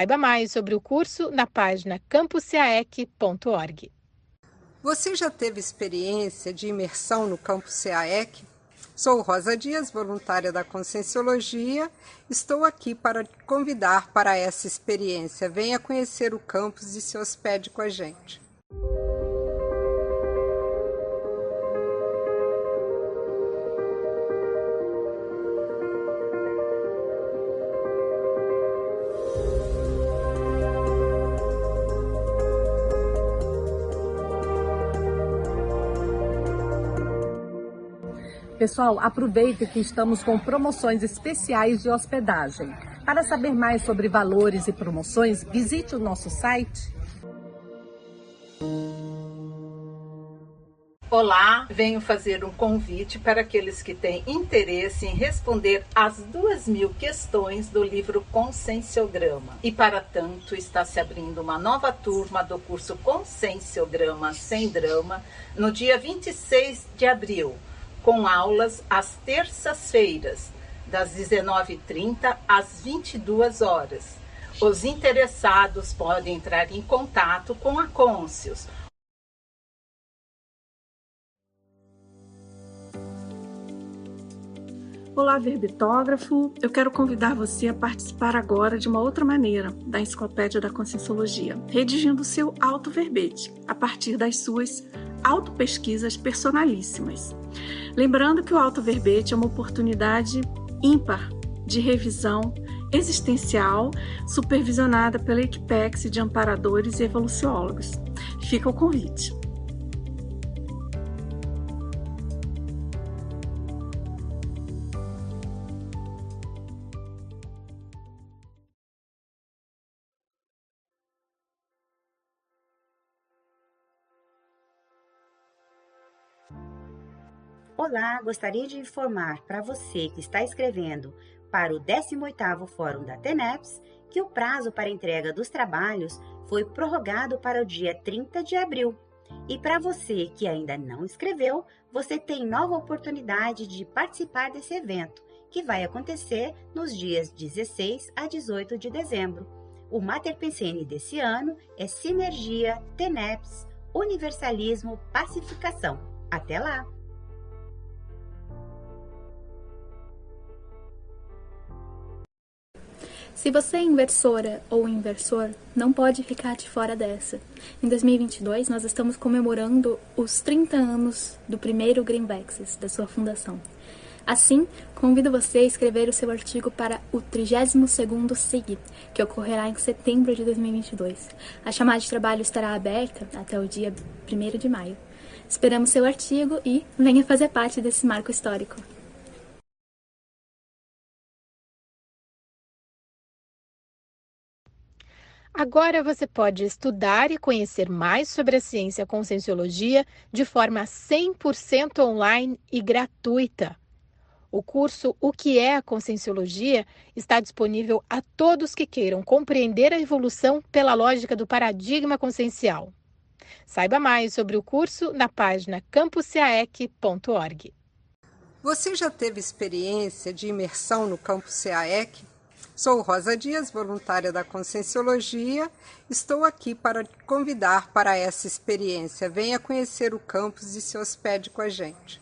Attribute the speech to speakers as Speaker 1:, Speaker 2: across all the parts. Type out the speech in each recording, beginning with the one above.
Speaker 1: Saiba mais sobre o curso na página campusaec.org.
Speaker 2: Você já teve experiência de imersão no campus CAEC? Sou Rosa Dias, voluntária da Conscienciologia. Estou aqui para te convidar para essa experiência. Venha conhecer o campus e se hospede com a gente.
Speaker 3: Pessoal, aproveite que estamos com promoções especiais de hospedagem. Para saber mais sobre valores e promoções, visite o nosso site.
Speaker 4: Olá, venho fazer um convite para aqueles que têm interesse em responder as duas mil questões do livro Conscienciograma. E para tanto, está se abrindo uma nova turma do curso Conscienciograma Sem Drama no dia 26 de abril com aulas às terças-feiras, das 19h30 às 22 horas. Os interessados podem entrar em contato com a Côncios.
Speaker 5: Olá, verbitógrafo! Eu quero convidar você a participar agora de uma outra maneira da Enciclopédia da Conscienciologia, redigindo seu auto-verbete a partir das suas autopesquisas personalíssimas. Lembrando que o auto-verbete é uma oportunidade ímpar de revisão existencial supervisionada pela Equipex de amparadores e evoluciólogos. Fica o convite.
Speaker 6: Olá, gostaria de informar para você que está escrevendo para o 18º Fórum da TENEPS que o prazo para entrega dos trabalhos foi prorrogado para o dia 30 de abril. E para você que ainda não escreveu, você tem nova oportunidade de participar desse evento, que vai acontecer nos dias 16 a 18 de dezembro. O Mater Pensene desse ano é Sinergia, TENEPS, Universalismo, Pacificação. Até lá!
Speaker 7: Se você é inversora ou inversor, não pode ficar de fora dessa. Em 2022, nós estamos comemorando os 30 anos do primeiro Greenbacks, da sua fundação. Assim, convido você a escrever o seu artigo para o 32º SIG, que ocorrerá em setembro de 2022. A chamada de trabalho estará aberta até o dia 1 de maio. Esperamos seu artigo e venha fazer parte desse marco histórico.
Speaker 1: Agora você pode estudar e conhecer mais sobre a ciência conscienciologia de forma 100% online e gratuita. O curso O que é a Conscienciologia está disponível a todos que queiram compreender a evolução pela lógica do paradigma consciencial. Saiba mais sobre o curso na página campusaec.org.
Speaker 2: Você já teve experiência de imersão no campus CAEC? Sou Rosa Dias, voluntária da Conscienciologia. Estou aqui para te convidar para essa experiência. Venha conhecer o campus e se hospede com a gente.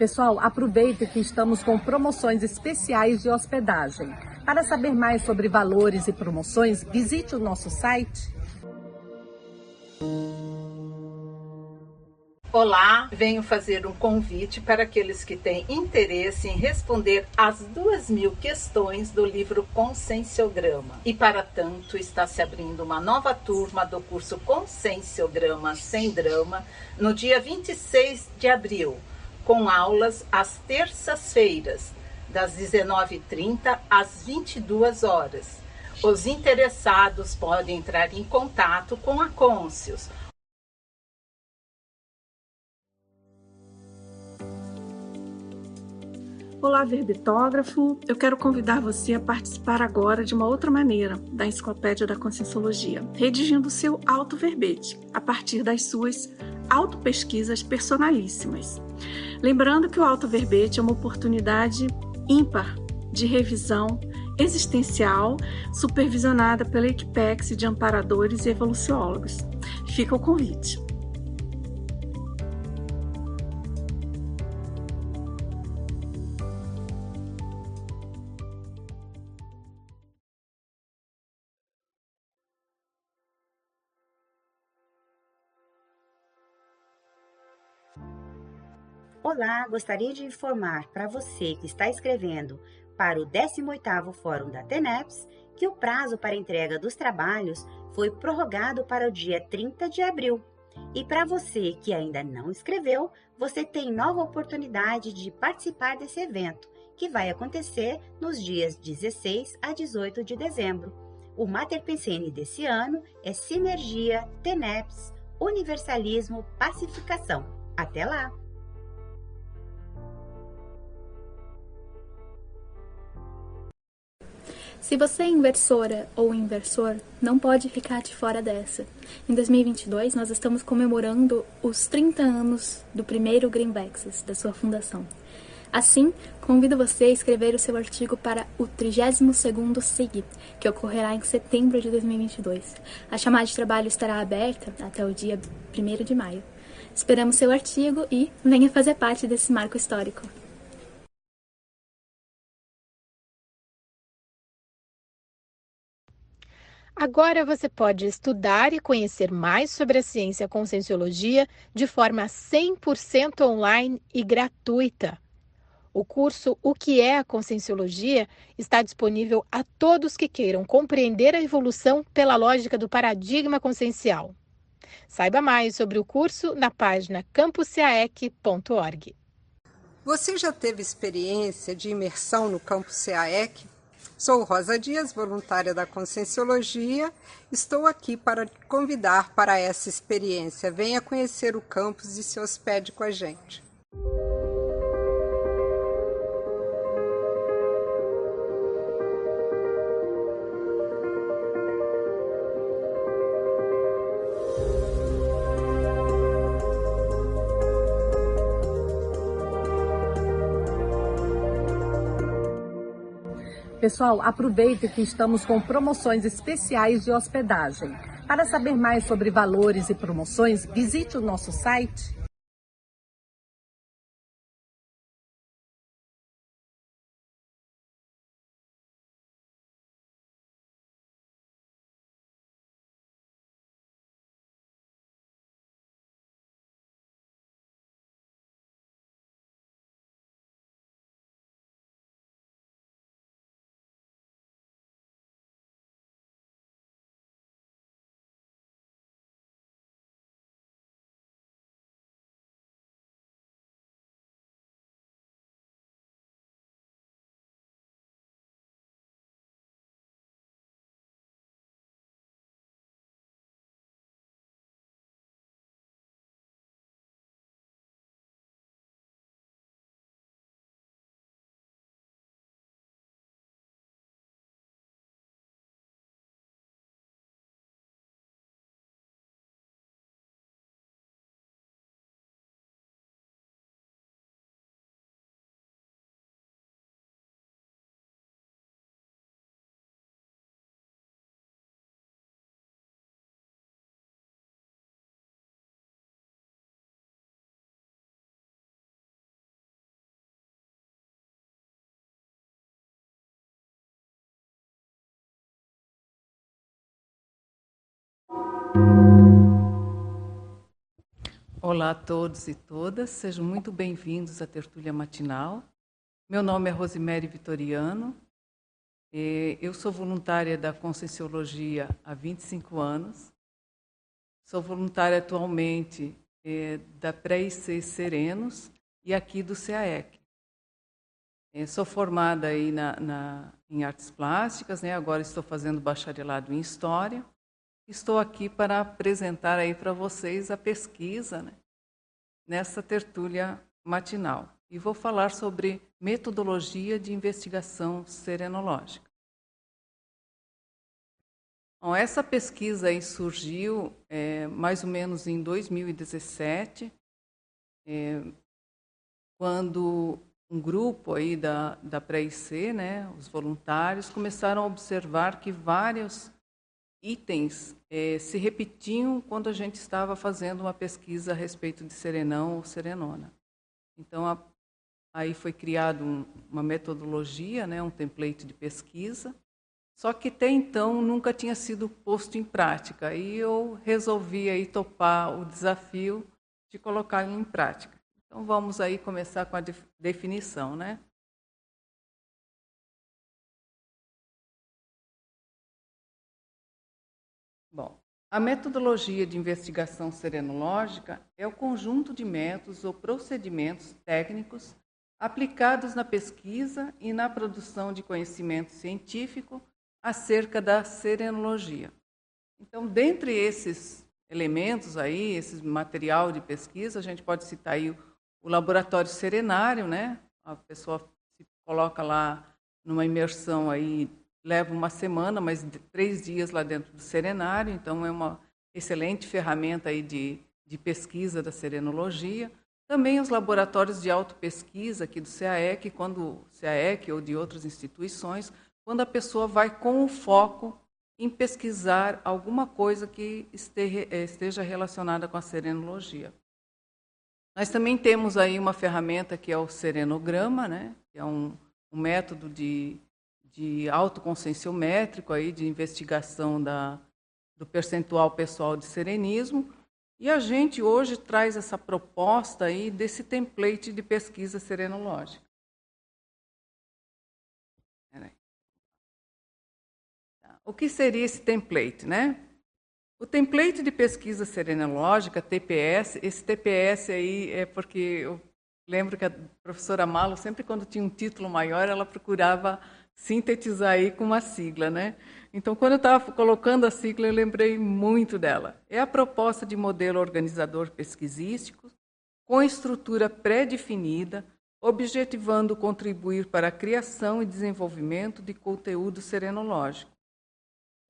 Speaker 3: Pessoal, aproveite que estamos com promoções especiais de hospedagem. Para saber mais sobre valores e promoções, visite o nosso site.
Speaker 4: Olá, venho fazer um convite para aqueles que têm interesse em responder as duas mil questões do livro Conscienciograma. E para tanto, está se abrindo uma nova turma do curso Conscienciograma Sem Drama no dia 26 de abril com aulas às terças-feiras, das 19h30 às 22 horas. Os interessados podem entrar em contato com a Côncios.
Speaker 5: Olá, verbitógrafo! Eu quero convidar você a participar agora de uma outra maneira da Enciclopédia da Conscienciologia, redigindo seu auto-verbete a partir das suas auto-pesquisas personalíssimas. Lembrando que o auto-verbete é uma oportunidade ímpar de revisão existencial supervisionada pela Equipex de amparadores e evoluciólogos. Fica o convite.
Speaker 6: Olá, gostaria de informar para você que está escrevendo para o 18º Fórum da TENEPS que o prazo para entrega dos trabalhos foi prorrogado para o dia 30 de abril. E para você que ainda não escreveu, você tem nova oportunidade de participar desse evento, que vai acontecer nos dias 16 a 18 de dezembro. O Mater Pensene desse ano é Sinergia, TENEPS, Universalismo, Pacificação. Até lá!
Speaker 7: Se você é inversora ou inversor, não pode ficar de fora dessa. Em 2022, nós estamos comemorando os 30 anos do primeiro Greenbacks, da sua fundação. Assim, convido você a escrever o seu artigo para o 32º SIG, que ocorrerá em setembro de 2022. A chamada de trabalho estará aberta até o dia 1 de maio. Esperamos seu artigo e venha fazer parte desse marco histórico.
Speaker 1: Agora você pode estudar e conhecer mais sobre a ciência Conscienciologia de forma 100% online e gratuita. O curso O que é a Conscienciologia está disponível a todos que queiram compreender a evolução pela lógica do paradigma consciencial. Saiba mais sobre o curso na página campuscaec.org.
Speaker 2: Você já teve experiência de imersão no campus CAEC? Sou Rosa Dias, voluntária da Conscienciologia. Estou aqui para te convidar para essa experiência. Venha conhecer o campus e se hospede com a gente.
Speaker 3: Pessoal, aproveite que estamos com promoções especiais de hospedagem. Para saber mais sobre valores e promoções, visite o nosso site
Speaker 8: Olá a todos e todas, sejam muito bem-vindos à tertúlia matinal. Meu nome é Rosemary Vitoriano, eu sou voluntária da Conscienciologia há 25 anos, sou voluntária atualmente da Pré-IC Serenos e aqui do CAEC. Sou formada aí na, na, em artes plásticas, né? agora estou fazendo bacharelado em História Estou aqui para apresentar aí para vocês a pesquisa né, nessa tertúlia matinal. e vou falar sobre metodologia de investigação serenológica. Bom, essa pesquisa surgiu é, mais ou menos em 2017, é, quando um grupo aí da, da pré-IC, né, os voluntários, começaram a observar que vários itens é, se repetiam quando a gente estava fazendo uma pesquisa a respeito de serenão ou serenona. Então, a, aí foi criado um, uma metodologia, né, um template de pesquisa, só que até então nunca tinha sido posto em prática. E eu resolvi aí topar o desafio de colocá-lo em prática. Então vamos aí começar com a definição, né? A metodologia de investigação serenológica é o conjunto de métodos ou procedimentos técnicos aplicados na pesquisa e na produção de conhecimento científico acerca da serenologia. Então, dentre esses elementos aí, esse material de pesquisa, a gente pode citar aí o laboratório serenário, né? A pessoa se coloca lá numa imersão aí, leva uma semana, mas três dias lá dentro do serenário, então é uma excelente ferramenta aí de, de pesquisa da serenologia. Também os laboratórios de autopesquisa aqui do CAEC, quando CAEC ou de outras instituições, quando a pessoa vai com o foco em pesquisar alguma coisa que esteja relacionada com a serenologia. Nós também temos aí uma ferramenta que é o serenograma, né? que é um, um método de, de autoconscienciométrico, aí, de investigação da, do percentual pessoal de serenismo. E a gente hoje traz essa proposta aí desse template de pesquisa serenológica. O que seria esse template, né? O template de pesquisa serenológica, TPS, esse TPS aí é porque eu lembro que a professora Malo, sempre quando tinha um título maior, ela procurava sintetizar aí com uma sigla, né? Então, quando eu estava colocando a sigla, eu lembrei muito dela. É a proposta de modelo organizador pesquisístico com estrutura pré-definida, objetivando contribuir para a criação e desenvolvimento de conteúdo serenológico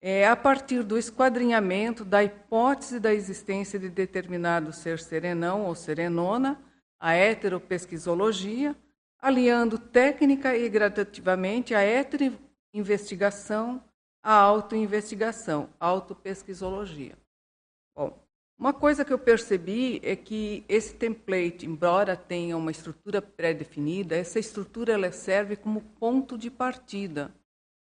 Speaker 8: é, a partir do esquadrinhamento da hipótese da existência de determinado ser serenão ou serenona, a heteropesquisologia, aliando técnica e gradativamente a heteroinvestigação à autoinvestigação, autopesquisologia. Bom, uma coisa que eu percebi é que esse template, embora tenha uma estrutura pré-definida, essa estrutura ela serve como ponto de partida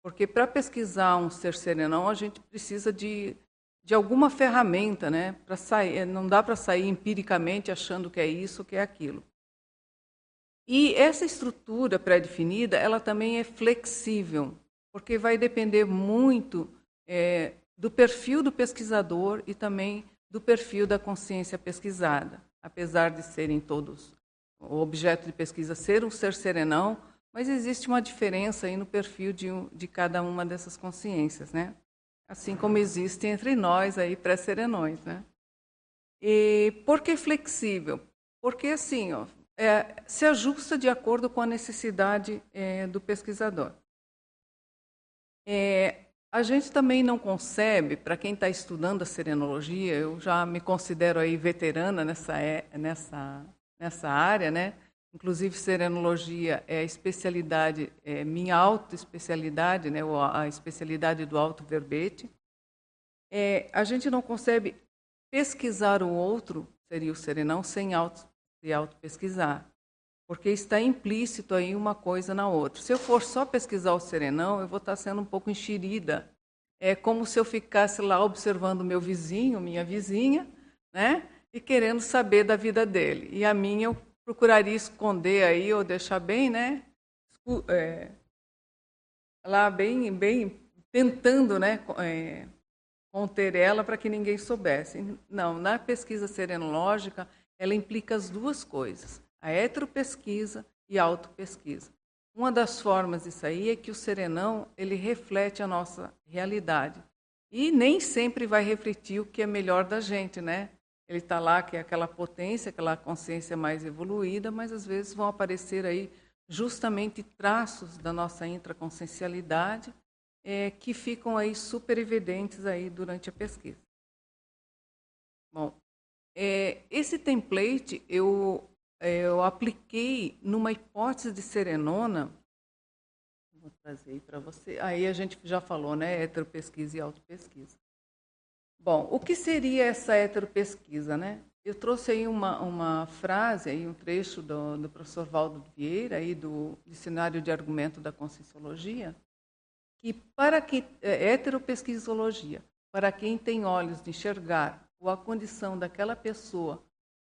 Speaker 8: porque para pesquisar um ser serenão, a gente precisa de, de alguma ferramenta, né? Para sair, não dá para sair empiricamente achando que é isso, que é aquilo. E essa estrutura pré-definida, ela também é flexível, porque vai depender muito é, do perfil do pesquisador e também do perfil da consciência pesquisada. Apesar de serem todos o objeto de pesquisa ser um ser serenão, mas existe uma diferença aí no perfil de, de cada uma dessas consciências, né? Assim como existe entre nós aí pré-serenões, né? E por que flexível? Porque assim, ó, é, se ajusta de acordo com a necessidade é, do pesquisador. É, a gente também não concebe, para quem está estudando a serenologia, eu já me considero aí veterana nessa, é, nessa, nessa área, né? Inclusive, serenologia é a especialidade, é minha auto-especialidade, né, a especialidade do auto-verbete. É, a gente não concebe pesquisar o outro, seria o serenão, sem auto, se auto-pesquisar. Porque está implícito aí uma coisa na outra. Se eu for só pesquisar o serenão, eu vou estar sendo um pouco enxerida. É como se eu ficasse lá observando meu vizinho, minha vizinha, né? E querendo saber da vida dele. E a minha eu procuraria esconder aí ou deixar bem, né? É, lá bem, bem tentando, né? É, conter ela para que ninguém soubesse. Não, na pesquisa serenológica, ela implica as duas coisas: a heteropesquisa e a autopesquisa. Uma das formas disso aí é que o serenão ele reflete a nossa realidade e nem sempre vai refletir o que é melhor da gente, né? ele está lá, que é aquela potência, aquela consciência mais evoluída, mas às vezes vão aparecer aí justamente traços da nossa intraconsciencialidade é, que ficam aí super evidentes aí durante a pesquisa. Bom, é, esse template eu, é, eu apliquei numa hipótese de serenona. Vou trazer aí para você. Aí a gente já falou, né? Heteropesquisa e autopesquisa. Bom, o que seria essa heteropesquisa, né? Eu trouxe aí uma, uma frase, aí um trecho do, do professor Valdo Vieira, aí do Dicionário de Argumento da Conscienciologia, que para que é, heteropesquisologia, para quem tem olhos de enxergar ou a condição daquela pessoa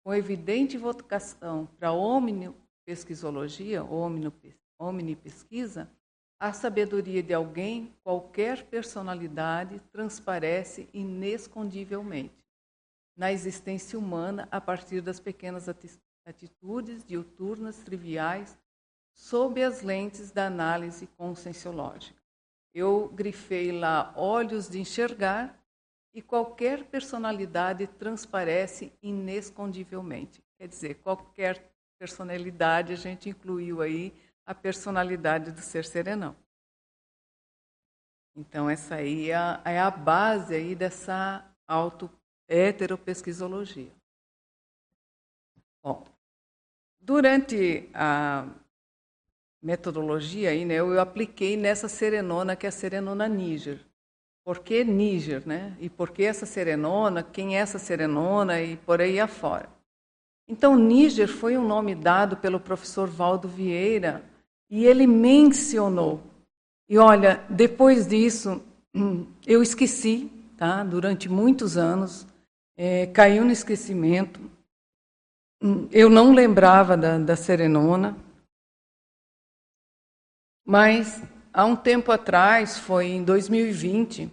Speaker 8: com evidente vocação para omnipesquisologia, omnipesquisa, a sabedoria de alguém, qualquer personalidade, transparece inescondivelmente na existência humana a partir das pequenas atitudes diuturnas triviais sob as lentes da análise conscienciológica. Eu grifei lá olhos de enxergar e qualquer personalidade transparece inescondivelmente. Quer dizer, qualquer personalidade a gente incluiu aí a personalidade do ser serenão. Então essa aí é a, é a base aí dessa auto heteropesquisologia. Bom, durante a metodologia aí, né, eu apliquei nessa serenona que é a serenona Níger. Por que Níger, né? E por que essa serenona? Quem é essa serenona? E por aí afora. Então, Níger foi um nome dado pelo professor Valdo Vieira e ele mencionou. E olha, depois disso, eu esqueci, tá? Durante muitos anos, é, caiu no esquecimento. Eu não lembrava da, da Serenona, mas há um tempo atrás, foi em 2020,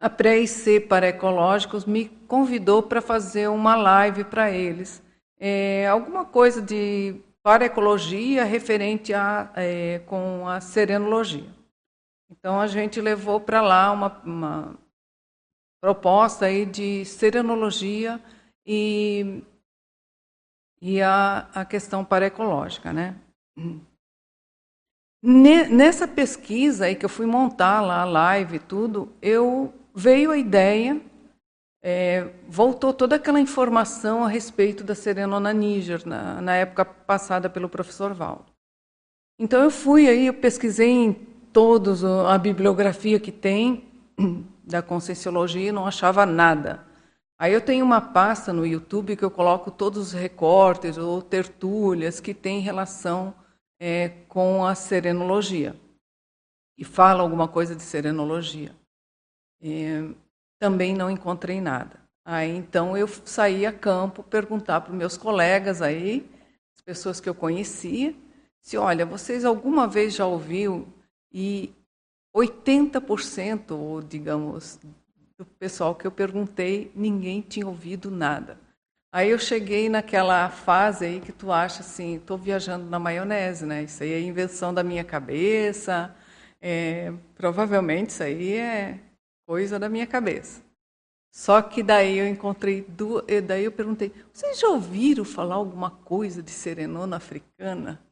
Speaker 8: a Pré-IC para Ecológicos me convidou para fazer uma live para eles. É, alguma coisa de para ecologia referente a, é, com a serenologia. Então a gente levou para lá uma, uma proposta aí de serenologia e, e a, a questão paraecológica. Né? Nessa pesquisa aí que eu fui montar lá a live e tudo, eu veio a ideia, é, voltou toda aquela informação a respeito da Serenona Níger, na, na época passada pelo professor Valdo. Então eu fui aí, eu pesquisei em todos a bibliografia que tem, da Conscienciologia e não achava nada. Aí eu tenho uma pasta no YouTube que eu coloco todos os recortes ou tertúlias que têm relação é, com a serenologia e fala alguma coisa de serenologia. É, também não encontrei nada. Aí então eu saí a campo perguntar para os meus colegas aí, as pessoas que eu conhecia, se olha, vocês alguma vez já ouviu e 80%, ou digamos, do pessoal que eu perguntei, ninguém tinha ouvido nada. Aí eu cheguei naquela fase aí que tu acha assim, estou viajando na maionese, né? Isso aí é invenção da minha cabeça, é, provavelmente isso aí é coisa da minha cabeça. Só que daí eu encontrei duas, daí eu perguntei, vocês já ouviram falar alguma coisa de serenona africana?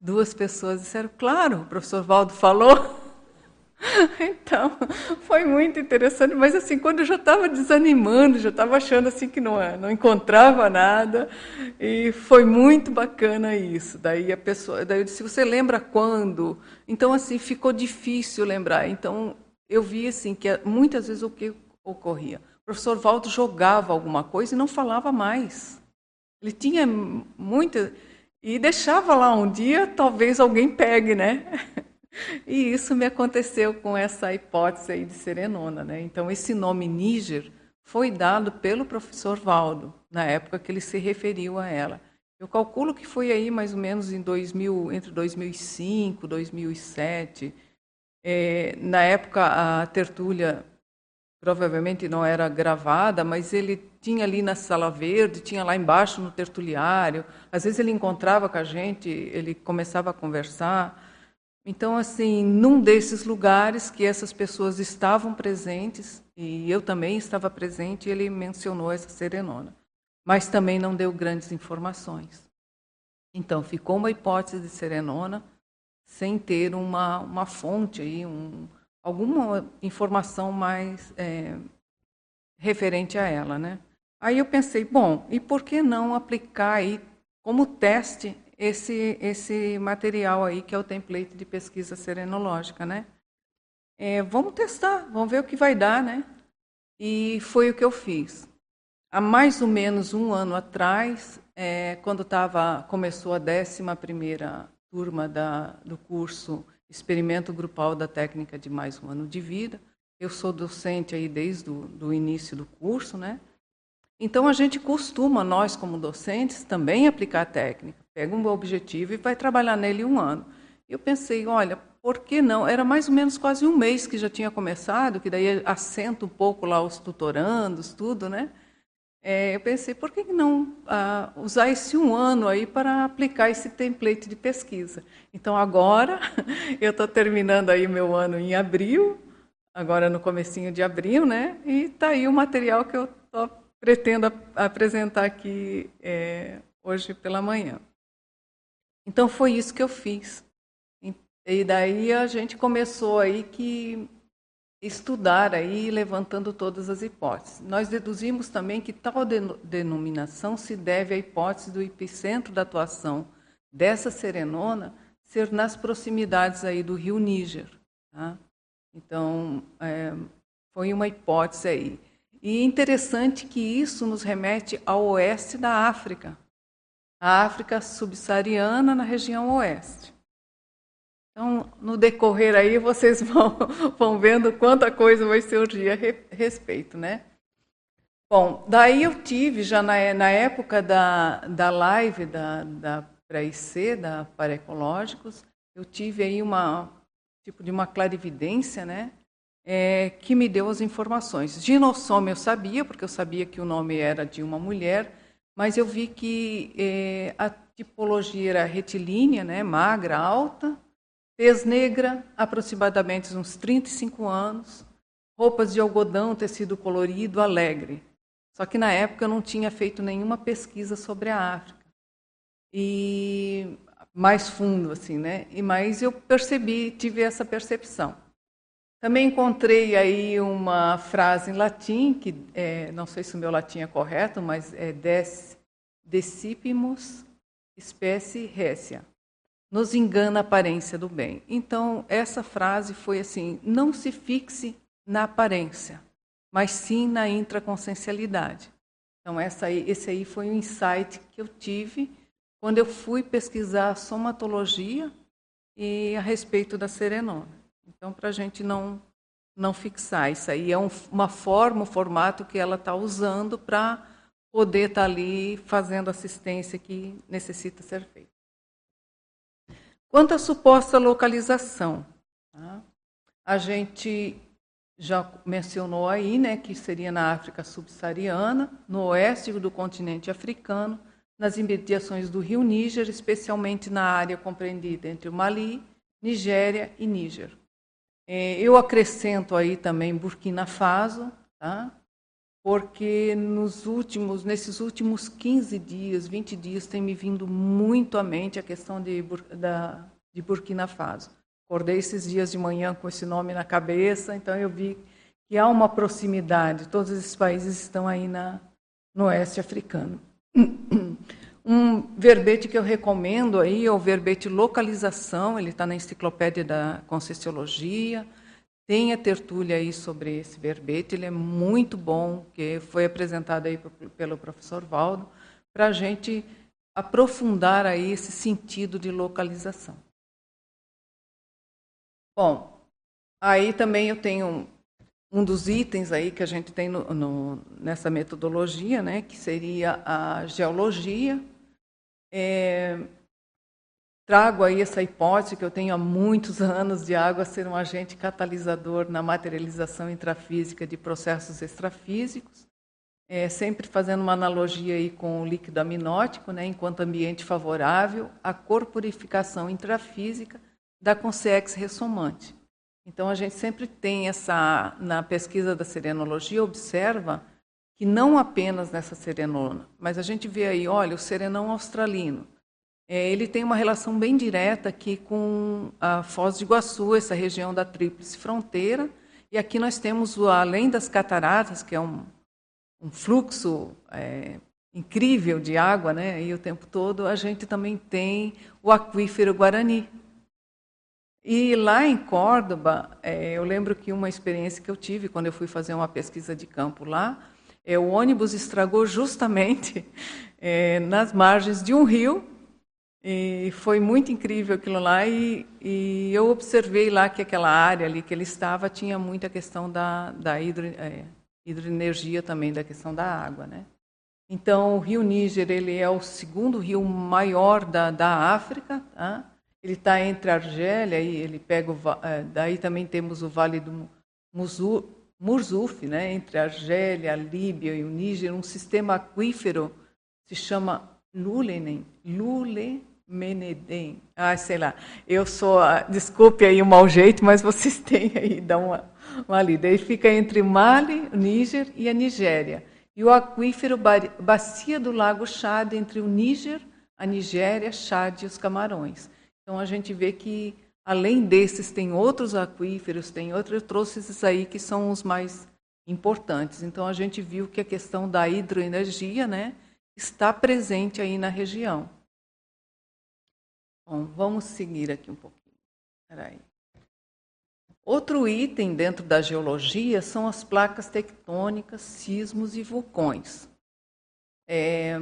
Speaker 8: Duas pessoas disseram, claro, o professor Valdo falou. Então, foi muito interessante, mas assim, quando eu já estava desanimando, já estava achando assim que não, não encontrava nada, e foi muito bacana isso. Daí a pessoa, daí eu disse, você lembra quando? Então assim, ficou difícil lembrar. Então, eu vi assim que muitas vezes o que ocorria? O professor Valdo jogava alguma coisa e não falava mais. Ele tinha muita e deixava lá um dia, talvez alguém pegue, né? E isso me aconteceu com essa hipótese aí de serenona. Né? Então, esse nome Níger foi dado pelo professor Valdo, na época que ele se referiu a ela. Eu calculo que foi aí mais ou menos em 2000, entre 2005 e 2007. É, na época, a tertúlia provavelmente não era gravada, mas ele tinha ali na Sala Verde, tinha lá embaixo no tertuliário. Às vezes ele encontrava com a gente, ele começava a conversar. Então, assim, num desses lugares que essas pessoas estavam presentes, e eu também estava presente ele mencionou essa serenona, mas também não deu grandes informações. Então, ficou uma hipótese de serenona sem ter uma, uma fonte, aí, um, alguma informação mais é, referente a ela. Né? Aí eu pensei, bom, e por que não aplicar aí como teste esse, esse material aí, que é o template de pesquisa serenológica, né? é, vamos testar, vamos ver o que vai dar, né? E foi o que eu fiz. Há mais ou menos um ano atrás, é, quando tava, começou a 11 turma da, do curso Experimento Grupal da Técnica de Mais um Ano de Vida, eu sou docente aí desde o do início do curso, né? Então a gente costuma, nós como docentes, também aplicar técnica. Pega um objetivo e vai trabalhar nele um ano. Eu pensei, olha, por que não? Era mais ou menos quase um mês que já tinha começado, que daí assenta um pouco lá os tutorandos, tudo, né? É, eu pensei, por que não ah, usar esse um ano aí para aplicar esse template de pesquisa? Então agora eu estou terminando aí meu ano em abril, agora no comecinho de abril, né? E está aí o material que eu tô, pretendo ap apresentar aqui é, hoje pela manhã. Então foi isso que eu fiz. E daí a gente começou aí que estudar aí, levantando todas as hipóteses. Nós deduzimos também que tal denominação se deve à hipótese do epicentro da atuação dessa serenona ser nas proximidades aí do rio Níger. Tá? Então, é, foi uma hipótese aí. E interessante que isso nos remete ao oeste da África, África subsaariana na região oeste. Então, no decorrer aí, vocês vão, vão vendo quanta coisa vai surgir a respeito, né? Bom, daí eu tive, já na, na época da, da live da, da pré-IC, da Paraecológicos, eu tive aí uma tipo de uma clarividência, né? É, que me deu as informações. Ginossoma eu sabia, porque eu sabia que o nome era de uma mulher, mas eu vi que é, a tipologia era retilínea, né? Magra, alta, Tez negra, aproximadamente uns 35 anos, roupas de algodão, tecido colorido, alegre. Só que na época eu não tinha feito nenhuma pesquisa sobre a África. E mais fundo assim, né? E mais eu percebi, tive essa percepção. Também encontrei aí uma frase em latim que é, não sei se o meu latim é correto, mas é des, decipimus specie recia nos engana a aparência do bem. Então, essa frase foi assim: não se fixe na aparência, mas sim na intraconsciencialidade. Então, essa aí, esse aí foi um insight que eu tive quando eu fui pesquisar a somatologia e a respeito da serenona. Então, para a gente não, não fixar, isso aí é um, uma forma, um formato que ela está usando para poder estar tá ali fazendo assistência que necessita ser feita. Quanto à suposta localização, tá? a gente já mencionou aí né, que seria na África subsaariana, no oeste do continente africano, nas imediações do rio Níger, especialmente na área compreendida entre o Mali, Nigéria e Níger. É, eu acrescento aí também Burkina Faso, tá? porque nos últimos, nesses últimos 15 dias, 20 dias, tem me vindo muito à mente a questão de, da, de Burkina Faso. Acordei esses dias de manhã com esse nome na cabeça, então eu vi que há uma proximidade, todos esses países estão aí na, no oeste africano. Um verbete que eu recomendo aí é o verbete localização, ele está na enciclopédia da Conscienciologia, tem a tertúlia aí sobre esse verbete, ele é muito bom, que foi apresentado aí pelo professor Valdo, para a gente aprofundar aí esse sentido de localização. Bom, aí também eu tenho um dos itens aí que a gente tem no, no, nessa metodologia, né, que seria a geologia. É, Trago aí essa hipótese que eu tenho há muitos anos de água ser um agente catalisador na materialização intrafísica de processos extrafísicos, é, sempre fazendo uma analogia aí com o líquido aminótico, né, enquanto ambiente favorável à corporificação intrafísica da consciex ressomante. Então a gente sempre tem essa na pesquisa da serenologia observa que não apenas nessa serenona, mas a gente vê aí, olha, o serenão australino, é, ele tem uma relação bem direta aqui com a Foz do Iguaçu, essa região da tríplice fronteira, e aqui nós temos, além das cataratas, que é um, um fluxo é, incrível de água, né, e o tempo todo, a gente também tem o aquífero Guarani. E lá em Córdoba, é, eu lembro que uma experiência que eu tive quando eu fui fazer uma pesquisa de campo lá, é, o ônibus estragou justamente é, nas margens de um rio, e foi muito incrível aquilo lá, e, e, eu observei lá que aquela área ali que ele estava tinha muita questão da, da hidro, é, hidroenergia também, da questão da água. Né? Então, o rio Níger ele é o segundo rio maior da, da África, tá? ele está entre a Argélia e ele pega o, é, daí também temos o Vale do Murzuf, né? entre a Argélia, a Líbia e o Níger, um sistema aquífero se chama Lulenen, Lule Menedem. Ah, sei lá. Eu sou, desculpe aí o mau jeito, mas vocês têm aí, dá uma, uma lida. Ele fica entre Mali, Níger e a Nigéria. E o aquífero Bacia do Lago Chad, entre o Níger, a Nigéria, Chad e os Camarões. Então a gente vê que, além desses, tem outros aquíferos, tem outros, eu trouxe esses aí que são os mais importantes. Então a gente viu que a questão da hidroenergia, né, está presente aí na região. Bom, vamos seguir aqui um pouquinho. Peraí. Outro item dentro da geologia são as placas tectônicas, sismos e vulcões. É,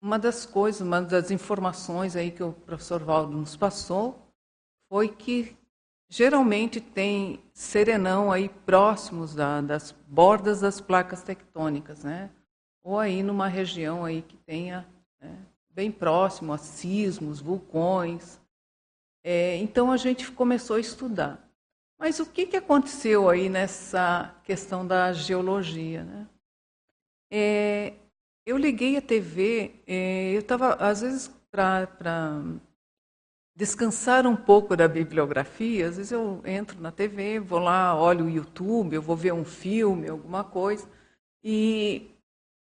Speaker 8: uma das coisas, uma das informações aí que o professor Valdo nos passou foi que geralmente tem serenão aí próximos da, das bordas das placas tectônicas, né? ou aí numa região aí que tenha né, bem próximo a sismos, vulcões. É, então a gente começou a estudar. Mas o que, que aconteceu aí nessa questão da geologia? Né? É, eu liguei a TV, é, eu estava, às vezes, para descansar um pouco da bibliografia, às vezes eu entro na TV, vou lá, olho o YouTube, eu vou ver um filme, alguma coisa, e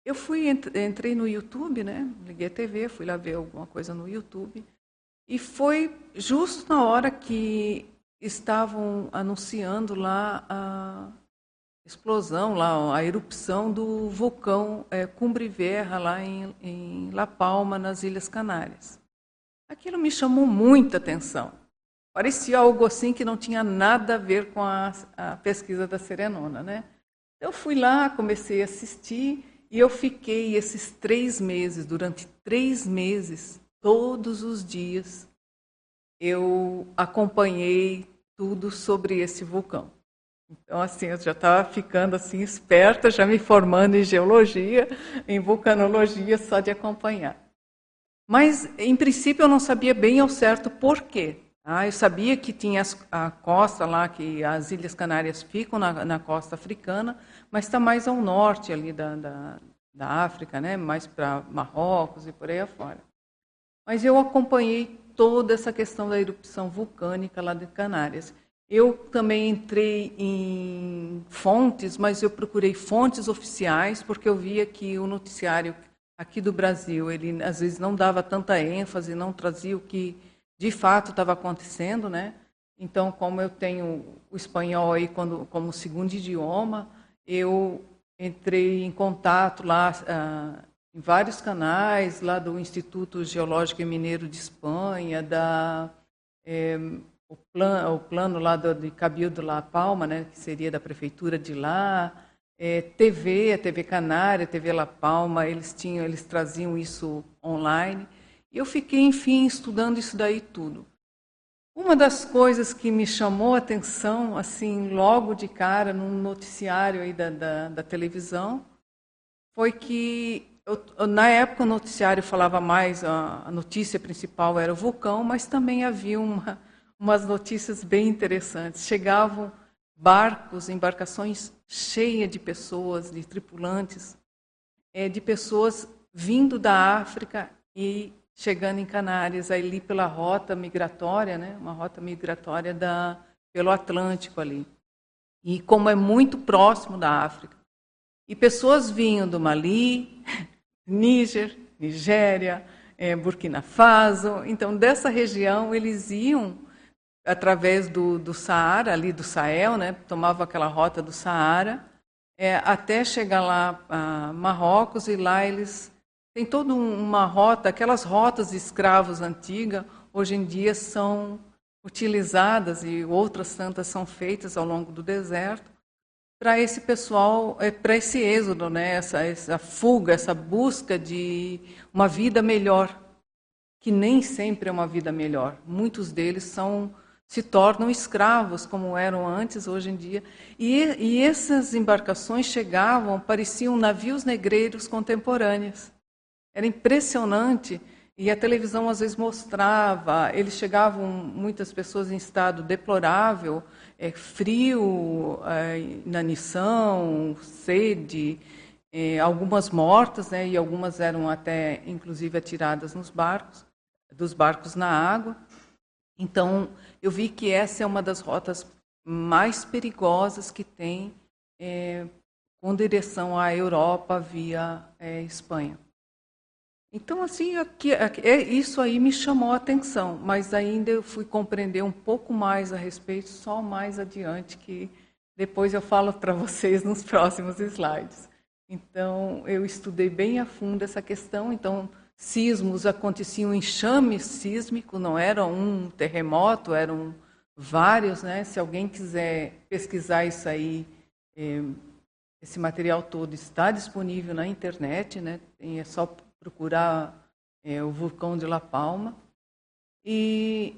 Speaker 8: eu fui, entrei no YouTube, né? Liguei a TV, fui lá ver alguma coisa no YouTube. E foi justo na hora que estavam anunciando lá a explosão, lá, a erupção do vulcão é, Cumbre Verra, lá em, em La Palma, nas Ilhas Canárias. Aquilo me chamou muita atenção. Parecia algo assim que não tinha nada a ver com a, a pesquisa da Serenona, né? Eu fui lá, comecei a assistir e eu fiquei esses três meses, durante três meses, todos os dias, eu acompanhei tudo sobre esse vulcão. Então, assim, eu já estava ficando assim esperta, já me formando em geologia, em vulcanologia, só de acompanhar. Mas, em princípio, eu não sabia bem ao certo por quê. Ah, eu sabia que tinha a costa lá, que as Ilhas Canárias ficam na, na costa africana, mas está mais ao norte ali da, da, da África, né? mais para Marrocos e por aí afora. Mas eu acompanhei toda essa questão da erupção vulcânica lá de Canárias. Eu também entrei em fontes, mas eu procurei fontes oficiais, porque eu via que o noticiário aqui do Brasil, ele às vezes não dava tanta ênfase, não trazia o que de fato estava acontecendo, né? Então, como eu tenho o espanhol aí quando, como segundo idioma, eu entrei em contato lá ah, em vários canais, lá do Instituto Geológico e Mineiro de Espanha, da, é, o, plan, o plano lá do, de Cabildo La Palma, né, que seria da prefeitura de lá, é, TV, a TV Canária, a TV La Palma, eles tinham, eles traziam isso online. Eu fiquei, enfim, estudando isso daí tudo. Uma das coisas que me chamou a atenção, assim, logo de cara, num noticiário aí da, da, da televisão, foi que, eu, na época, o noticiário falava mais, a, a, notícia principal era o vulcão, mas também havia uma, umas notícias bem interessantes. Chegavam barcos, embarcações cheias de pessoas, de tripulantes, é, de pessoas vindo da África e chegando em Canárias, ali pela rota migratória, né, uma rota migratória da, pelo Atlântico ali. E como é muito próximo da África. E pessoas vinham do Mali, Níger, Nigéria, é, Burkina Faso. Então, dessa região, eles iam através do, do Saara, ali do Sahel, né, tomavam aquela rota do Saara, é, até chegar lá a Marrocos, e lá eles têm toda uma rota, aquelas rotas de escravos antigas, hoje em dia são utilizadas e outras tantas são feitas ao longo do deserto para esse pessoal, é, para esse êxodo, né? essa, essa fuga, essa busca de uma vida melhor, que nem sempre é uma vida melhor. Muitos deles são se tornam escravos, como eram antes, hoje em dia. E, e essas embarcações chegavam, pareciam navios negreiros contemporâneos. Era impressionante. E a televisão às vezes mostrava, eles chegavam, muitas pessoas em estado deplorável, é, frio, é, inanição, sede, é, algumas mortas, né, e algumas eram até, inclusive, atiradas nos barcos, dos barcos na água. Então, eu vi que essa é uma das rotas mais perigosas que tem é, com direção à Europa via é, Espanha. Então, assim, aqui, aqui, é, isso aí me chamou a atenção, mas ainda eu fui compreender um pouco mais a respeito só mais adiante, que depois eu falo para vocês nos próximos slides. Então, eu estudei bem a fundo essa questão, então sismos aconteciam enxame sísmico, não era um terremoto, eram vários. Né? Se alguém quiser pesquisar isso aí, é, esse material todo está disponível na internet, né? é só procurar é, o vulcão de La Palma. E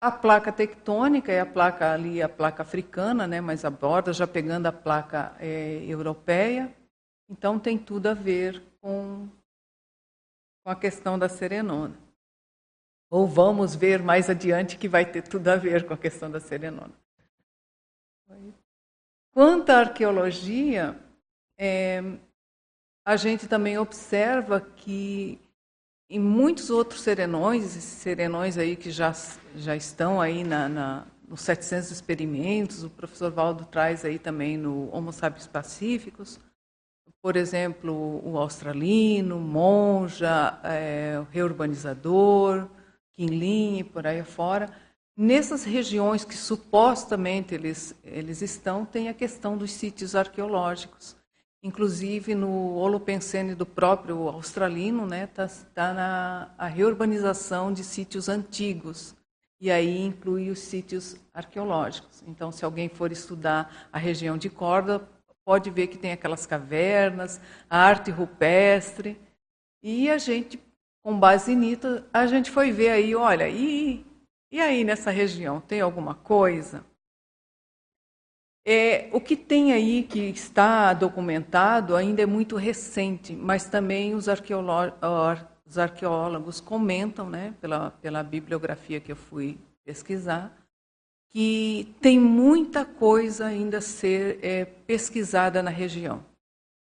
Speaker 8: a placa tectônica é a placa ali, a placa africana, né, mais a borda, já pegando a placa é, europeia. Então tem tudo a ver com com a questão da serenona. Ou vamos ver mais adiante que vai ter tudo a ver com a questão da serenona. Quanto à arqueologia, é, a gente também observa que em muitos outros serenões, esses serenões aí que já, já estão aí na, na, nos 700 experimentos, o professor Valdo traz aí também no Homo sapiens pacíficos, por exemplo, o australino, monja, é, reurbanizador, Quinlin e por aí fora. Nessas regiões que supostamente eles, eles estão, tem a questão dos sítios arqueológicos. Inclusive, no Holopensene do próprio australino, está né, tá, tá na a reurbanização de sítios antigos. E aí inclui os sítios arqueológicos. Então, se alguém for estudar a região de Córdoba, pode ver que tem aquelas cavernas, a arte rupestre. E a gente, com base nisso, a gente foi ver aí, olha, e, e aí nessa região, tem alguma coisa? É, o que tem aí que está documentado ainda é muito recente, mas também os, os arqueólogos comentam, né, pela, pela bibliografia que eu fui pesquisar, que tem muita coisa ainda a ser é, pesquisada na região.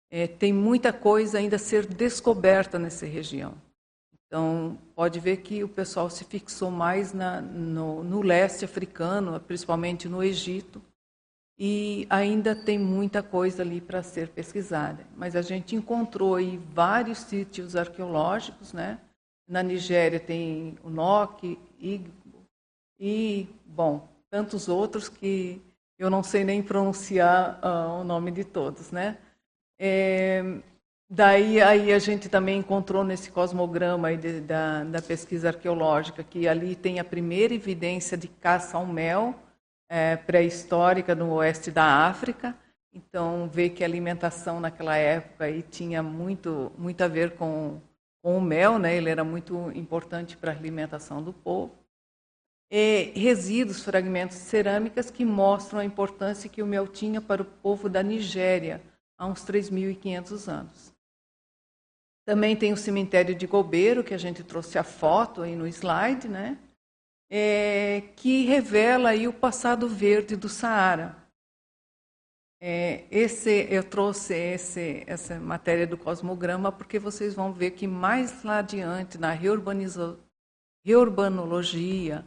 Speaker 8: É, tem muita coisa ainda a ser descoberta nessa região. Então, pode ver que o pessoal se fixou mais na, no, no leste africano, principalmente no Egito, e ainda tem muita coisa ali para ser pesquisada. Mas a gente encontrou aí vários sítios arqueológicos, né? Na Nigéria tem o Nok, e, e bom, tantos outros que eu não sei nem pronunciar uh, o nome de todos, né? É, daí aí a gente também encontrou nesse cosmograma de, da, da, pesquisa arqueológica que ali tem a primeira evidência de caça ao mel é, pré-histórica no oeste da África. Então vê que a alimentação naquela época aí tinha muito muito a ver com, com o mel, né? Ele era muito importante para a alimentação do povo e resíduos, fragmentos de cerâmicas que mostram a importância que o mel tinha para o povo da Nigéria há uns 3.500 anos. Também tem o cemitério de Gobeiro, que a gente trouxe a foto aí no slide, né? É, que revela aí o passado verde do Saara. É, esse, eu trouxe esse, essa matéria do cosmograma porque vocês vão ver que mais lá adiante, na reurbanologia,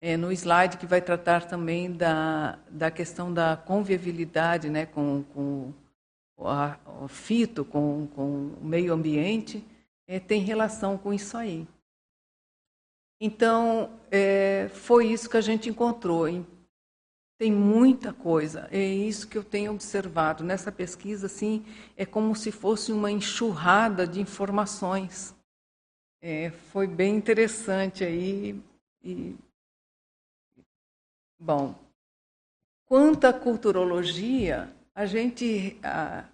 Speaker 8: é, no slide que vai tratar também da, da questão da convivialidade né, com, com a, o fito, com, com o meio ambiente, é, tem relação com isso aí. Então, é, foi isso que a gente encontrou. Tem muita coisa. É isso que eu tenho observado nessa pesquisa. Assim, é como se fosse uma enxurrada de informações. É, foi bem interessante aí. E, bom, quanto à culturologia, a gente a,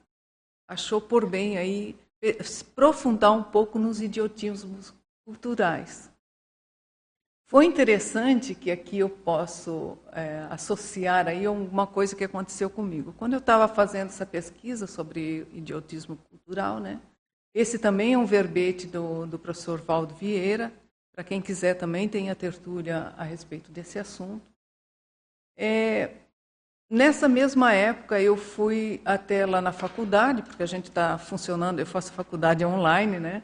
Speaker 8: achou por bem aí aprofundar um pouco nos idiotismos culturais. Foi interessante que aqui eu posso é, associar aí uma coisa que aconteceu comigo. Quando eu estava fazendo essa pesquisa sobre idiotismo cultural, né? Esse também é um verbete do, do professor Valdo Vieira. Para quem quiser também tem a tertúlia a respeito desse assunto. É, nessa mesma época eu fui até lá na faculdade, porque a gente está funcionando, eu faço faculdade online, né?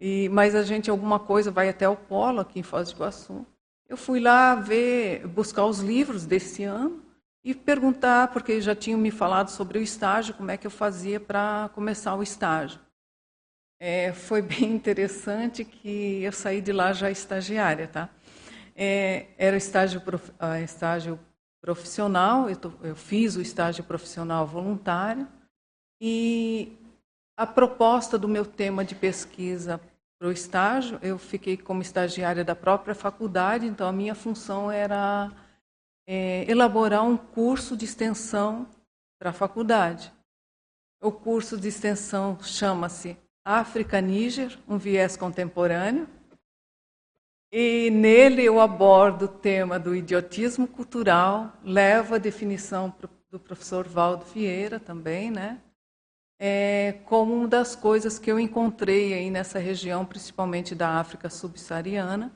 Speaker 8: E, mas a gente, alguma coisa, vai até o Polo, aqui em Foz do Iguaçu. Eu fui lá ver, buscar os livros desse ano e perguntar, porque já tinham me falado sobre o estágio, como é que eu fazia para começar o estágio. É, foi bem interessante que eu saí de lá já estagiária, tá? É, era estágio, prof, estágio profissional, eu, tô, eu fiz o estágio profissional voluntário e a proposta do meu tema de pesquisa para o estágio, eu fiquei como estagiária da própria faculdade, então a minha função era é, elaborar um curso de extensão para a faculdade. O curso de extensão chama-se África-Níger, um viés contemporâneo. E nele eu abordo o tema do idiotismo cultural, levo a definição do professor Valdo Vieira também, né? é, como uma das coisas que eu encontrei aí nessa região, principalmente da África subsaariana.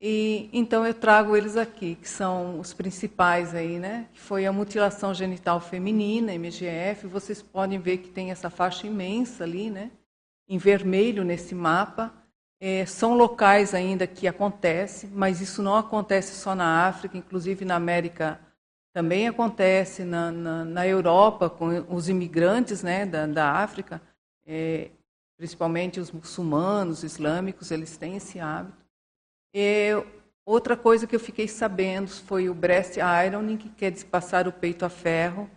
Speaker 8: E então eu trago eles aqui, que são os principais aí, né? Que foi a mutilação genital feminina, MGF. Vocês podem ver que tem essa faixa imensa ali, né? Em vermelho nesse mapa. É, são locais ainda que acontece, mas isso não acontece só na África, inclusive na América também acontece na, na, na Europa com os imigrantes né, da, da África, é, principalmente os muçulmanos, islâmicos, eles têm esse hábito. E outra coisa que eu fiquei sabendo foi o breast ironing, que quer dizer passar o peito a ferro,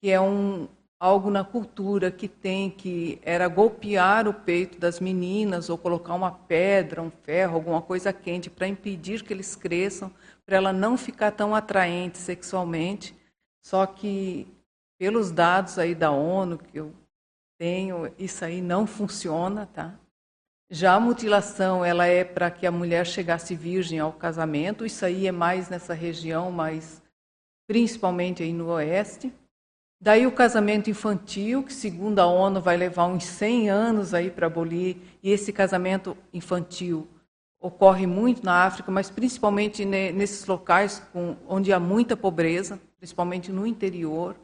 Speaker 8: que é um, algo na cultura que tem que era golpear o peito das meninas ou colocar uma pedra, um ferro, alguma coisa quente para impedir que eles cresçam para ela não ficar tão atraente sexualmente. Só que, pelos dados aí da ONU que eu tenho, isso aí não funciona, tá? Já a mutilação, ela é para que a mulher chegasse virgem ao casamento. Isso aí é mais nessa região, mas principalmente aí no oeste. Daí o casamento infantil, que segundo a ONU vai levar uns 100 anos aí para abolir, e esse casamento infantil ocorre muito na África, mas principalmente nesses locais com, onde há muita pobreza, principalmente no interior,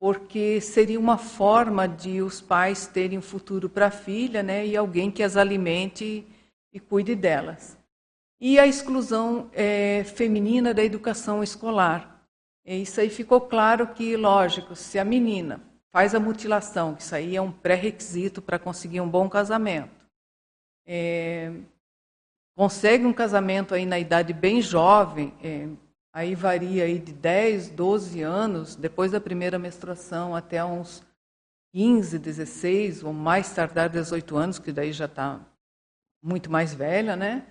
Speaker 8: porque seria uma forma de os pais terem um futuro para a filha né, e alguém que as alimente e cuide delas. E a exclusão é, feminina da educação escolar. E isso aí ficou claro que, lógico, se a menina faz a mutilação, que isso aí é um pré-requisito para conseguir um bom casamento, é, consegue um casamento aí na idade bem jovem, é, aí varia aí de 10, 12 anos, depois da primeira menstruação até uns 15, 16, ou mais tardar 18 anos, que daí já está muito mais velha, né?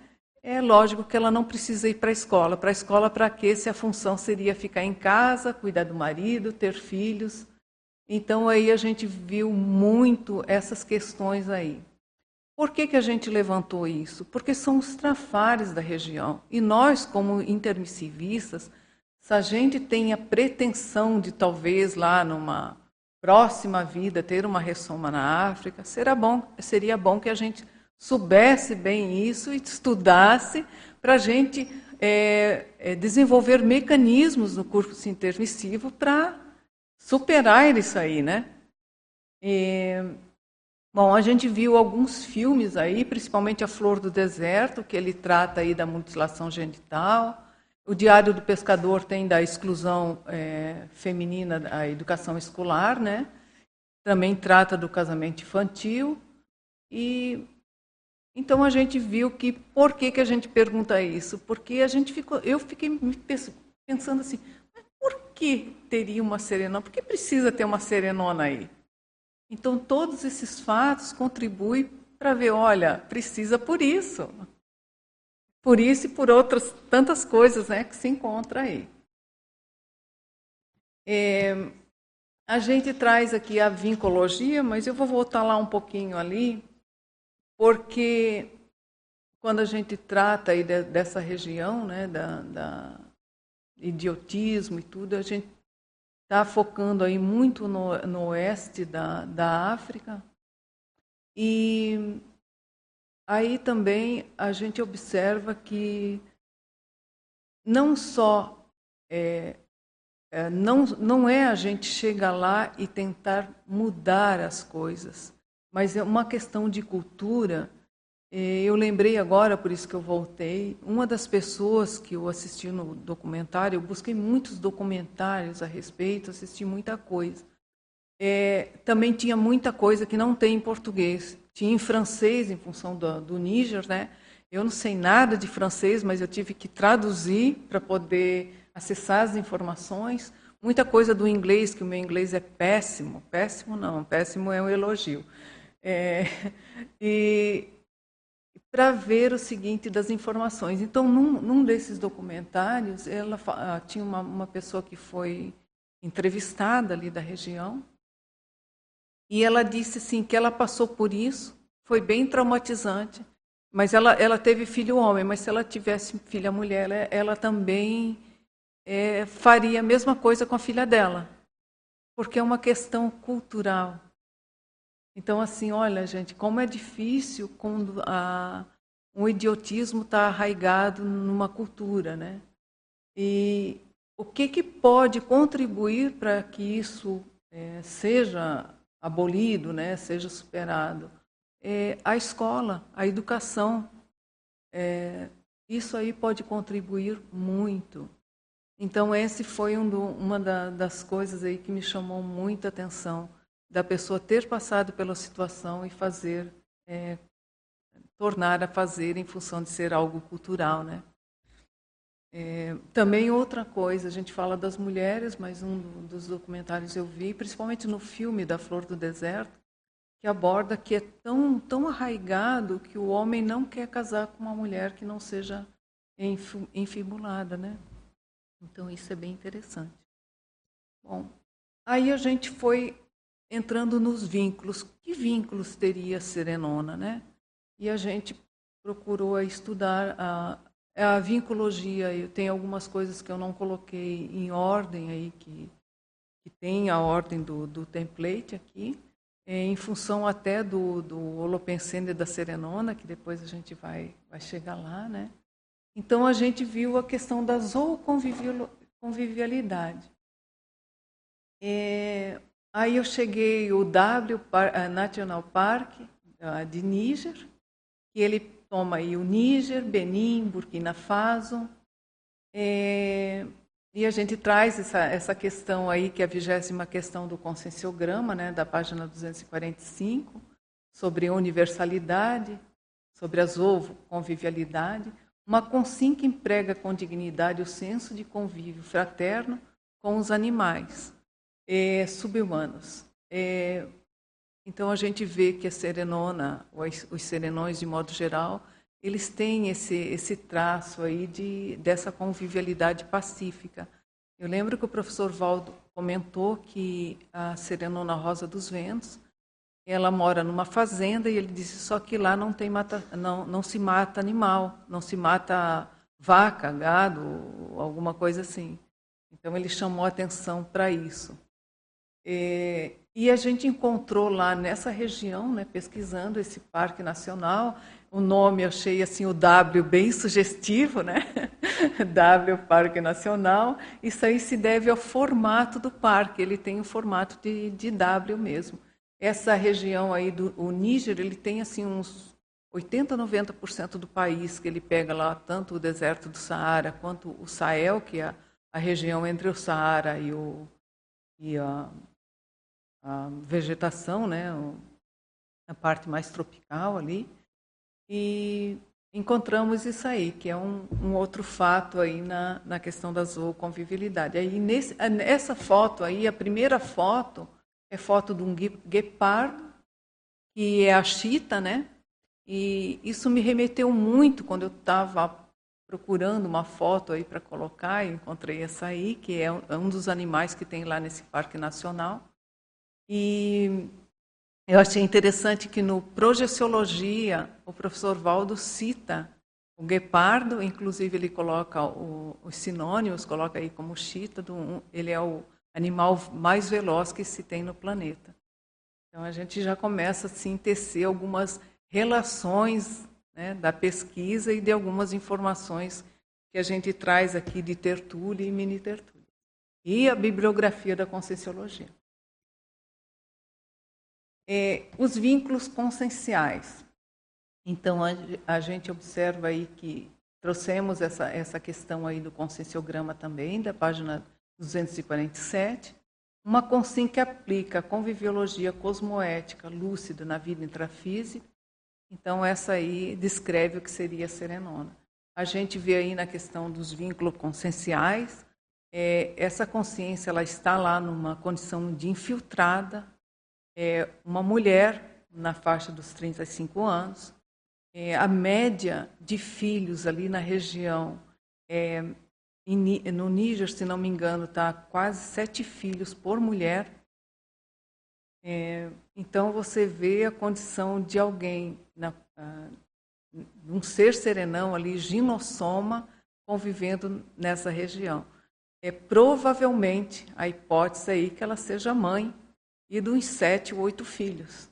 Speaker 8: É lógico que ela não precisa ir para a escola. Para a escola, para quê? Se a função seria ficar em casa, cuidar do marido, ter filhos. Então, aí a gente viu muito essas questões aí. Por que, que a gente levantou isso? Porque são os trafares da região. E nós, como intermissivistas, se a gente tem a pretensão de talvez lá numa próxima vida ter uma ressoma na África, será bom, seria bom que a gente soubesse bem isso e estudasse para a gente é, é, desenvolver mecanismos no curso intermissivo para superar isso aí, né? E, Bom, a gente viu alguns filmes aí, principalmente A Flor do Deserto, que ele trata aí da mutilação genital. o Diário do Pescador tem da exclusão é, feminina da educação escolar, né? Também trata do casamento infantil. E então a gente viu que por que, que a gente pergunta isso? Porque a gente ficou, eu fiquei pensando assim, mas por que teria uma serenona? Por que precisa ter uma serenona aí? Então todos esses fatos contribuem para ver, olha, precisa por isso. Por isso e por outras tantas coisas né, que se encontra aí. É, a gente traz aqui a vincologia, mas eu vou voltar lá um pouquinho ali, porque quando a gente trata aí de, dessa região, né, da, da, idiotismo e tudo, a gente está focando aí muito no, no oeste da, da África. E Aí também a gente observa que não só é, é, não, não é a gente chegar lá e tentar mudar as coisas, mas é uma questão de cultura. Eu lembrei agora, por isso que eu voltei, uma das pessoas que eu assisti no documentário, eu busquei muitos documentários a respeito, assisti muita coisa. É, também tinha muita coisa que não tem em português tinha em francês, em função do, do Níger, né? Eu não sei nada de francês, mas eu tive que traduzir para poder acessar as informações. Muita coisa do inglês, que o meu inglês é péssimo. Péssimo não, péssimo é um elogio. É, e para ver o seguinte das informações. Então, num, num desses documentários, ela ah, tinha uma, uma pessoa que foi entrevistada ali da região, e ela disse assim que ela passou por isso, foi bem traumatizante, mas ela, ela teve filho homem, mas se ela tivesse filha mulher, ela, ela também é, faria a mesma coisa com a filha dela, porque é uma questão cultural. Então, assim, olha, gente, como é difícil quando a, um idiotismo está arraigado numa cultura, né? E o que, que pode contribuir para que isso é, seja abolido, né, seja superado. É, a escola, a educação, é, isso aí pode contribuir muito. Então, esse foi um do, uma da, das coisas aí que me chamou muita atenção, da pessoa ter passado pela situação e fazer, é, tornar a fazer em função de ser algo cultural, né? É, também outra coisa, a gente fala das mulheres, mas um dos documentários eu vi, principalmente no filme da Flor do Deserto, que aborda que é tão, tão arraigado que o homem não quer casar com uma mulher que não seja enfibulada, né? Então isso é bem interessante. Bom, aí a gente foi entrando nos vínculos. Que vínculos teria Serenona, né? E a gente procurou estudar a, a vincologia, eu tenho algumas coisas que eu não coloquei em ordem aí, que, que tem a ordem do, do template aqui, é, em função até do, do Holopensene da Serenona, que depois a gente vai, vai chegar lá, né? Então a gente viu a questão da zooconvivialidade. É, aí eu cheguei o W National Park de Níger, que ele toma aí o Níger, Benin, Burkina Faso. É, e a gente traz essa, essa questão aí, que é a vigésima questão do conscienciograma, né, da página 245, sobre universalidade, sobre a convivialidade, uma consim que emprega com dignidade o senso de convívio fraterno com os animais é, subhumanos. É, então a gente vê que a serenona, os serenões de modo geral, eles têm esse, esse traço aí de, dessa convivialidade pacífica. Eu lembro que o professor Valdo comentou que a Serenona Rosa dos Ventos, ela mora numa fazenda e ele disse só que lá não tem mata, não, não se mata animal, não se mata vaca, gado, alguma coisa assim. Então ele chamou atenção para isso. É, e a gente encontrou lá nessa região, né, pesquisando esse parque nacional, o nome eu achei assim o W bem sugestivo, né? W Parque Nacional. Isso aí se deve ao formato do parque. Ele tem o formato de, de W mesmo. Essa região aí do o Níger, ele tem assim uns 80, 90% do país que ele pega lá, tanto o deserto do Saara quanto o Sahel, que é a região entre o Saara e, o, e a, a vegetação, né, a parte mais tropical ali. E encontramos isso aí, que é um, um outro fato aí na, na questão da zooconvivilidade. Aí nesse, nessa foto aí, a primeira foto é foto de um guepardo, que é a chita, né? E isso me remeteu muito quando eu estava procurando uma foto aí para colocar, encontrei essa aí, que é, é um dos animais que tem lá nesse parque nacional. E eu achei interessante que no Projeciologia o professor Valdo cita o guepardo, inclusive ele coloca o, os sinônimos, coloca aí como chita, do, ele é o animal mais veloz que se tem no planeta. Então a gente já começa assim, a tecer algumas relações né, da pesquisa e de algumas informações que a gente traz aqui de Tertúlia e Mini Tertúlia. E a bibliografia da Conscienciologia. É, os vínculos conscienciais. Então, a, gente observa aí que trouxemos essa, essa questão aí do conscienciograma também, da página 247. Uma consciência que aplica a conviviologia cosmoética lúcida na vida intrafísica então, essa aí descreve o que seria a serenona. A gente vê aí na questão dos vínculos conscienciais, é, essa consciência ela está lá numa condição de infiltrada, é, uma mulher na faixa dos 35 anos, é, a média de filhos ali na região, é, no Níger, se não me engano, está quase sete filhos por mulher. É, então você vê a condição de alguém, na, uh, um ser serenão ali, ginossoma, convivendo nessa região. É provavelmente a hipótese aí que ela seja mãe e dos sete ou oito filhos.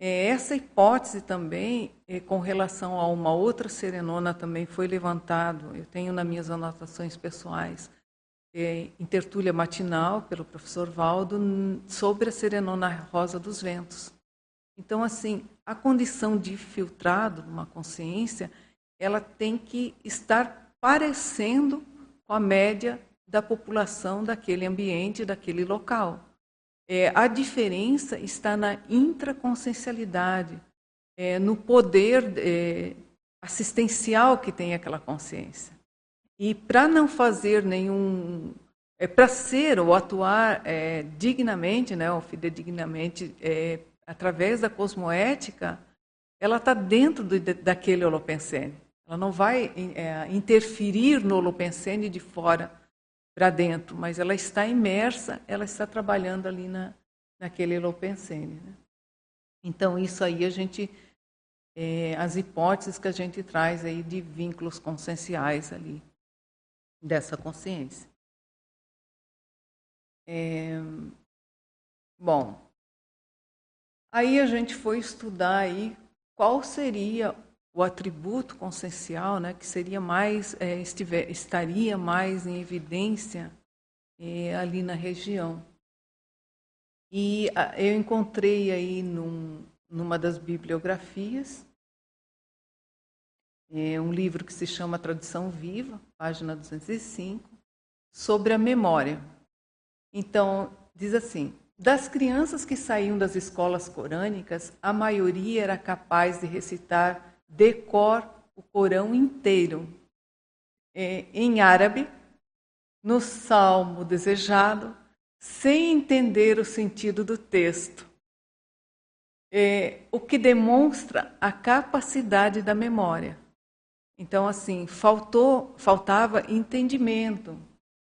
Speaker 8: É, essa hipótese também, é, com relação a uma outra serenona, também foi levantado. Eu tenho nas minhas anotações pessoais é, em tertúlia matinal pelo professor Valdo sobre a Serenona Rosa dos Ventos. Então, assim, a condição de filtrado numa consciência, ela tem que estar parecendo com a média da população daquele ambiente, daquele local. É, a diferença está na intraconsciencialidade, é, no poder é, assistencial que tem aquela consciência. E para não fazer nenhum. É, para ser ou atuar é, dignamente, né, ou fidedignamente, é, através da cosmoética, ela está dentro do, daquele holopensene. Ela não vai interferir no holopensene de fora para dentro, mas ela está imersa, ela está trabalhando ali na, naquele holopensene. Né? Então, isso aí a gente. É, as hipóteses que a gente traz aí de vínculos conscienciais ali dessa consciência. É, bom, aí a gente foi estudar aí qual seria o atributo consciencial, né, que seria mais é, estiver, estaria mais em evidência é, ali na região. E a, eu encontrei aí num, numa das bibliografias é um livro que se chama Tradição Viva, página 205, sobre a memória. Então, diz assim: das crianças que saíam das escolas corânicas, a maioria era capaz de recitar de cor o Corão inteiro, é, em árabe, no salmo desejado, sem entender o sentido do texto. É, o que demonstra a capacidade da memória. Então, assim, faltou, faltava entendimento,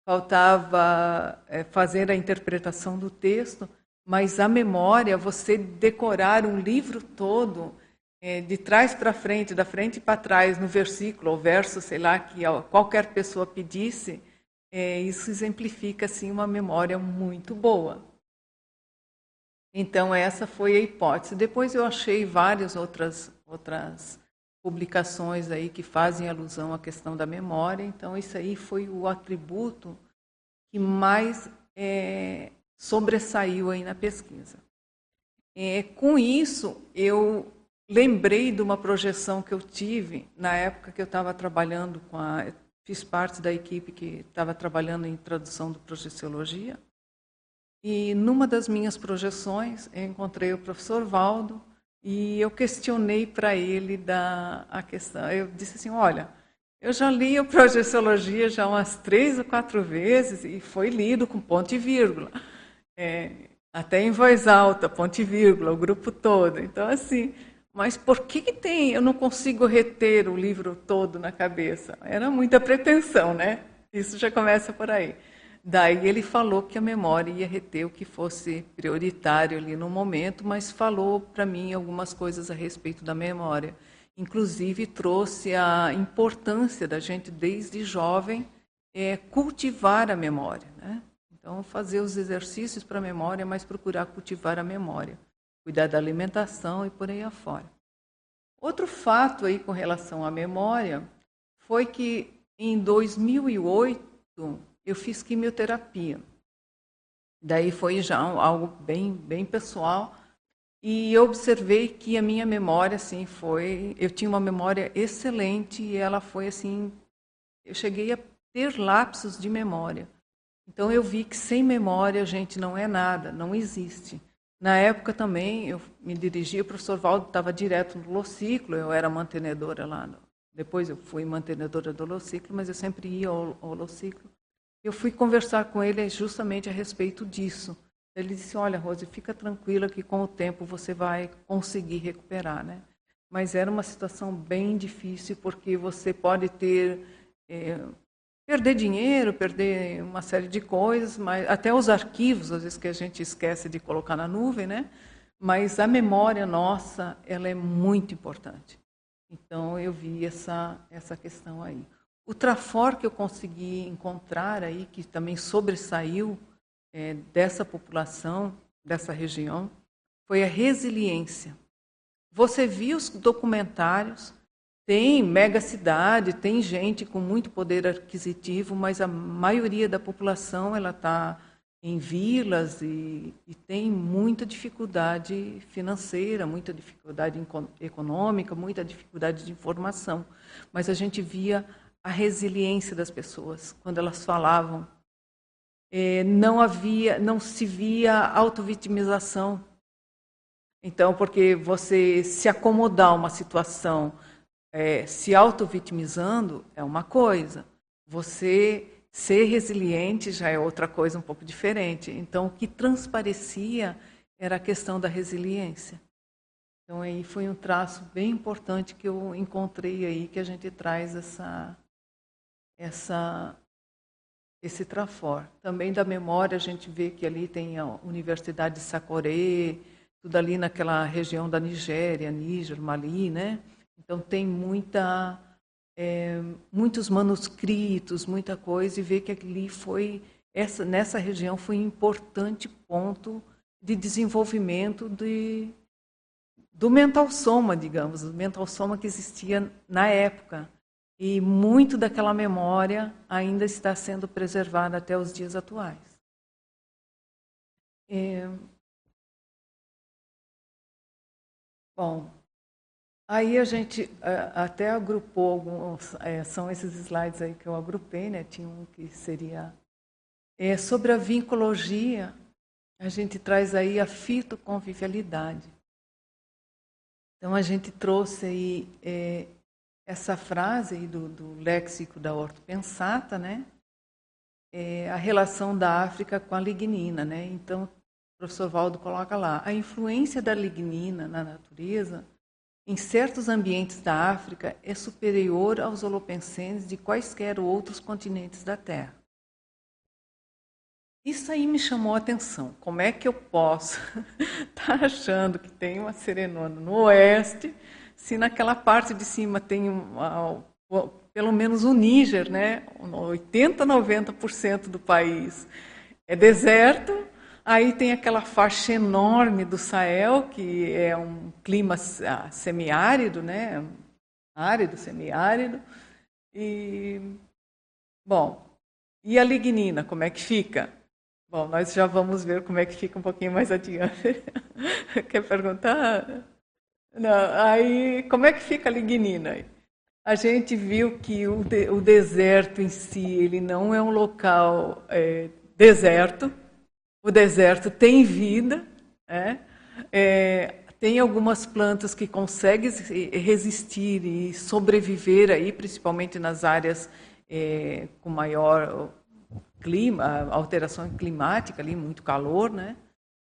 Speaker 8: faltava é, fazer a interpretação do texto, mas a memória, você decorar um livro todo, é, de trás para frente, da frente para trás, no versículo ou verso, sei lá, que qualquer pessoa pedisse, é, isso exemplifica assim uma memória muito boa. Então essa foi a hipótese. Depois eu achei várias outras outras publicações aí que fazem alusão à questão da memória. Então, isso aí foi o atributo que mais é, sobressaiu aí na pesquisa. É, com isso, eu lembrei de uma projeção que eu tive na época que eu estava trabalhando com a. Fiz parte da equipe que estava trabalhando em tradução do Projeciologia. E numa das minhas projeções, eu encontrei o professor Valdo e eu questionei para ele da a questão. Eu disse assim: olha, eu já li o Projeciologia já umas três ou quatro vezes e foi lido com ponto e vírgula. É, até em voz alta, ponto e vírgula, o grupo todo. Então, assim, mas por que, que tem, eu não consigo reter o livro todo na cabeça? Era muita pretensão, né? Isso já começa por aí. Daí ele falou que a memória ia reter o que fosse prioritário ali no momento, mas falou para mim algumas coisas a respeito da memória. Inclusive trouxe a importância da gente desde jovem é, cultivar a memória, né? Então fazer os exercícios para a memória, mas procurar cultivar a memória, cuidar da alimentação e por aí afora. Outro fato aí com relação à memória foi que em 2008 eu fiz quimioterapia. Daí foi já algo bem, bem pessoal. E eu observei que a minha memória, assim, foi. Eu tinha uma memória excelente e ela foi assim. Eu cheguei a ter lapsos de memória. Então eu vi que sem memória a gente não é nada, não existe. Na época também eu me dirigia, o professor Valdo estava direto no Lociclo, eu era mantenedora lá. No, depois eu fui mantenedora do Lociclo, mas eu sempre ia ao, ao Lociclo. Eu fui conversar com ele justamente a respeito disso. Ele disse: Olha, Rose, fica tranquila que com o tempo você vai conseguir recuperar, né? Mas era uma situação bem difícil porque você pode ter é, perder dinheiro, perder uma série de coisas, mas até os arquivos às vezes que a gente esquece de colocar na nuvem, né? Mas a memória nossa, ela é muito importante. Então eu vi essa essa questão aí. O trafor que eu consegui encontrar aí, que também sobressaiu é, dessa população, dessa região, foi a resiliência. Você viu os documentários, tem mega cidade, tem gente com muito poder aquisitivo, mas a maioria da população ela está em vilas e, e, tem muita dificuldade financeira, muita dificuldade econômica, muita dificuldade de informação. Mas a gente via a resiliência das pessoas quando elas falavam. É, não havia, não se via autovitimização. Então, porque você se acomodar uma situação é, se auto-vitimizando é uma coisa, você ser resiliente já é outra coisa um pouco diferente. Então, o que transparecia era a questão da resiliência. Então, aí foi um traço bem importante que eu encontrei aí, que a gente traz essa, essa, esse trafor. Também da memória, a gente vê que ali tem a Universidade de Sacoré, tudo ali naquela região da Nigéria, Níger, Mali, né? Então tem muita, é, muitos manuscritos, muita coisa, e vê que ali foi, essa, nessa região foi um importante ponto de desenvolvimento de, do mental soma, digamos, o mental soma que existia na época. E muito daquela memória ainda está sendo preservada até os dias atuais. É... Bom, Aí a gente até agrupou alguns, é, são esses slides aí que eu agrupei, né? Tinha um que seria é, sobre a vincologia, a gente traz aí a fitoconvivialidade. Então a gente trouxe aí é, essa frase aí do, do léxico da ortopensata, né? É, a relação da África com a lignina, né? Então o professor Valdo coloca lá a influência da lignina na natureza em certos ambientes da África, é superior aos holopenses de quaisquer outros continentes da Terra. Isso aí me chamou a atenção. Como é que eu posso estar tá achando que tem uma serenona no oeste, se naquela parte de cima tem uma, pelo menos o Níger, né? 80, 90% do país é deserto, Aí tem aquela faixa enorme do Sahel, que é um clima ah, semiárido, né? Árido, semiárido. E, bom, e a lignina, como é que fica? Bom, nós já vamos ver como é que fica um pouquinho mais adiante. Quer perguntar? Não, aí, como é que fica a lignina? A gente viu que o, de, o deserto em si, ele não é um local é, deserto. O deserto tem vida, é, é, tem algumas plantas que conseguem resistir e sobreviver aí, principalmente nas áreas é, com maior clima, alteração climática ali, muito calor, né?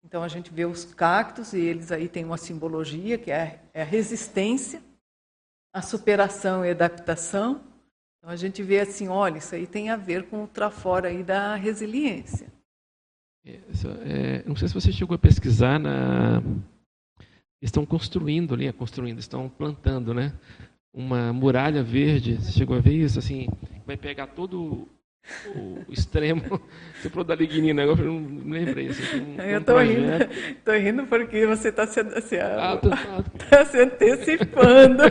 Speaker 8: Então a gente vê os cactos e eles aí têm uma simbologia que é, é a resistência, a superação e adaptação. Então a gente vê assim, olha, isso aí tem a ver com o trafora aí da resiliência.
Speaker 9: É, é, não sei se você chegou a pesquisar na estão construindo ali, construindo, estão plantando, né? Uma muralha verde. Você chegou a ver isso? Assim, vai pegar todo o extremo. Você falou da lignina, eu não lembrei. Assim,
Speaker 8: um, eu estou um rindo, tô rindo porque você está se, assim, ah, tá se antecipando.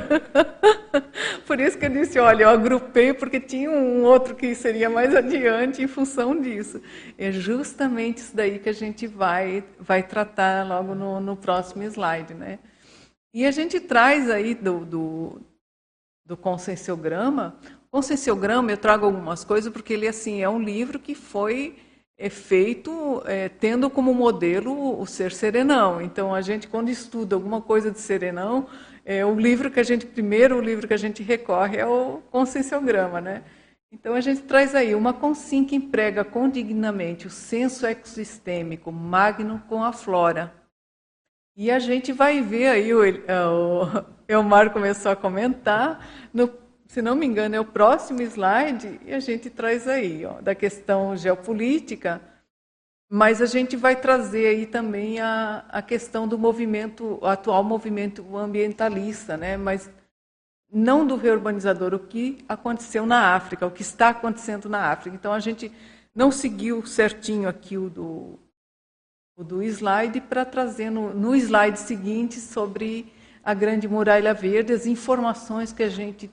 Speaker 8: Por isso que eu disse, olha, eu agrupei porque tinha um outro que seria mais adiante em função disso. É justamente isso daí que a gente vai, vai tratar logo no, no próximo slide. Né? E a gente traz aí do, do, do conscienciograma Conscienciograma, eu trago algumas coisas porque ele assim é um livro que foi é feito é, tendo como modelo o ser serenão. Então, a gente, quando estuda alguma coisa de serenão, é, o livro que a gente, primeiro o livro que a gente recorre é o conscienciograma, né? Então, a gente traz aí uma consim que emprega condignamente o senso ecossistêmico magno com a flora. E a gente vai ver aí, o, o Elmar começou a comentar, no se não me engano, é o próximo slide, e a gente traz aí, ó, da questão geopolítica, mas a gente vai trazer aí também a, a questão do movimento, o atual movimento ambientalista, né? mas não do reurbanizador, o que aconteceu na África, o que está acontecendo na África. Então, a gente não seguiu certinho aqui o do, o do slide para trazer no, no slide seguinte sobre a Grande Muralha Verde, as informações que a gente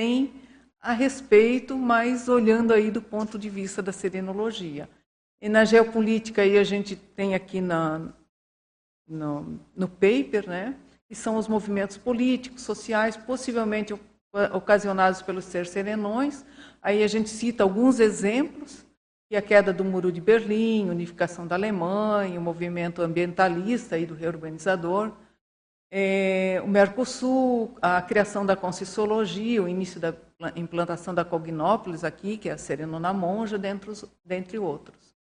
Speaker 8: tem a respeito, mas olhando aí do ponto de vista da serenologia. E na geopolítica aí a gente tem aqui na, no, no paper, né, que são os movimentos políticos, sociais, possivelmente ocasionados pelos ser serenões. Aí a gente cita alguns exemplos, é a queda do Muro de Berlim, unificação da Alemanha, o movimento ambientalista aí do reurbanizador, é, o Mercosul, a criação da Conscienciologia, o início da implantação da Cognópolis aqui, que é a Serenona Monja, dentre, dentre outros.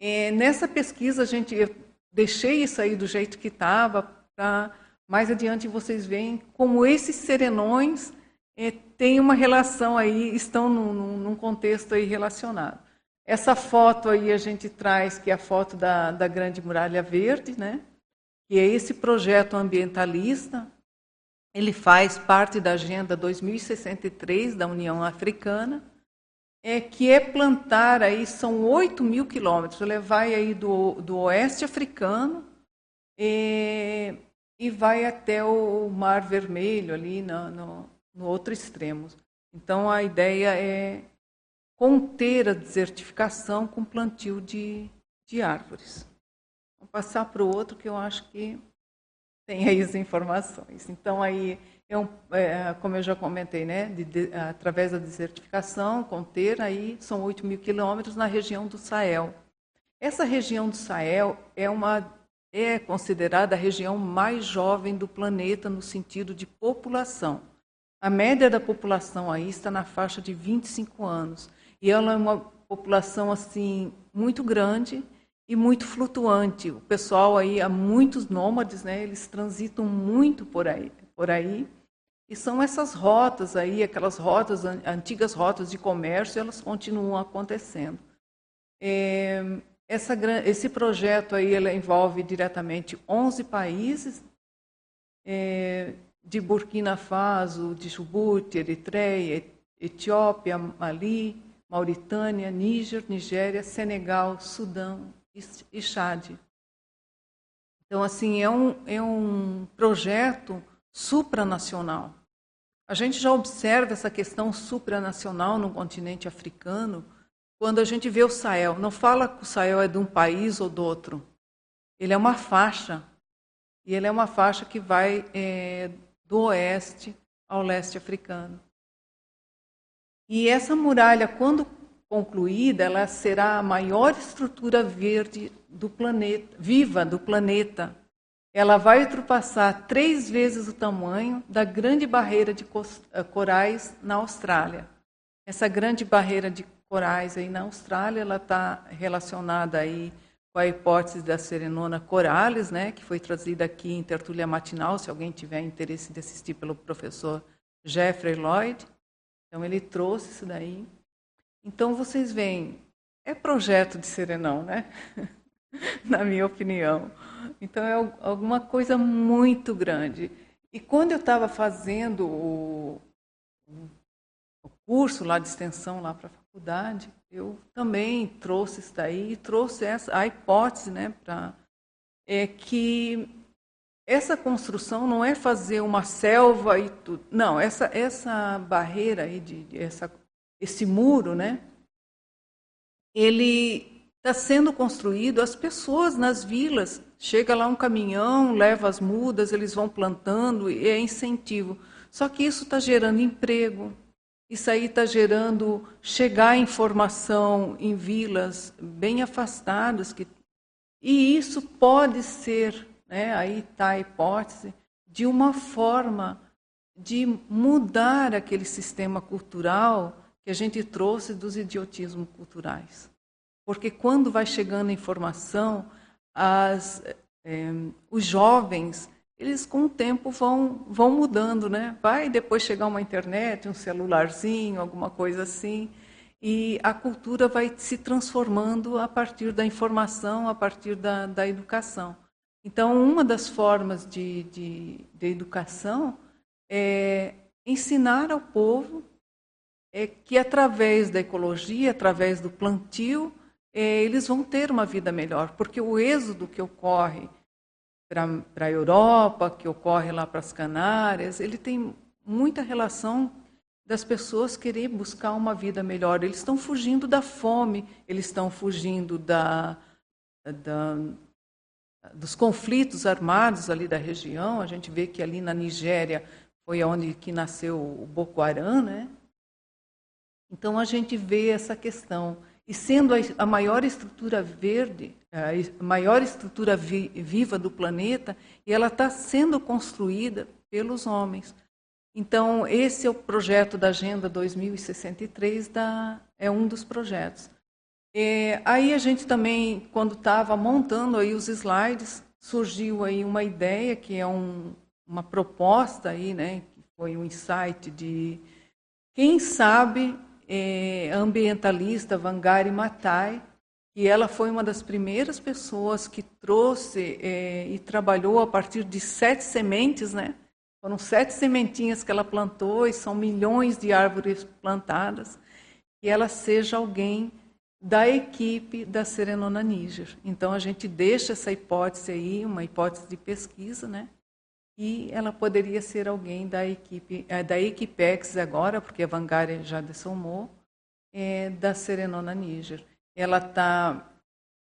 Speaker 8: É, nessa pesquisa, a gente eu deixei isso aí do jeito que estava, para mais adiante vocês veem como esses serenões é, têm uma relação aí, estão num, num contexto aí relacionado. Essa foto aí a gente traz, que é a foto da, da Grande Muralha Verde, né? Que é esse projeto ambientalista. Ele faz parte da Agenda 2063 da União Africana, é, que é plantar aí, são 8 mil quilômetros, ele vai aí do, do oeste africano e, e vai até o Mar Vermelho, ali no, no, no outro extremo. Então, a ideia é conter a desertificação com plantio de, de árvores. Passar para o outro que eu acho que tem aí as informações. Então, aí, é um, é, como eu já comentei, né, de, de, através da desertificação, conter aí, são 8 mil quilômetros na região do Sahel. Essa região do Sahel é, uma, é considerada a região mais jovem do planeta no sentido de população. A média da população aí está na faixa de 25 anos. E ela é uma população assim muito grande, e muito flutuante. O pessoal aí, há muitos nômades, né, eles transitam muito por aí, por aí. E são essas rotas aí, aquelas rotas, antigas rotas de comércio, elas continuam acontecendo. É, essa, esse projeto aí ele envolve diretamente 11 países, é, de Burkina Faso, de Djibouti, Eritreia, Etiópia, Mali, Mauritânia, Níger, Nigéria, Senegal, Sudão, e Chad. Então, assim, é um, é um projeto supranacional. A gente já observa essa questão supranacional no continente africano quando a gente vê o Sahel. Não fala que o Sahel é de um país ou do outro. Ele é uma faixa. E ele é uma faixa que vai é, do oeste ao leste africano. E essa muralha, quando concluída, ela será a maior estrutura verde do planeta, viva do planeta. Ela vai ultrapassar três vezes o tamanho da grande barreira de eh, corais na Austrália. Essa grande barreira de corais aí na Austrália, ela está relacionada aí com a hipótese da Serenona coralis, né, que foi trazida aqui em tertúlia matinal, se alguém tiver interesse de assistir pelo professor Jeffrey Lloyd. Então ele trouxe isso daí. Então vocês veem, é projeto de Serenão, né? Na minha opinião. Então é alguma coisa muito grande. E quando eu estava fazendo o, o curso lá de extensão lá para a faculdade, eu também trouxe isso daí, trouxe essa, a hipótese né, para é que essa construção não é fazer uma selva e tudo. Não, essa, essa barreira aí, de, de essa, esse muro, né, ele está sendo construído, as pessoas nas vilas, chega lá um caminhão, leva as mudas, eles vão plantando, e é incentivo. Só que isso está gerando emprego, isso aí está gerando chegar informação em vilas bem afastadas. Que, e isso pode ser, né, aí está a hipótese, de uma forma de mudar aquele sistema cultural que a gente trouxe dos idiotismos culturais. Porque quando vai chegando a informação, as, é, os jovens eles com o tempo vão, vão mudando, né? Vai depois chegar uma internet, um celularzinho, alguma coisa assim, e a cultura vai se transformando a partir da informação, a partir da, da educação. Então, uma das formas de, de, de educação é ensinar ao povo é que através da ecologia, através do plantio, é, eles vão ter uma vida melhor, porque o êxodo que ocorre para a Europa, que ocorre lá para as Canárias, ele tem muita relação das pessoas querer buscar uma vida melhor. Eles estão fugindo da fome, eles estão fugindo da, da, dos conflitos armados ali da região. A gente vê que ali na Nigéria foi onde que nasceu o Boko Haram, né? Então a gente vê essa questão. E sendo a maior estrutura verde, a maior estrutura vi, viva do planeta, e ela está sendo construída pelos homens. Então, esse é o projeto da Agenda 2063, da, é um dos projetos. É, aí a gente também, quando estava montando aí os slides, surgiu aí uma ideia que é um, uma proposta aí, né, que foi um insight de quem sabe é, ambientalista Vangari Matai, e ela foi uma das primeiras pessoas que trouxe é, e trabalhou a partir de sete sementes, né? Foram sete sementinhas que ela plantou e são milhões de árvores plantadas. E ela seja alguém da equipe da Serenona Níger. Então a gente deixa essa hipótese aí, uma hipótese de pesquisa, né? E ela poderia ser alguém da equipe, é, da Equipex agora, porque a Vanguard já dessomou, é, da Serenona Níger. Ela tá,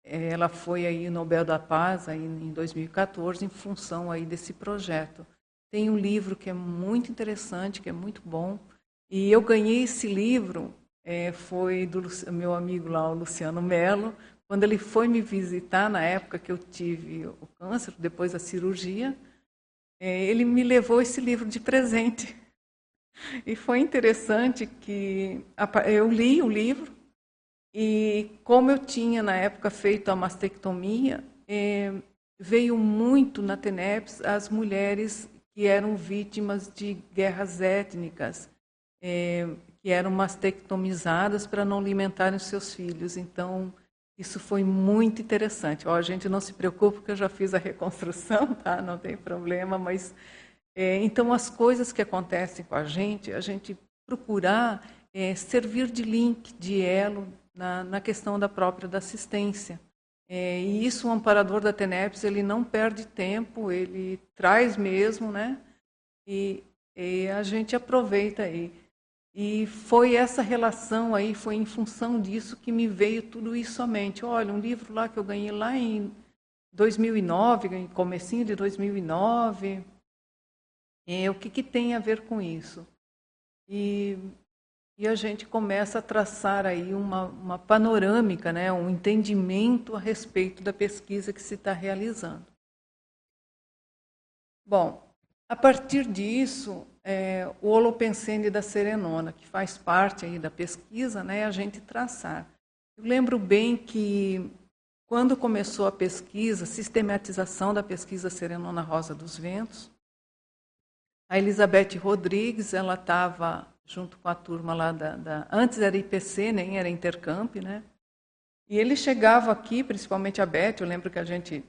Speaker 8: é, ela foi aí Nobel da Paz aí em 2014 em função aí desse projeto. Tem um livro que é muito interessante, que é muito bom, e eu ganhei esse livro é, foi do meu amigo lá, o Luciano Melo, quando ele foi me visitar na época que eu tive o câncer, depois da cirurgia, ele me levou esse livro de presente. E foi interessante que eu li o livro e como eu tinha na época feito a mastectomia, é, veio muito na TENEPS as mulheres que eram vítimas de guerras étnicas, é, que eram mastectomizadas para não alimentarem os seus filhos. Então, isso foi muito interessante. Ó, a gente não se preocupa, porque eu já fiz a reconstrução, tá? não tem problema, mas. É, então, as coisas que acontecem com a gente, a gente procurar é, servir de link, de elo na, na questão da própria da assistência. É, e isso o amparador da TENEPS ele não perde tempo, ele traz mesmo, né? E, e, a gente aproveita aí. E foi essa relação aí, foi em função disso que me veio tudo isso somente. Olha, um livro lá que eu ganhei lá em 2009, comecinho de 2009. É, o que, que tem a ver com isso? E, e a gente começa a traçar aí uma, uma panorâmica, né, um entendimento a respeito da pesquisa que se está realizando. Bom, a partir disso, é, o Holopensene da Serenona, que faz parte aí da pesquisa, né, a gente traçar. Eu lembro bem que quando começou a pesquisa, sistematização da pesquisa Serenona Rosa dos Ventos, a Elizabeth Rodrigues, ela estava junto com a turma lá da, da, Antes era IPC, nem era Intercamp, né? E ele chegava aqui, principalmente a Beth, eu lembro que a gente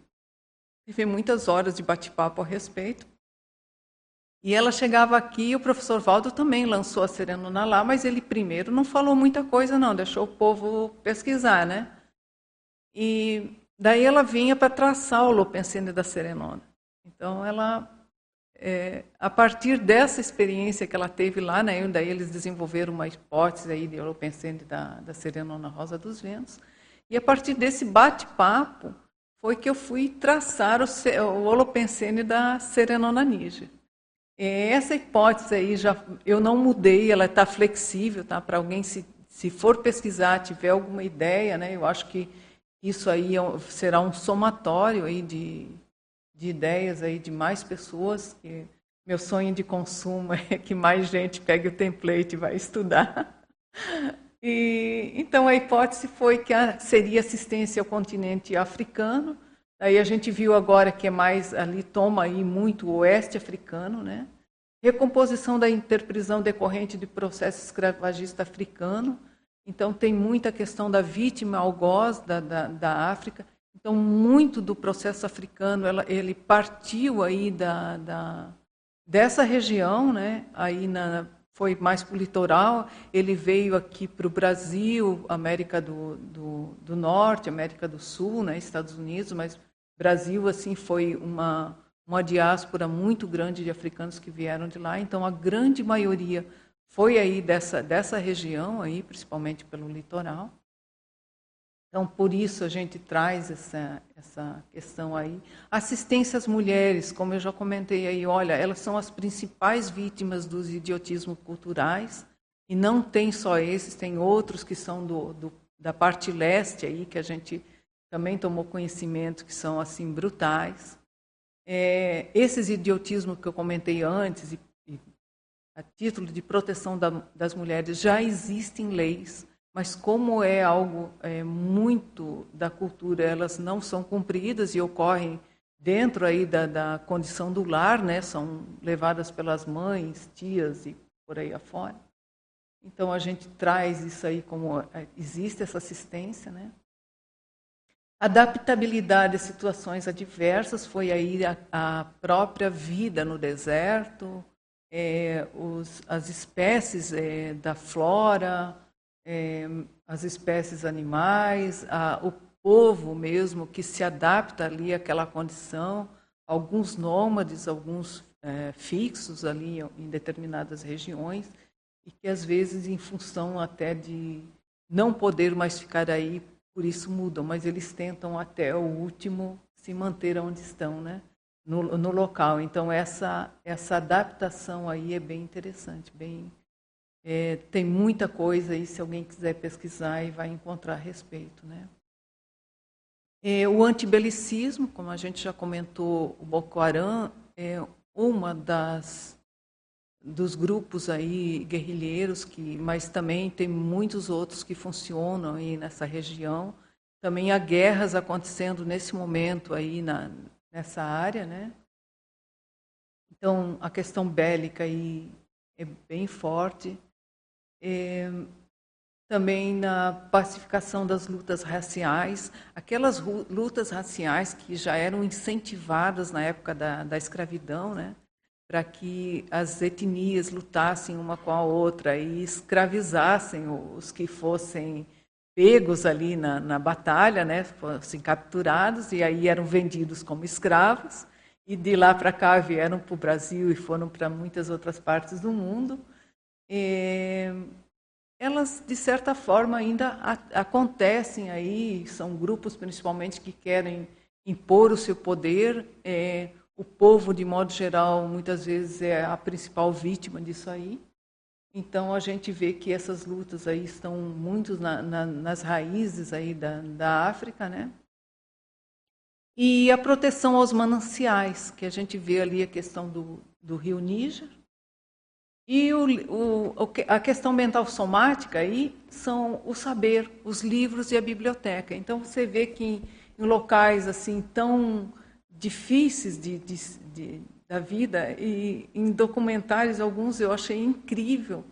Speaker 8: teve muitas horas de bate-papo a respeito. E ela chegava aqui e o professor Valdo também lançou a Serenona lá, mas ele primeiro não falou muita coisa, não, deixou o povo pesquisar, né? E daí ela vinha para traçar o Lopensene da Serenona. Então ela, é, a partir dessa experiência que ela teve lá, né, daí eles desenvolveram uma hipótese aí de Lopensene da, da Serenona Rosa dos Ventos. E a partir desse bate-papo foi que eu fui traçar o, o da Serenona Níger. É, essa hipótese aí já eu não mudei, ela está flexível, tá? Para alguém se, se for pesquisar, tiver alguma ideia, né? Eu acho que isso aí é será um somatório aí de, de ideias aí de mais pessoas. Que meu sonho de consumo é que mais gente pegue o template e vai estudar. E, então a hipótese foi que seria assistência ao continente africano Aí a gente viu agora que é mais ali toma aí muito o oeste africano, né? Recomposição da interprisão decorrente de processo escravagista africano. Então tem muita questão da vítima algoz da, da, da África. Então muito do processo africano ela, ele partiu aí da, da dessa região, né? Aí na, foi mais para o litoral, ele veio aqui para o Brasil, América do, do, do, Norte, América do Sul, né, Estados Unidos, mas Brasil assim foi uma uma diáspora muito grande de africanos que vieram de lá, então a grande maioria foi aí dessa dessa região aí, principalmente pelo litoral. Então, por isso a gente traz essa, essa questão aí. Assistência às mulheres, como eu já comentei aí, olha, elas são as principais vítimas dos idiotismos culturais, e não tem só esses, tem outros que são do, do, da parte leste aí, que a gente também tomou conhecimento que são assim brutais. É, esses idiotismos que eu comentei antes, e, e a título de proteção da, das mulheres, já existem leis, mas como é algo é, muito da cultura, elas não são cumpridas e ocorrem dentro aí da, da condição do lar, né? São levadas pelas mães, tias e por aí afora. Então a gente traz isso aí como é, existe essa assistência, né? Adaptabilidade a situações adversas foi aí a, a própria vida no deserto, é, os, as espécies é, da flora, é, as espécies animais, a, o povo mesmo que se adapta ali àquela condição, alguns nômades, alguns é, fixos ali em determinadas regiões, e que às vezes, em função até de não poder mais ficar aí por isso mudam, mas eles tentam até o último se manter onde estão, né? No, no local. Então essa essa adaptação aí é bem interessante, bem é, tem muita coisa aí se alguém quiser pesquisar e vai encontrar a respeito, né? É, o antibelicismo, como a gente já comentou, o Boko Haram é uma das dos grupos aí guerrilheiros que, mas também tem muitos outros que funcionam aí nessa região. Também há guerras acontecendo nesse momento aí na, nessa área, né? Então a questão bélica aí é bem forte. É, também na pacificação das lutas raciais, aquelas lutas raciais que já eram incentivadas na época da, da escravidão, né? Para que as etnias lutassem uma com a outra e escravizassem os que fossem pegos ali na, na batalha, né, fossem capturados e aí eram vendidos como escravos e de lá para cá vieram para o Brasil e foram para muitas outras partes do mundo. E elas de certa forma ainda acontecem aí, são grupos principalmente que querem impor o seu poder. É, o povo, de modo geral, muitas vezes é a principal vítima disso aí. Então a gente vê que essas lutas aí estão muito na, na, nas raízes aí da, da África, né? E a proteção aos mananciais, que a gente vê ali a questão do, do rio Níger. E o, o, a questão mental somática aí são o saber, os livros e a biblioteca. Então você vê que em, locais assim tão difíceis de, de, de da vida e em documentários alguns eu achei incrível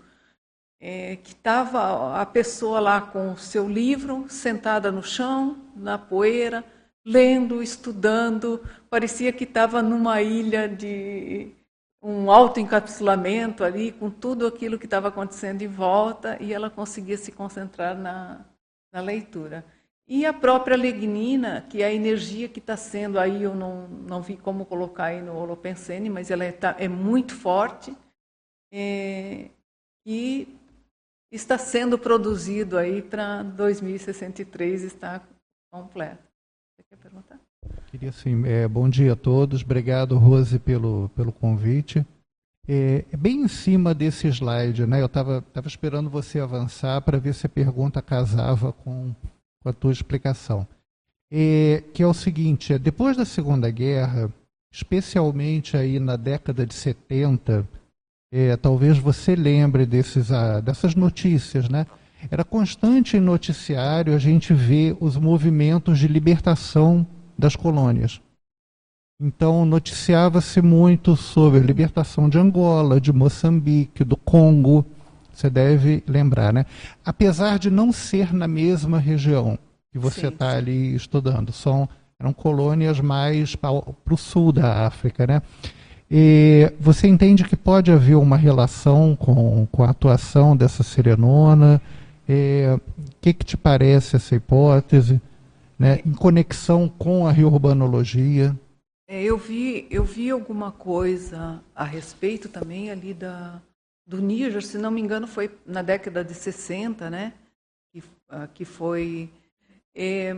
Speaker 8: é, que estava a pessoa lá com o seu livro sentada no chão na poeira lendo estudando parecia que estava numa ilha de um autoencapsulamento ali com tudo aquilo que estava acontecendo em volta e ela conseguia se concentrar na, na leitura e a própria lignina, que é a energia que está sendo aí, eu não, não vi como colocar aí no Holopensene, mas ela é, tá, é muito forte é, e está sendo produzido aí para 2063 estar completo. Você quer perguntar?
Speaker 10: Queria sim. É, bom dia a todos. Obrigado, Rose, pelo, pelo convite. É, é bem em cima desse slide, né? Eu estava tava esperando você avançar para ver se a pergunta casava com com a tua explicação. É, que é o seguinte, é, depois da Segunda Guerra, especialmente aí na década de 70, é, talvez você lembre desses, ah, dessas notícias, né? Era constante em noticiário a gente ver os movimentos de libertação das colônias. Então, noticiava-se muito sobre a libertação de Angola, de Moçambique, do Congo, você deve lembrar, né? Apesar de não ser na mesma região que você está ali estudando, são eram colônias mais para o sul da África, né? E você entende que pode haver uma relação com, com a atuação dessa serenona? O que, que te parece essa hipótese, né? Em conexão com a reurbanologia?
Speaker 8: É, eu vi eu vi alguma coisa a respeito também ali da do Níger, se não me engano, foi na década de 60, né? Que, uh, que foi. É,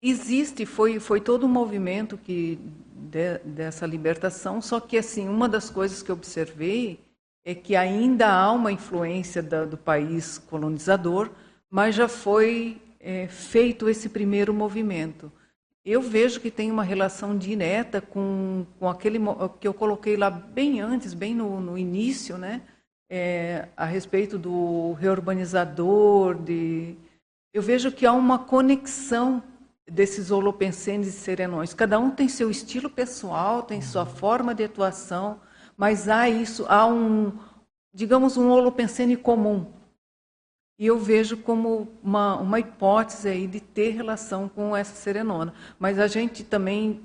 Speaker 8: existe, foi, foi todo um movimento que, de, dessa libertação, só que, assim, uma das coisas que eu observei é que ainda há uma influência da, do país colonizador, mas já foi é, feito esse primeiro movimento. Eu vejo que tem uma relação direta com, com aquele que eu coloquei lá bem antes, bem no, no início, né? É, a respeito do reurbanizador, de... eu vejo que há uma conexão desses holopensenes e serenões. Cada um tem seu estilo pessoal, tem sua forma de atuação, mas há isso, há um, digamos, um holopensene comum. E eu vejo como uma, uma hipótese aí de ter relação com essa serenona. Mas a gente também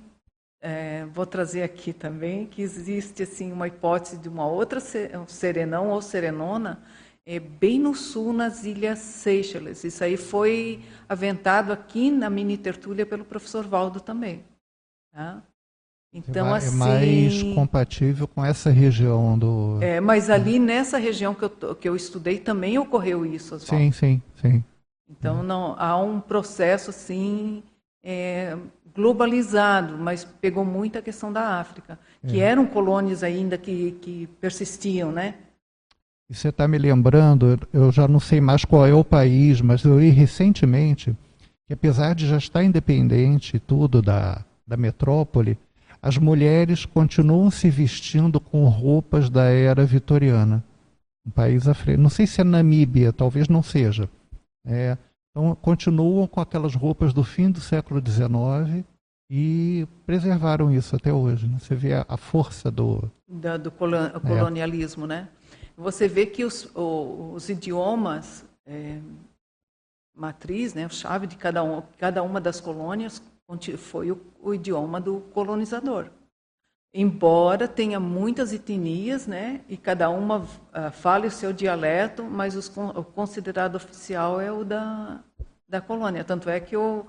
Speaker 8: é, vou trazer aqui também que existe assim uma hipótese de uma outra serenão ou serenona é, bem no sul, nas Ilhas Seychelles. Isso aí foi aventado aqui na mini tertúlia pelo professor Valdo também. Tá?
Speaker 10: Então, é assim, mais compatível com essa região do.
Speaker 8: É, mas ali nessa região que eu, que eu estudei também ocorreu isso.
Speaker 10: Oswaldo. Sim, sim, sim.
Speaker 8: Então não há um processo assim é, globalizado, mas pegou muito a questão da África, que é. eram colônias ainda que, que persistiam, né?
Speaker 10: E você está me lembrando, eu já não sei mais qual é o país, mas eu li recentemente que apesar de já estar independente tudo da, da metrópole, as mulheres continuam se vestindo com roupas da era vitoriana. Um país africano. Não sei se é Namíbia, talvez não seja. É, então, continuam com aquelas roupas do fim do século XIX e preservaram isso até hoje. Né? Você vê a, a força do...
Speaker 8: Da, do é. colonialismo, né? Você vê que os, os idiomas é, matriz, né, a chave de cada, um, cada uma das colônias foi o, o idioma do colonizador embora tenha muitas etnias, né, e cada uma uh, fale o seu dialeto, mas os, o considerado oficial é o da, da colônia. Tanto é que eu,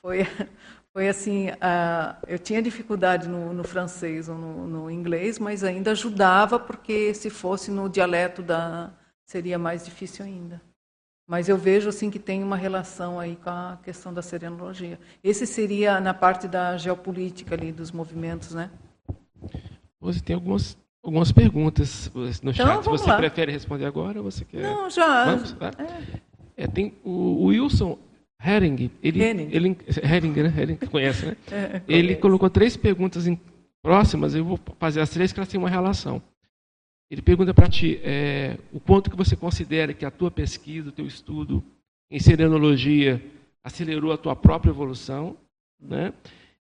Speaker 8: foi, foi assim, uh, eu tinha dificuldade no, no francês ou no, no, inglês, mas ainda ajudava, porque se fosse no dialeto da seria mais difícil ainda. Mas eu vejo assim que tem uma relação aí com a questão da serenologia. Esse seria na parte da geopolítica ali dos movimentos, né?
Speaker 9: Você tem algumas algumas perguntas no
Speaker 8: então,
Speaker 9: chat. Você
Speaker 8: lá.
Speaker 9: prefere responder agora ou você quer?
Speaker 8: Não, já.
Speaker 9: Vamos? É. É, tem o, o Wilson Hering, ele,
Speaker 8: Henning.
Speaker 9: ele Hering, né? Hering conhece, né?
Speaker 8: É,
Speaker 9: ele colocou três perguntas em, próximas. Eu vou fazer as três que elas têm uma relação. Ele pergunta para ti é, o quanto que você considera que a tua pesquisa, o teu estudo em serenologia acelerou a tua própria evolução, né?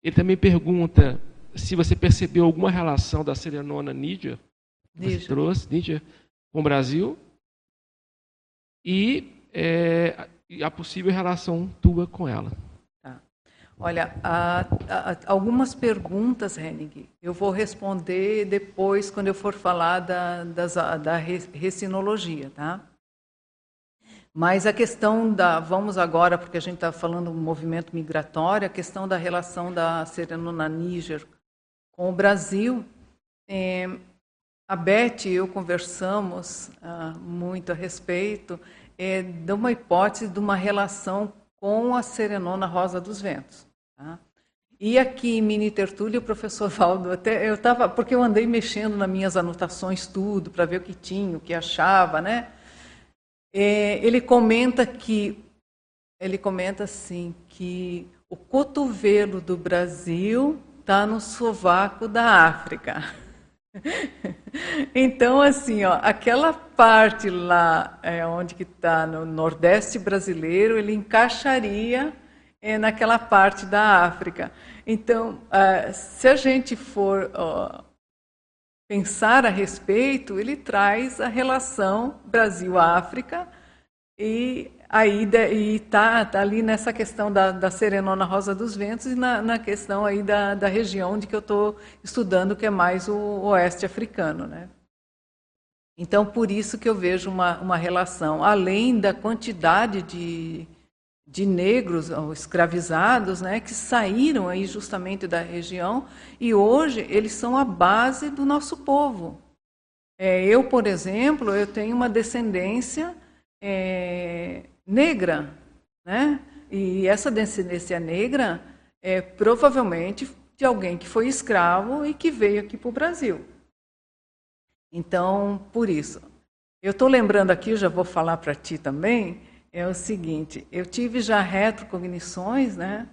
Speaker 9: Ele também pergunta se você percebeu alguma relação da serenona Nídia, que você
Speaker 8: Níger.
Speaker 9: trouxe, Nídia, com o Brasil, e é, a possível relação tua com ela.
Speaker 8: Olha, a- a- algumas perguntas, Henning, eu vou responder depois, quando eu for falar da, das- da re- recinologia, tá? Mas a questão da. Vamos agora, porque a gente está falando do movimento migratório, a questão da relação da Serenona Níger com o Brasil. eh, a Beth e eu conversamos ah, muito a respeito eh, de uma hipótese de uma relação com a Serenona Rosa dos Ventos. Tá? E aqui em Mini Tertúlia, o professor Valdo, até eu estava, porque eu andei mexendo nas minhas anotações tudo para ver o que tinha, o que achava, né? É, ele comenta que ele comenta assim que o cotovelo do Brasil está no sovaco da África. Então, assim, ó, aquela parte lá é, onde que está no Nordeste brasileiro, ele encaixaria é, naquela parte da África. Então, ah, se a gente for ó, pensar a respeito, ele traz a relação Brasil-África e aí está tá ali nessa questão da, da Serenona Rosa dos Ventos e na, na questão aí da, da região de que eu estou estudando, que é mais o oeste africano. Né? Então, por isso que eu vejo uma, uma relação, além da quantidade de, de negros escravizados né, que saíram aí justamente da região e hoje eles são a base do nosso povo. É, eu, por exemplo, eu tenho uma descendência é, negra, né? E essa descendência negra é provavelmente de alguém que foi escravo e que veio aqui para o Brasil. Então, por isso, eu estou lembrando aqui, já vou falar para ti também, é o seguinte: eu tive já retrocognições, né?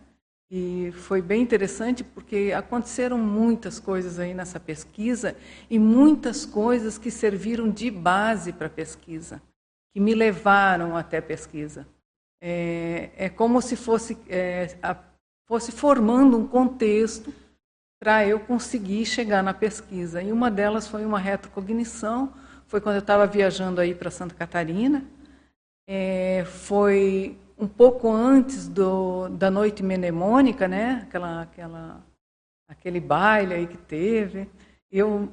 Speaker 8: E foi bem interessante porque aconteceram muitas coisas aí nessa pesquisa e muitas coisas que serviram de base para a pesquisa, que me levaram até a pesquisa. É, é como se fosse, é, a, fosse formando um contexto para eu conseguir chegar na pesquisa. E uma delas foi uma retrocognição, foi quando eu estava viajando aí para Santa Catarina. É, foi um pouco antes do, da noite mnemônica, né? Aquela, aquela, aquele baile aí que teve. Eu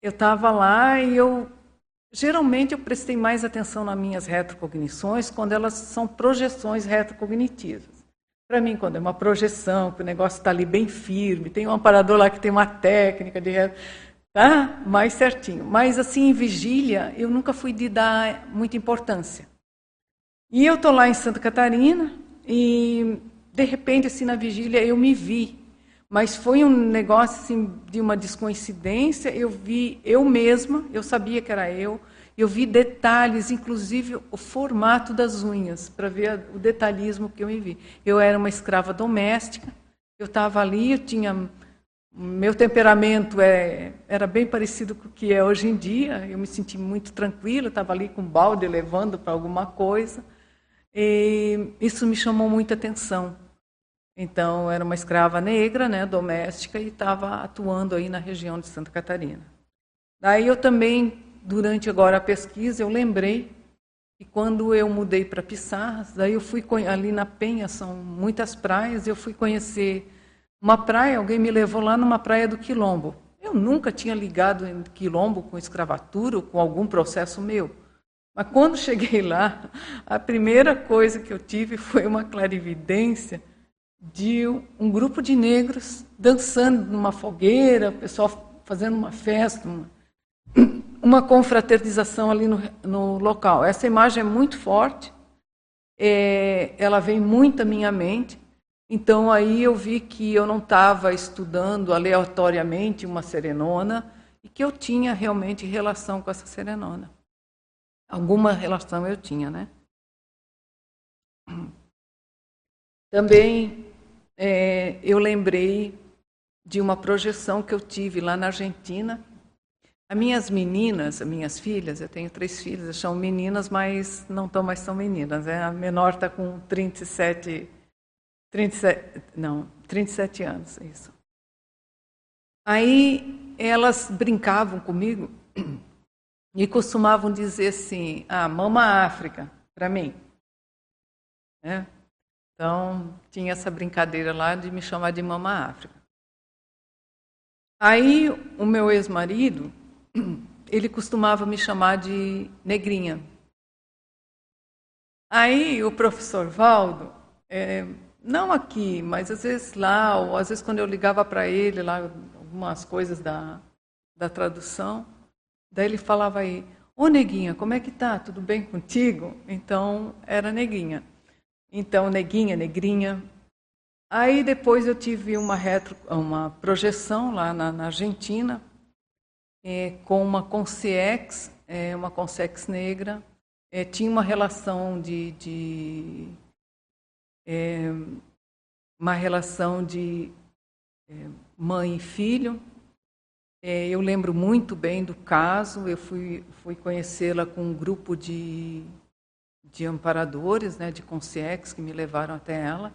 Speaker 8: eu estava lá e eu geralmente eu prestei mais atenção nas minhas retrocognições quando elas são projeções retrocognitivas. Para mim, quando é uma projeção, que o negócio está ali bem firme, tem um amparador lá que tem uma técnica de tá mais certinho. Mas assim, em vigília, eu nunca fui de dar muita importância. E eu estou lá em Santa Catarina e, de repente, assim, na vigília, eu me vi. Mas foi um negócio assim, de uma descoincidência. Eu vi eu mesma, eu sabia que era eu. Eu vi detalhes, inclusive o formato das unhas, para ver o detalhismo que eu me vi. Eu era uma escrava doméstica, eu estava ali, eu tinha. Meu temperamento é, era bem parecido com o que é hoje em dia. Eu me senti muito tranquila, estava ali com um balde levando para alguma coisa. E isso me chamou muita atenção. Então, era uma escrava negra, né, doméstica, e estava atuando aí na região de Santa Catarina. Daí eu também, durante agora a pesquisa, eu lembrei que quando eu mudei para Pissarras, daí eu fui ali na Penha, são muitas praias, eu fui conhecer uma praia, alguém me levou lá numa praia do Quilombo. Eu nunca tinha ligado em Quilombo com escravatura ou com algum processo meu. Mas quando cheguei lá, a primeira coisa que eu tive foi uma clarividência de um grupo de negros dançando numa fogueira, o pessoal fazendo uma festa, uma, uma confraternização ali no, no, local. Essa imagem é muito forte, é, ela vem muito à minha mente. Então aí eu vi que eu não estava estudando aleatoriamente uma serenona e que eu tinha realmente relação com essa serenona. Alguma relação eu tinha, né? Também é, eu lembrei de uma projeção que eu tive lá na Argentina. As minhas meninas, as minhas filhas, eu tenho três filhas, são meninas, mas não estão mais são meninas. Né? A menor está com 37, 37, não, 37 anos, isso. Aí elas brincavam comigo e costumavam dizer assim, ah, mama África, para mim. Né? Então, tinha essa brincadeira lá de me chamar de Mama África. Aí, o meu ex-marido, ele costumava me chamar de negrinha. Aí, o professor Valdo, é, não aqui, mas às vezes lá, ou às vezes quando eu ligava para ele, lá, algumas coisas da, da tradução, daí ele falava aí, ô neguinha, como é que tá? Tudo bem contigo? Então, era neguinha. Então, neguinha, negrinha. Aí depois eu tive uma, retro, uma projeção lá na, na Argentina, é, com uma consciex, é, uma consciex negra. É, tinha uma relação de, de é, uma relação de é, mãe e filho. É, eu lembro muito bem do caso. Eu fui, fui conhecê-la com um grupo de de amparadores, né, de consciex que me levaram até ela.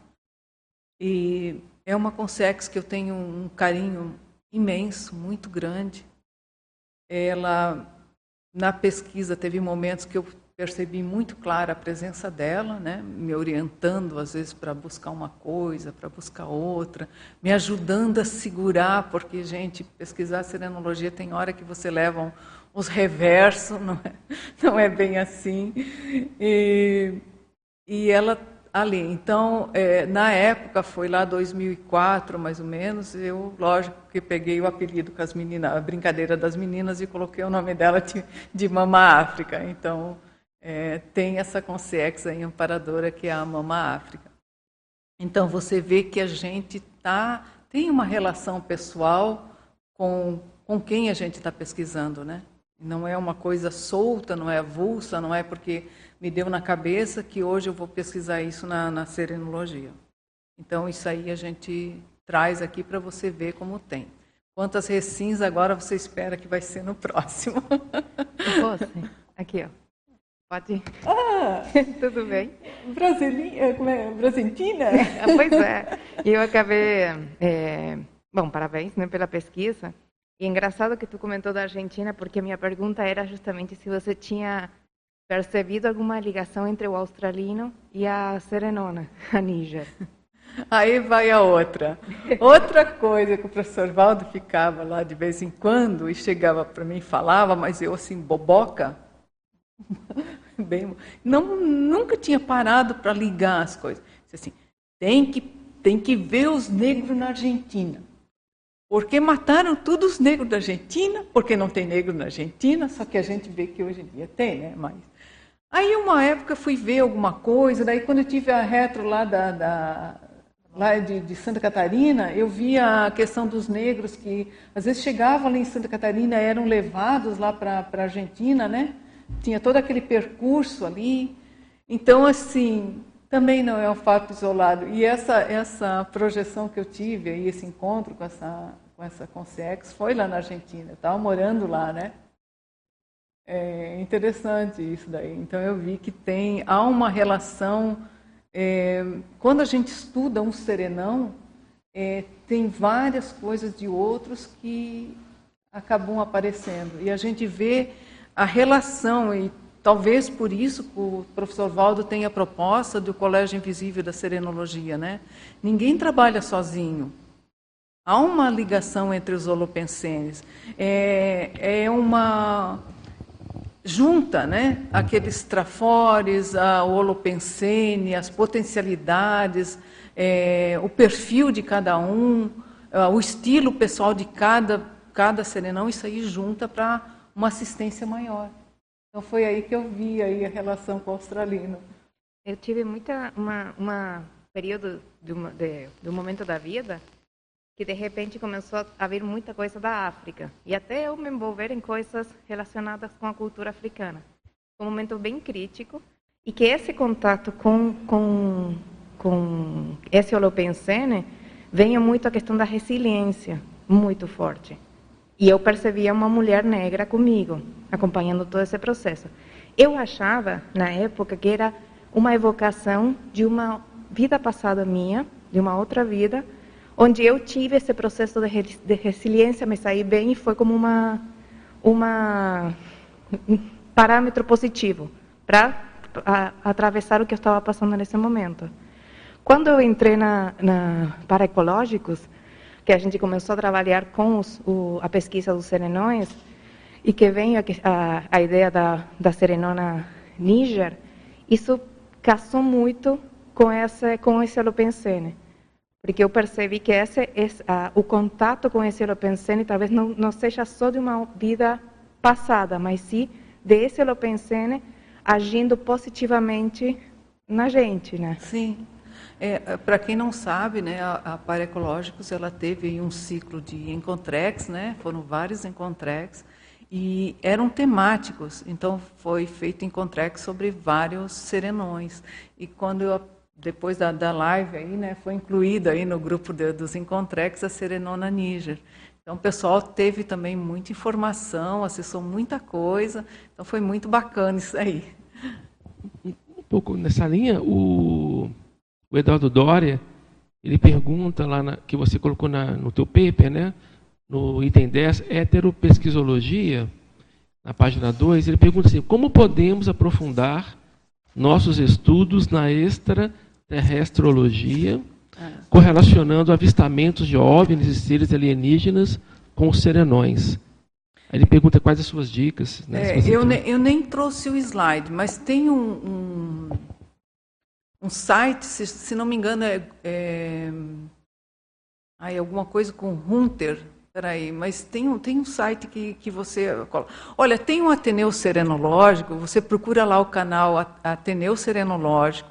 Speaker 8: E é uma consciex que eu tenho um carinho imenso, muito grande. Ela, na pesquisa, teve momentos que eu percebi muito clara a presença dela, né, me orientando às vezes para buscar uma coisa, para buscar outra, me ajudando a segurar, porque gente, pesquisar serenologia tem hora que você leva um, os reversos, não é, não é bem assim. E, e ela ali, então, é, na época, foi lá 2004, mais ou menos, eu, lógico que peguei o apelido com as meninas, a brincadeira das meninas, e coloquei o nome dela de, de Mama África. Então, é, tem essa consciência aí amparadora que é a Mama África. Então, você vê que a gente tá, tem uma relação pessoal com, com quem a gente está pesquisando, né? Não é uma coisa solta, não é avulsa, não é porque me deu na cabeça que hoje eu vou pesquisar isso na, na serenologia. Então, isso aí a gente traz aqui para você ver como tem. Quantas recins agora você espera que vai ser no próximo?
Speaker 11: Aqui, ó. Pode ir.
Speaker 8: Ah,
Speaker 11: tudo bem?
Speaker 8: Brasilinha, como é? Brasentina?
Speaker 11: pois é. Eu acabei... É... Bom, parabéns né, pela pesquisa. E é engraçado que tu comentou da Argentina, porque a minha pergunta era justamente se você tinha percebido alguma ligação entre o australino e a serenona, a Níger.
Speaker 8: Aí vai a outra. Outra coisa que o professor Valdo ficava lá de vez em quando e chegava para mim e falava, mas eu assim, boboca, bem, não, nunca tinha parado para ligar as coisas. Assim, tem que, tem que ver os negros na Argentina. Porque mataram todos os negros da Argentina, porque não tem negro na Argentina, só que a gente vê que hoje em dia tem, né? Mas aí uma época fui ver alguma coisa, daí quando eu tive a retro lá da, da lá de, de, Santa Catarina, eu vi a questão dos negros que às vezes chegavam ali em Santa Catarina, eram levados lá para a Argentina, né? Tinha todo aquele percurso ali. Então, assim, também não é um fato isolado. E essa, essa projeção que eu tive, aí, esse encontro com essa, com essa Consex, foi lá na Argentina. Estava morando lá, né? É interessante isso daí. Então eu vi que tem há uma relação. É, quando a gente estuda um serenão, é, tem várias coisas de outros que acabam aparecendo e a gente vê a relação e Talvez por isso o professor Valdo tenha a proposta do Colégio Invisível da Serenologia. Né? Ninguém trabalha sozinho. Há uma ligação entre os holopensenes. É, é uma junta né? aqueles trafores, a holopensene, as potencialidades, é, o perfil de cada um, o estilo pessoal de cada, cada serenão, isso aí junta para uma assistência maior. Então foi aí que eu vi aí a relação com o australino.
Speaker 11: eu tive muita uma uma período uma, de, um momento da vida que de repente começou a vir muita coisa da África e até eu me envolver em coisas relacionadas com a cultura africana. Foi um momento bem crítico e que esse contato com com com esse holopensene venha muito a questão da resiliência, muito forte. E eu percebia uma mulher negra comigo, acompanhando todo esse processo. Eu achava, na época, que era uma evocação de uma vida passada minha, de uma outra vida, onde eu tive esse processo de, de resiliência, me saí bem e foi como uma, uma um parâmetro positivo para atravessar o que eu estava passando nesse momento. Quando eu entrei na, na para ecológicos, que a gente começou a trabalhar com os, o, a pesquisa dos serenões, e que vem a, a, a ideia da, da serenona Níger, isso casou muito com esse, com esse holopensene. Porque eu percebi que esse, uh, o contato com esse holopensene talvez não, não seja só de uma vida passada, mas sim desse holopensene agindo positivamente na gente, né?
Speaker 8: Sim. É, é Para quem não sabe, né, a, a Parecológicos ela teve um ciclo de encontrex, né? Foram vários encontrex e eram temáticos. Então foi feito encontrex sobre vários serenões. E quando eu depois da, da live aí, né, foi incluída aí no grupo de, dos Encontrex a Serenona Níger. Então, o pessoal teve também muita informação, acessou muita coisa, então foi muito bacana isso aí.
Speaker 9: Um pouco nessa linha, o, o Eduardo Doria, ele pergunta lá na, que você colocou na, no teu paper, né, no item 10, heteropesquisologia, na página 2, ele pergunta assim, como podemos aprofundar nossos estudos na extraterrestrologia, ah. correlacionando avistamentos de OVNIs e seres alienígenas com os serenões. Aí ele pergunta quais as suas dicas.
Speaker 8: Né, é, eu, ne, eu, nem trouxe o slide, mas tem um, um, um site, se, se, não me engano, é, é aí, alguma coisa com Hunter, Peraí, mas tem um, tem um site que, que você. Olha, tem um Ateneu Serenológico, você procura lá o canal Ateneu Serenológico.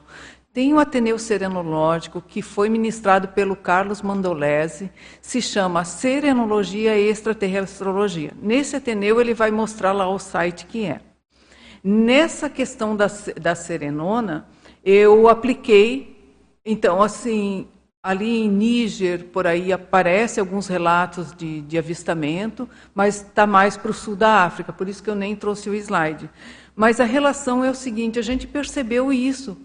Speaker 8: Tem um Ateneu Serenológico que foi ministrado pelo Carlos Mandolese, se chama Serenologia e Extraterrestrologia. Nesse Ateneu ele vai mostrar lá o site que é. Nessa questão da, da serenona, eu apliquei, então, assim, Ali em Níger, por aí, aparecem alguns relatos de, de avistamento, mas está mais para o sul da África, por isso que eu nem trouxe o slide. Mas a relação é o seguinte: a gente percebeu isso,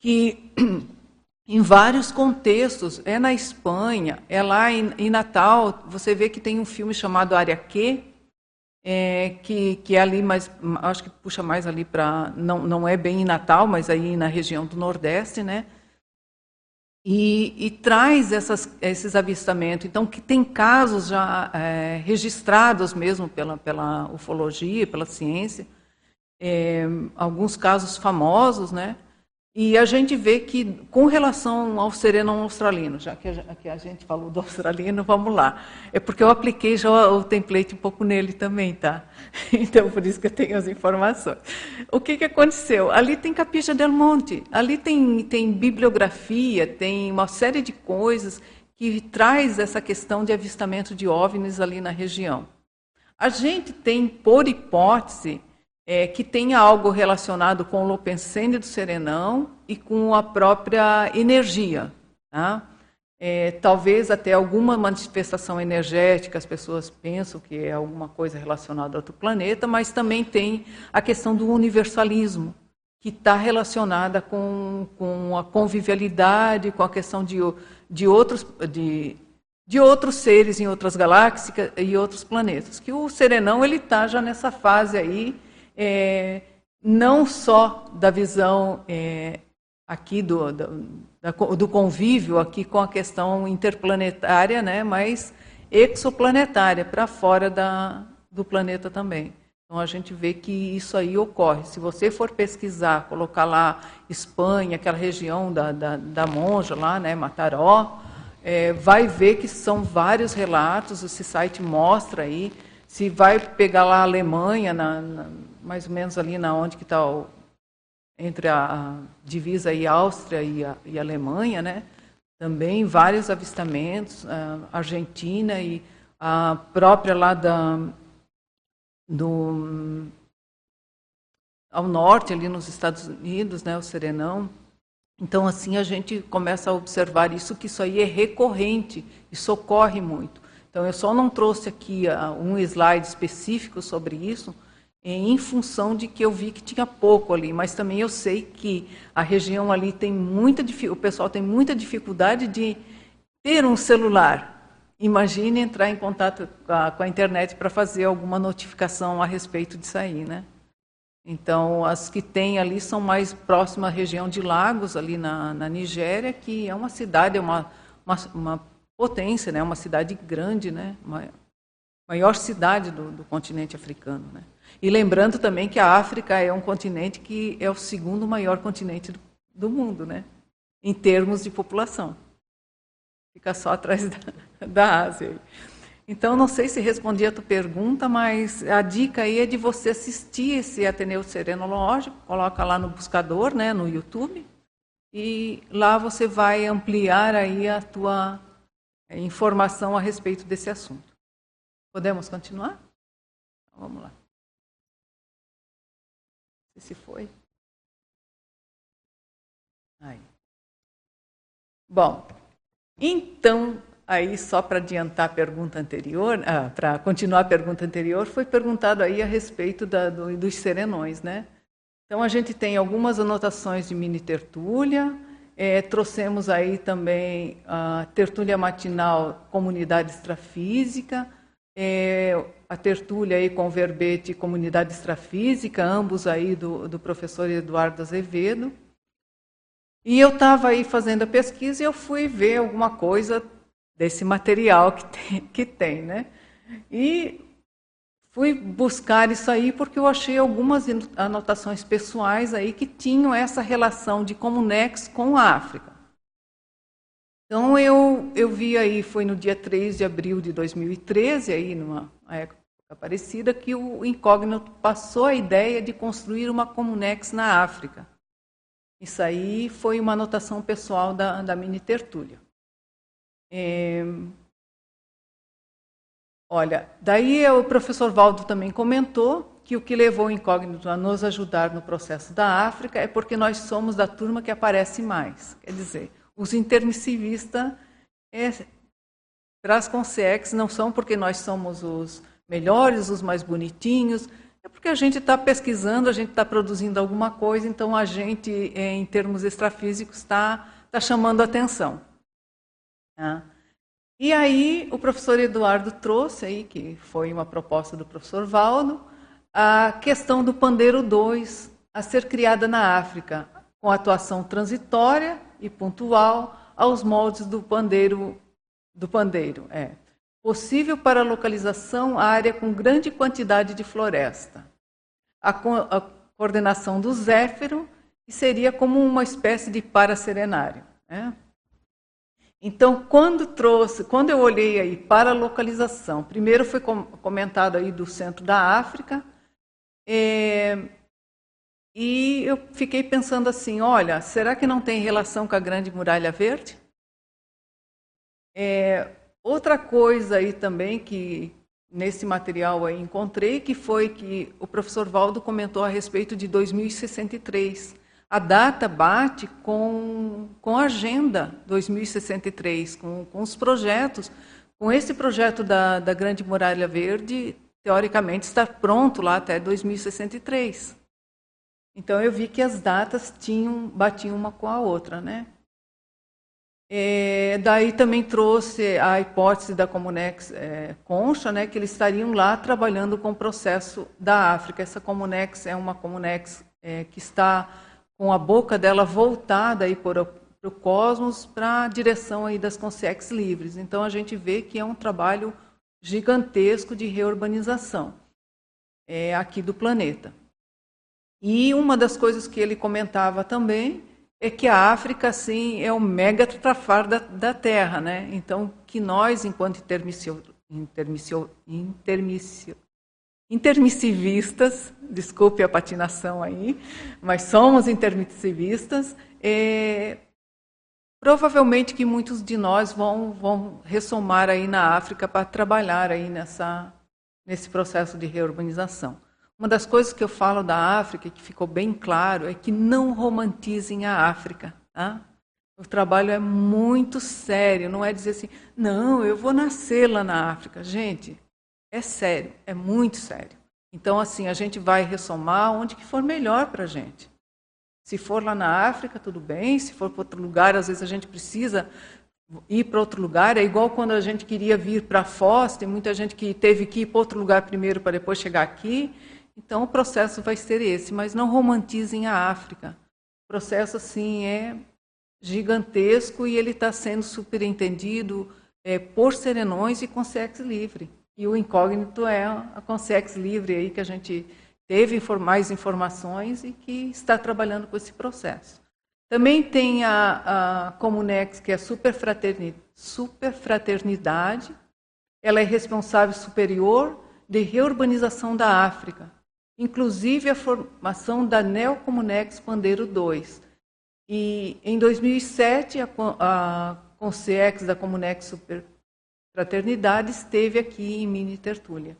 Speaker 8: que em vários contextos, é na Espanha, é lá em, em Natal, você vê que tem um filme chamado Área Q, é, que, que é ali, mas acho que puxa mais ali para. Não, não é bem em Natal, mas aí na região do Nordeste, né? E, e, traz essas, esses avistamentos. Então, que tem casos já é, registrados mesmo pela, pela ufologia, pela ciência, é, alguns casos famosos, né? E a gente vê que, com relação ao sereno australino, já que a, que a, gente falou do australino, vamos lá. É porque eu apliquei já o template um pouco nele também, tá? Então, por isso que eu tenho as informações. O que, que aconteceu? Ali tem Capija del Monte, ali tem, tem bibliografia, tem uma série de coisas que traz essa questão de avistamento de OVNIs ali na região. A gente tem, por hipótese, é, que tenha algo relacionado com o Lopensene do Serenão e com a própria energia. Tá? É, talvez até alguma manifestação energética, as pessoas pensam que é alguma coisa relacionada a outro planeta, mas também tem a questão do universalismo, que está relacionada com, com a convivialidade, com a questão de, de, outros, de, de outros seres em outras galáxias e outros planetas. Que o Serenão ele está já nessa fase aí, é, não só da visão é, aqui do, do, do, convívio aqui com a questão interplanetária, né, mas exoplanetária, para fora da, do planeta também. Então a gente vê que isso aí ocorre. Se você for pesquisar, colocar lá Espanha, aquela região da, da, da Monja lá, né, Mataró, é, vai ver que são vários relatos, esse site mostra aí. Se vai pegar lá a Alemanha, na, na mais ou menos ali na onde que está entre a, divisa e Áustria e, a, e Alemanha, né? Também vários avistamentos, a Argentina e a própria lá da, do, ao norte, ali nos Estados Unidos, né, o Serenão. Então, assim, a gente começa a observar isso, que isso aí é recorrente, isso ocorre muito. Então, eu só não trouxe aqui uh, um slide específico sobre isso, em função de que eu vi que tinha pouco ali, mas também eu sei que a região ali tem muita o pessoal tem muita dificuldade de ter um celular. Imagine entrar em contato com a, com a internet para fazer alguma notificação a respeito disso aí, né? Então, as que tem ali são mais próximas à região de Lagos, ali na, na Nigéria, que é uma cidade, é uma, uma, uma potência, né? uma cidade grande, né? Maior cidade do, do continente africano. Né? E lembrando também que a África é um continente que é o segundo maior continente do, do mundo, né? em termos de população. Fica só atrás da, da Ásia. Então, não sei se respondi a tua pergunta, mas a dica aí é de você assistir esse Ateneu Serenológico, coloca lá no buscador, né, no YouTube, e lá você vai ampliar aí a tua informação a respeito desse assunto. Podemos continuar? Então, vamos lá se foi. Aí. Bom, então, aí só para adiantar a pergunta anterior, ah, para continuar a pergunta anterior, foi perguntado aí a respeito da, do, dos serenões, né? Então a gente tem algumas anotações de mini tertúlia, é, trouxemos aí também a tertúlia matinal Comunidade Extrafísica, é, a tertúlia aí com verbete Comunidade Extrafísica, ambos aí do, do professor Eduardo Azevedo. E eu estava aí fazendo a pesquisa e eu fui ver alguma coisa desse material que tem, que tem né? E fui buscar isso aí porque eu achei algumas anotações pessoais aí que tinham essa relação de Comunex com a África. Então eu, eu vi aí, foi no dia 3 de abril de 2013, aí numa época parecida, que o incógnito passou a ideia de construir uma Comunex na África. Isso aí foi uma anotação pessoal da, da mini tertúlia. É... Olha, daí o professor Valdo também comentou que o que levou o incógnito a nos ajudar no processo da África é porque nós somos da turma que aparece mais. Quer dizer, os intermissivistas é, traz com não são porque nós somos os melhores, os mais bonitinhos, é porque a gente está pesquisando, a gente está produzindo alguma coisa, então a gente, é, em termos extrafísicos, está tá chamando atenção. Tá? E aí o professor Eduardo trouxe aí, que foi uma proposta do professor Valdo, a questão do pandeiro 2 a ser criada na África, com atuação transitória e pontual aos moldes do pandeiro do pandeiro, é. Possível para localização área com grande quantidade de floresta. A, co a coordenação do zéfiro que seria como uma espécie de paraserenário. Né? Então, quando trouxe, quando eu olhei aí para a localização, primeiro foi com, comentado aí do centro da África, é, e eu fiquei pensando assim: olha, será que não tem relação com a Grande Muralha Verde? É, outra coisa aí também que nesse material aí encontrei, que foi que o professor Valdo comentou a respeito de 2063. A data bate com, com a agenda 2063, com, com os projetos. Com esse projeto da, da Grande Muralha Verde, teoricamente está pronto lá até 2063. Então eu vi que as datas tinham batiam uma com a outra, né? É, daí também trouxe a hipótese da Comunex é, Concha, né, que eles estariam lá trabalhando com o processo da África. Essa Comunex é uma Comunex é, que está com a boca dela voltada aí para o cosmos, para a direção aí das Consex livres. Então a gente vê que é um trabalho gigantesco de reurbanização é, aqui do planeta. E uma das coisas que ele comentava também é que a África, assim, é o mega trafar da, da Terra, né? Então, que nós, enquanto intermissio, intermissio, intermissio, intermissivistas, desculpe a patinação aí, mas somos intermissivistas. É, provavelmente que muitos de nós vão, vão ressomar aí na África para trabalhar aí nessa, nesse processo de reurbanização. Uma das coisas que eu falo da África, que ficou bem claro, é que não romantizem a África. Tá? O trabalho é muito sério, não é dizer assim, não, eu vou nascer lá na África. Gente, é sério, é muito sério. Então, assim, a gente vai ressomar onde que for melhor para a gente. Se for lá na África, tudo bem. Se for para outro lugar, às vezes a gente precisa ir para outro lugar. É igual quando a gente queria vir para Foz, tem muita gente que teve que ir para outro lugar primeiro para depois chegar aqui. Então, o processo vai ser esse, mas não romantizem a África. O processo, assim, é gigantesco e ele está sendo superentendido é, por serenões e Consex Livre. E o incógnito é a Consex Livre aí que a gente teve mais informações e que está trabalhando com esse processo. Também tem a, a Comunex, que é superfraternidade, superfraternidade. Ela é responsável superior de reurbanização da África inclusive a formação da Neocomunex Pandeiro 2. E em 2007, a, a da Comunex Super Fraternidade esteve aqui em Mini Tertúlia.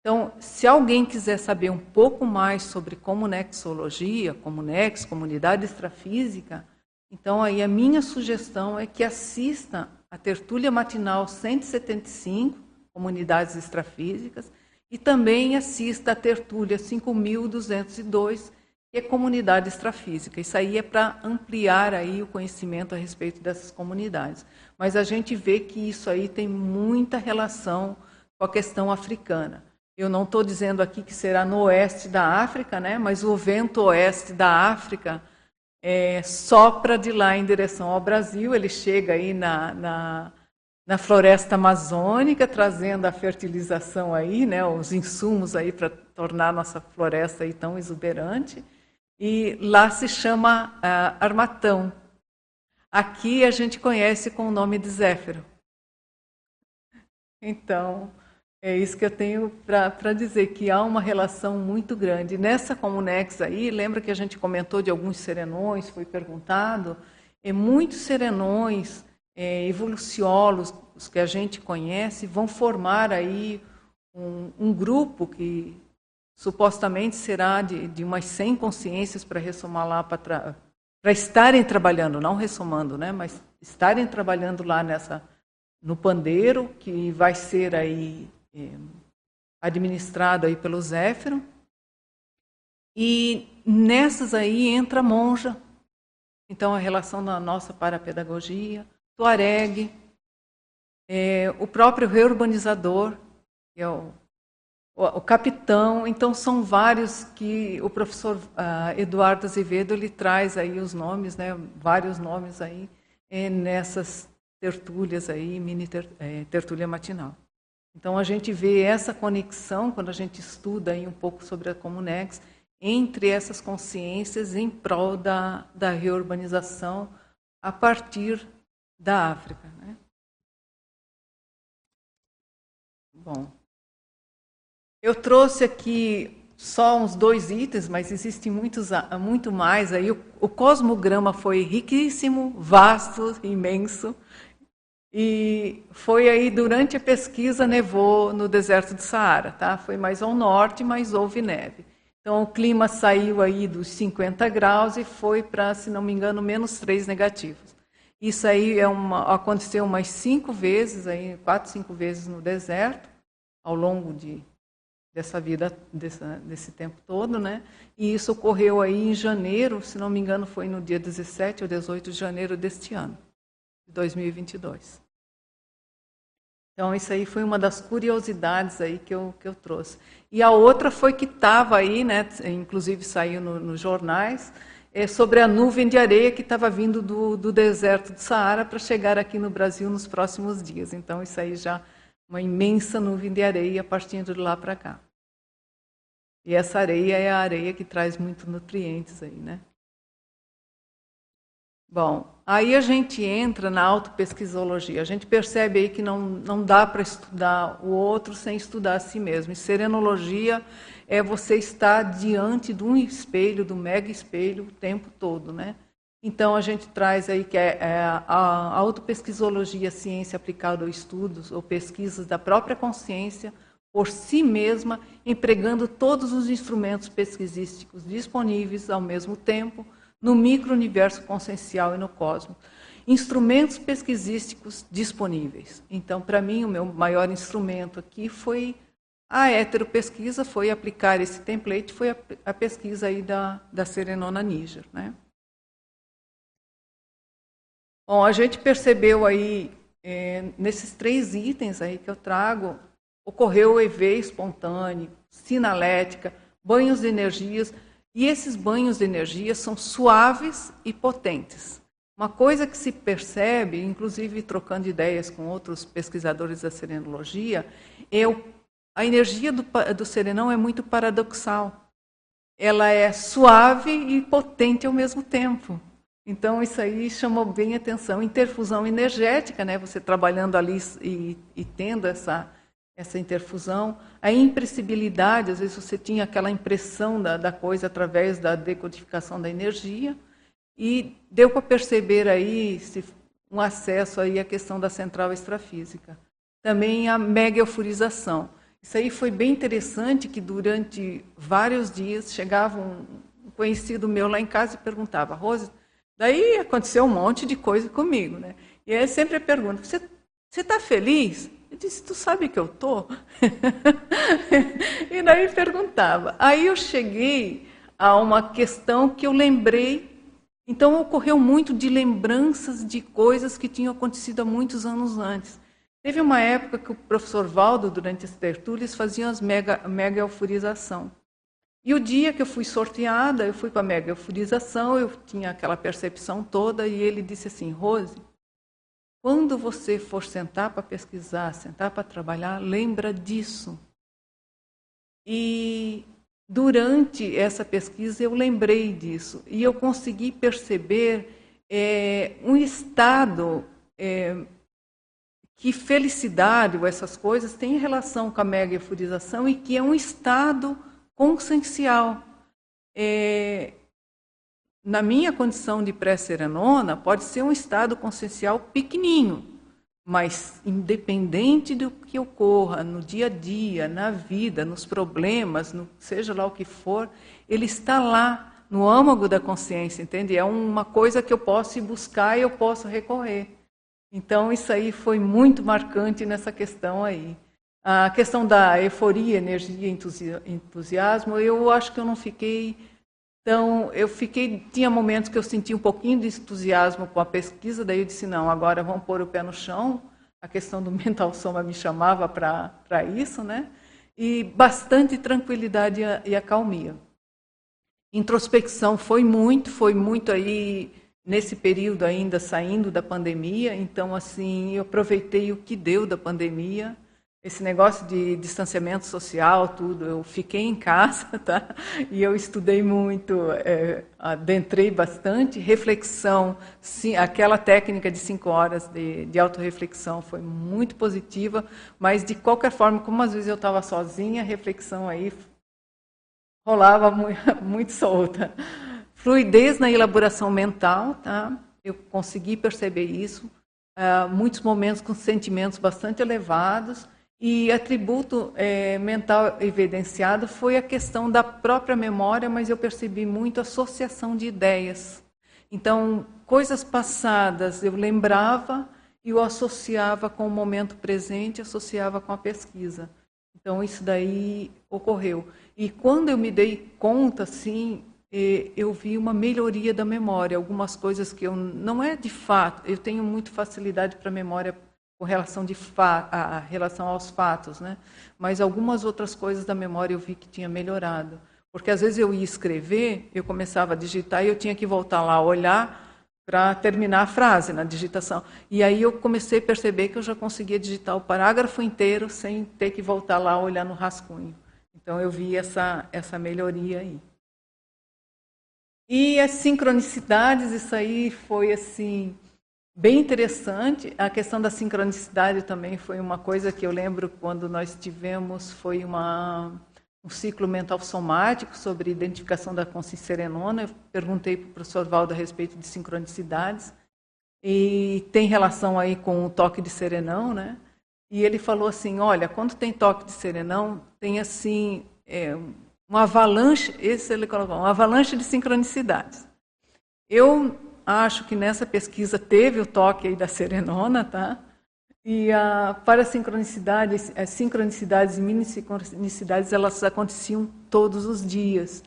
Speaker 8: Então, se alguém quiser saber um pouco mais sobre comunexologia, comunex, comunidade extrafísica, então aí a minha sugestão é que assista a tertúlia matinal 175, comunidades extrafísicas, e também assista a tertúlia 5202, que é comunidade extrafísica. Isso aí é para ampliar aí o conhecimento a respeito dessas comunidades. Mas a gente vê que isso aí tem muita relação com a questão africana. Eu não estou dizendo aqui que será no oeste da África, né? mas o vento oeste da África é, sopra de lá em direção ao Brasil, ele chega aí na, na na floresta amazônica, trazendo a fertilização aí, né, os insumos aí para tornar nossa floresta aí tão exuberante. E lá se chama uh, armatão. Aqui a gente conhece com o nome de zéfiro. Então, é isso que eu tenho para dizer, que há uma relação muito grande. Nessa Comunex aí, lembra que a gente comentou de alguns serenões, foi perguntado, é muitos serenões é, evoluciólogos que a gente conhece vão formar aí um, um grupo que supostamente será de, de umas 100 consciências para ressomar lá para para estarem trabalhando, não ressomando, né, mas estarem trabalhando lá nessa no pandeiro que vai ser aí é, administrado aí pelo Zéfiro. E nessas aí entra a monja. Então a relação da nossa parapedagogia, Tuareg, é, o próprio reurbanizador, que é o, o, o, capitão. Então, são vários que o professor uh, Eduardo Azevedo ele traz aí os nomes, né, vários nomes aí, é, nessas tertúlias aí, mini ter, é, tertúlia matinal. Então, a gente vê essa conexão, quando a gente estuda aí um pouco sobre a Comunex, entre essas consciências em prol da, da reurbanização a partir da África. Né? Bom, eu trouxe aqui só uns dois itens, mas existem muitos, muito mais. Aí o, o cosmograma foi riquíssimo, vasto, imenso. E foi aí durante a pesquisa nevou no deserto do Saara, tá? Foi mais ao norte, mas houve neve. Então o clima saiu aí dos 50 graus e foi para, se não me engano, menos 3 negativos. Isso aí é uma, aconteceu umas cinco vezes, aí, quatro, cinco vezes no deserto, ao longo de, dessa vida, dessa, desse tempo todo, né? E isso ocorreu aí em janeiro, se não me engano, foi no dia 17 ou 18 de janeiro deste ano, de 2022. Então, isso aí foi uma das curiosidades aí que eu, que eu trouxe. E a outra foi que estava aí, né, inclusive saiu no, nos jornais, é, sobre a nuvem de areia que estava vindo do, do deserto do Saara para chegar aqui no Brasil nos próximos dias. Então, isso aí já uma imensa nuvem de areia partindo de lá para cá. E essa areia é a areia que traz muitos nutrientes aí, né? Bom, aí a gente entra na autopesquisologia. A gente percebe aí que não, não dá para estudar o outro sem estudar a si mesmo. E serenologia é você estar diante de um espelho, do mega espelho, o tempo todo, né? Então a gente traz aí que é, é a autopesquisologia, ciência aplicada a estudos ou pesquisas da própria consciência por si mesma, empregando todos os instrumentos pesquisísticos disponíveis ao mesmo tempo no micro-universo consciencial e no cosmos. Instrumentos pesquisísticos disponíveis. Então, para mim, o meu maior instrumento aqui foi a heteropesquisa, foi aplicar esse template, foi a, a pesquisa aí da, da Serenona Níger. Né? Bom, a gente percebeu aí, é, nesses três itens aí que eu trago, ocorreu EV espontâneo, sinalética, banhos de energias, e esses banhos de energia são suaves e potentes. Uma coisa que se percebe, inclusive trocando ideias com outros pesquisadores da serenologia, é o, a energia do, do serenão é muito paradoxal. Ela é suave e potente ao mesmo tempo. Então, isso aí chamou bem atenção. Interfusão energética, né? você trabalhando ali e, e tendo essa, essa interfusão. A impressibilidade, às vezes você tinha aquela impressão da, da coisa através da decodificação da energia. E deu para perceber aí se, um acesso aí à questão da central extrafísica. Também a mega euforização. Isso aí foi bem interessante, que durante vários dias chegava um conhecido meu lá em casa e perguntava, Rose, Daí aconteceu um monte de coisa comigo, né? E aí sempre pergunta: você está feliz? Eu disse: tu sabe que eu tô? e daí perguntava. Aí eu cheguei a uma questão que eu lembrei. Então ocorreu muito de lembranças de coisas que tinham acontecido há muitos anos antes. Teve uma época que o professor Valdo, durante as tertúlias, fazia as mega, mega euforização. E o dia que eu fui sorteada, eu fui para a mega euforização, eu tinha aquela percepção toda, e ele disse assim: Rose, quando você for sentar para pesquisar, sentar para trabalhar, lembra disso. E durante essa pesquisa eu lembrei disso e eu consegui perceber é, um estado é, que felicidade ou essas coisas têm relação com a mega euforização e que é um estado consciencial. É, na minha condição de pré-serenona, pode ser um estado consciencial pequenininho, mas independente do que ocorra no dia a dia, na vida, nos problemas, no, seja lá o que for, ele está lá no âmago da consciência, entende? É uma coisa que eu posso ir buscar e eu posso recorrer. Então isso aí foi muito marcante nessa questão aí. A questão da euforia, energia, entusiasmo, eu acho que eu não fiquei tão. Eu fiquei. Tinha momentos que eu senti um pouquinho de entusiasmo com a pesquisa, daí eu disse: não, agora vamos pôr o pé no chão. A questão do mental soma me chamava para isso, né? E bastante tranquilidade e acalmia. Introspecção foi muito, foi muito aí nesse período ainda saindo da pandemia, então assim, eu aproveitei o que deu da pandemia esse negócio de distanciamento social, tudo, eu fiquei em casa, tá? E eu estudei muito, é, adentrei bastante, reflexão, sim, aquela técnica de cinco horas de, de autorreflexão foi muito positiva, mas de qualquer forma, como às vezes eu estava sozinha, a reflexão aí rolava muito, muito solta. Fluidez na elaboração mental, tá? Eu consegui perceber isso. Uh, muitos momentos com sentimentos bastante elevados, e atributo é, mental evidenciado foi a questão da própria memória, mas eu percebi muito associação de ideias. Então, coisas passadas eu lembrava e o associava com o momento presente, associava com a pesquisa. Então, isso daí ocorreu. E quando eu me dei conta, sim, eu vi uma melhoria da memória. Algumas coisas que eu não é de fato, eu tenho muito facilidade para memória com relação, de a relação aos fatos, né? mas algumas outras coisas da memória eu vi que tinha melhorado. Porque às vezes eu ia escrever, eu começava a digitar e eu tinha que voltar lá, olhar para terminar a frase na digitação. E aí eu comecei a perceber que eu já conseguia digitar o parágrafo inteiro sem ter que voltar lá olhar no rascunho. Então eu vi essa, essa melhoria aí. E as sincronicidades, isso aí foi assim bem interessante. A questão da sincronicidade também foi uma coisa que eu lembro quando nós tivemos, foi uma, um ciclo mental somático sobre identificação da consciência serenona. Eu perguntei para o professor Valdo a respeito de sincronicidades e tem relação aí com o toque de serenão, né? E ele falou assim, olha, quando tem toque de serenão, tem assim é, uma avalanche, esse ele colocou, uma avalanche de sincronicidades. Eu acho que nessa pesquisa teve o toque aí da serenona, tá? E a para sincronicidades, as sincronicidades e mini sincronicidades, elas aconteciam todos os dias.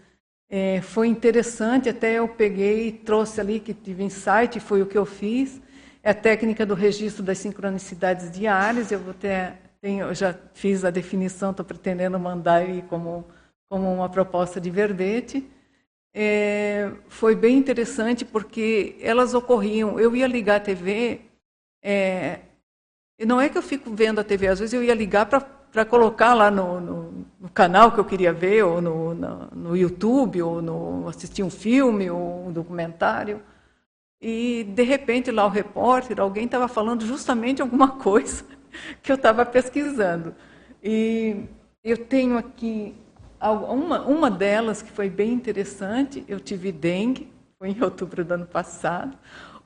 Speaker 8: É, foi interessante, até eu peguei e trouxe ali que tive insight, foi o que eu fiz. É a técnica do registro das sincronicidades diárias. Eu vou ter, tenho, eu já fiz a definição, estou pretendendo mandar aí como como uma proposta de verbete. É, foi bem interessante porque elas ocorriam. Eu ia ligar a TV, é, não é que eu fico vendo a TV, às vezes eu ia ligar para colocar lá no, no, no, canal que eu queria ver, ou no, no, no, YouTube, ou no, assistir um filme, ou um documentário. E, de repente, lá o repórter, alguém estava falando justamente alguma coisa que eu estava pesquisando. E eu tenho aqui uma, uma delas que foi bem interessante, eu tive dengue, foi em outubro do ano passado.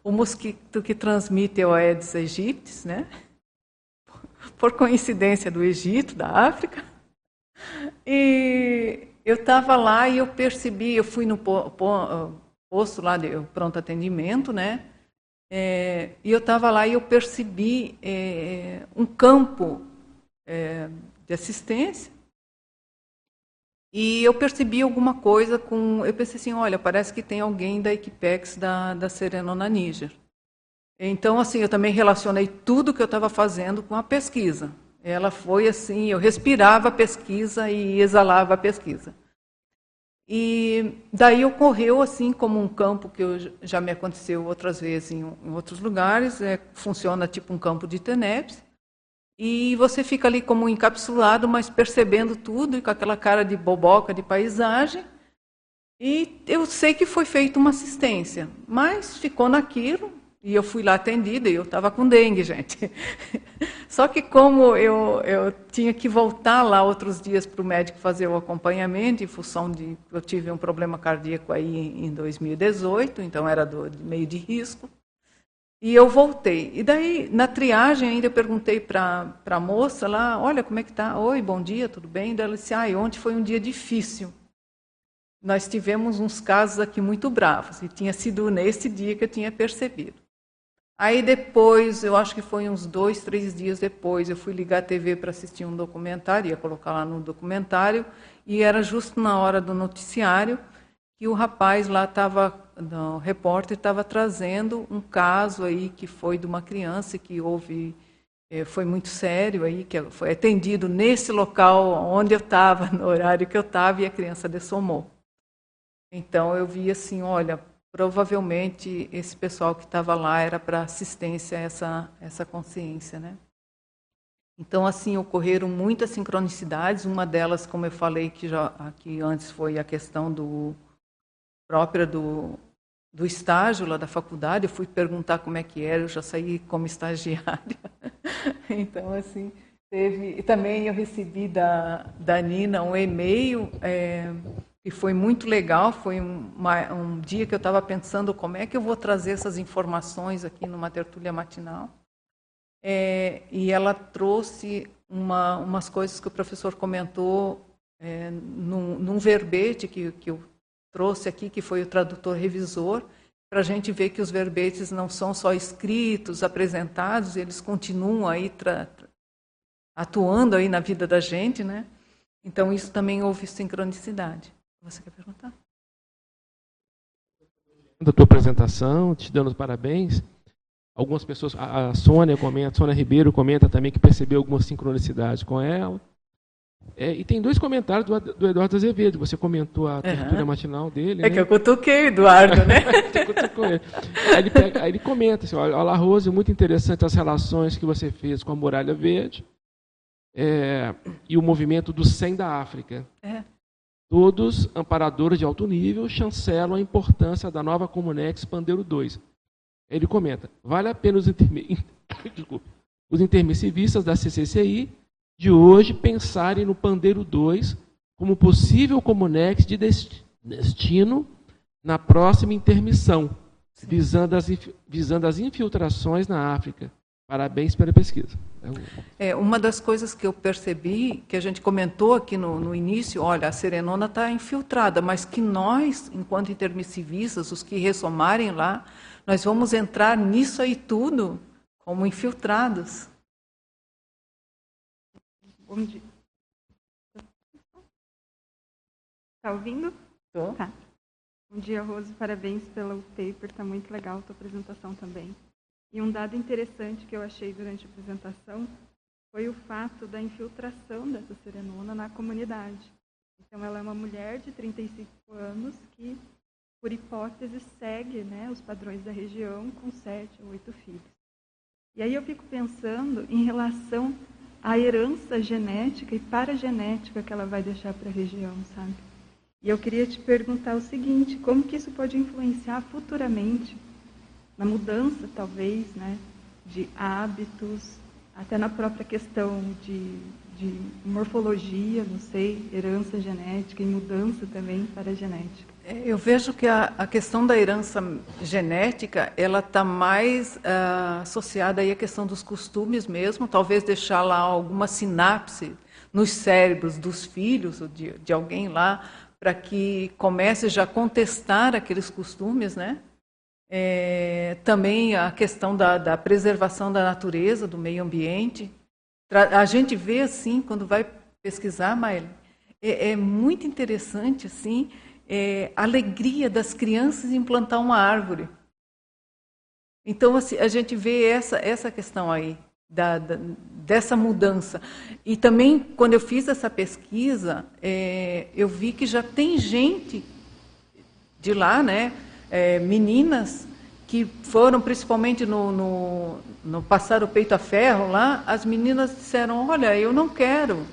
Speaker 8: O mosquito que transmite é o Aedes aegypti, né? Por coincidência do Egito, da África. E eu estava lá e eu percebi, eu fui no posto lá de pronto atendimento, né? É, e eu estava lá e eu percebi é, um campo é, de assistência e eu percebi alguma coisa com. Eu pensei assim: olha, parece que tem alguém da Equipex da, da Serenona Níger. Então, assim, eu também relacionei tudo que eu estava fazendo com a pesquisa. Ela foi assim: eu respirava a pesquisa e exalava a pesquisa. E daí ocorreu assim como um campo que eu, já me aconteceu outras vezes em, em outros lugares, é, funciona tipo um campo de TENEPS, e você fica ali como encapsulado, mas percebendo tudo e com aquela cara de boboca de paisagem. E eu sei que foi feita uma assistência, mas ficou naquilo. E eu fui lá atendida e eu estava com dengue, gente. Só que como eu, eu tinha que voltar lá outros dias para o médico fazer o acompanhamento, em função de eu tive um problema cardíaco aí em 2018, então era do, meio de risco. E eu voltei. E daí, na triagem, ainda perguntei para a moça lá, olha, como é que está? Oi, bom dia, tudo bem? Daí ela disse, ah, ontem foi um dia difícil. Nós tivemos uns casos aqui muito bravos, e tinha sido nesse dia que eu tinha percebido. Aí depois, eu acho que foi uns dois, três dias depois, eu fui ligar a TV para assistir um documentário, ia colocar lá no documentário, e era justo na hora do noticiário que o rapaz lá estava o repórter estava trazendo um caso aí que foi de uma criança que houve é, foi muito sério aí que foi atendido nesse local onde eu estava no horário que eu estava e a criança dessomou. Então eu vi assim olha provavelmente esse pessoal que estava lá era para assistência a essa essa consciência né? Então assim ocorreram muitas sincronicidades uma delas como eu falei que já aqui antes foi a questão do própria do, do estágio lá da faculdade, eu fui perguntar como é que era, eu já saí como estagiária. então, assim, teve... E também eu recebi da, da Nina um e-mail é, que foi muito legal, foi uma, um dia que eu estava pensando como é que eu vou trazer essas informações aqui numa tertúlia matinal. É, e ela trouxe uma, umas coisas que o professor comentou é, num, num verbete que, que eu trouxe aqui, que foi o tradutor revisor, para a gente ver que os verbetes não são só escritos, apresentados, eles continuam aí atuando aí na vida da gente, né? Então isso também houve sincronicidade. Você quer perguntar?
Speaker 9: Da tua apresentação, te dando os parabéns. Algumas pessoas, a Sônia comenta, a Sônia Ribeiro comenta também que percebeu alguma sincronicidade com ela. É, e tem dois comentários do, do, Eduardo Azevedo. Você comentou a tertúlia uhum. matinal dele.
Speaker 8: É
Speaker 9: né?
Speaker 8: que eu cutuquei o Eduardo, né?
Speaker 9: aí, ele pega, aí, ele comenta assim: olha, olha, Rose, muito interessante as relações que você fez com a Muralha Verde é, e o movimento do 100 da África. É. Todos, amparadores de alto nível, chancelam a importância da nova Comunex Pandeiro 2. Ele comenta, vale a pena os. Desculpa, os intermissivistas da CCCI de hoje pensarem no Pandeiro 2 como possível Comunex de destino na próxima intermissão, visando as, visando as infiltrações na África. Parabéns pela pesquisa.
Speaker 8: É, uma das coisas que eu percebi, que a gente comentou aqui no, no início, olha, a serenona está infiltrada, mas que nós, enquanto intermissivistas, os que ressomarem lá, nós vamos entrar nisso aí tudo como infiltrados.
Speaker 12: Bom dia. Está ouvindo?
Speaker 8: Estou.
Speaker 12: Tá. Bom dia, Rose. Parabéns pelo paper, está muito legal a tua apresentação também. E um dado interessante que eu achei durante a apresentação foi o fato da infiltração dessa serenona na comunidade. Então, ela é uma mulher de 35 anos que, por hipótese, segue né, os padrões da região com sete ou oito filhos. E aí eu fico pensando em relação à herança genética e paragenética que ela vai deixar para a região, sabe? E eu queria te perguntar o seguinte: como que isso pode influenciar futuramente na mudança, talvez, né, de hábitos, até na própria questão de, de morfologia, não sei, herança genética e mudança também para a genética?
Speaker 8: É, eu vejo que a, a questão da herança genética ela está mais uh, associada aí à questão dos costumes mesmo, talvez deixar lá alguma sinapse nos cérebros dos filhos ou de, de alguém lá para que comece já a contestar aqueles costumes, né? É, também a questão da, da, preservação da natureza, do meio ambiente. A gente vê assim, quando vai pesquisar, Maile, é, é, muito interessante assim, é, alegria das crianças em plantar uma árvore. Então, assim, a gente vê essa, essa questão aí, da, da, dessa mudança. E também, quando eu fiz essa pesquisa, é, eu vi que já tem gente de lá, né, é, meninas que foram principalmente no, no, no, passar o peito a ferro lá, as meninas disseram, olha, eu não quero.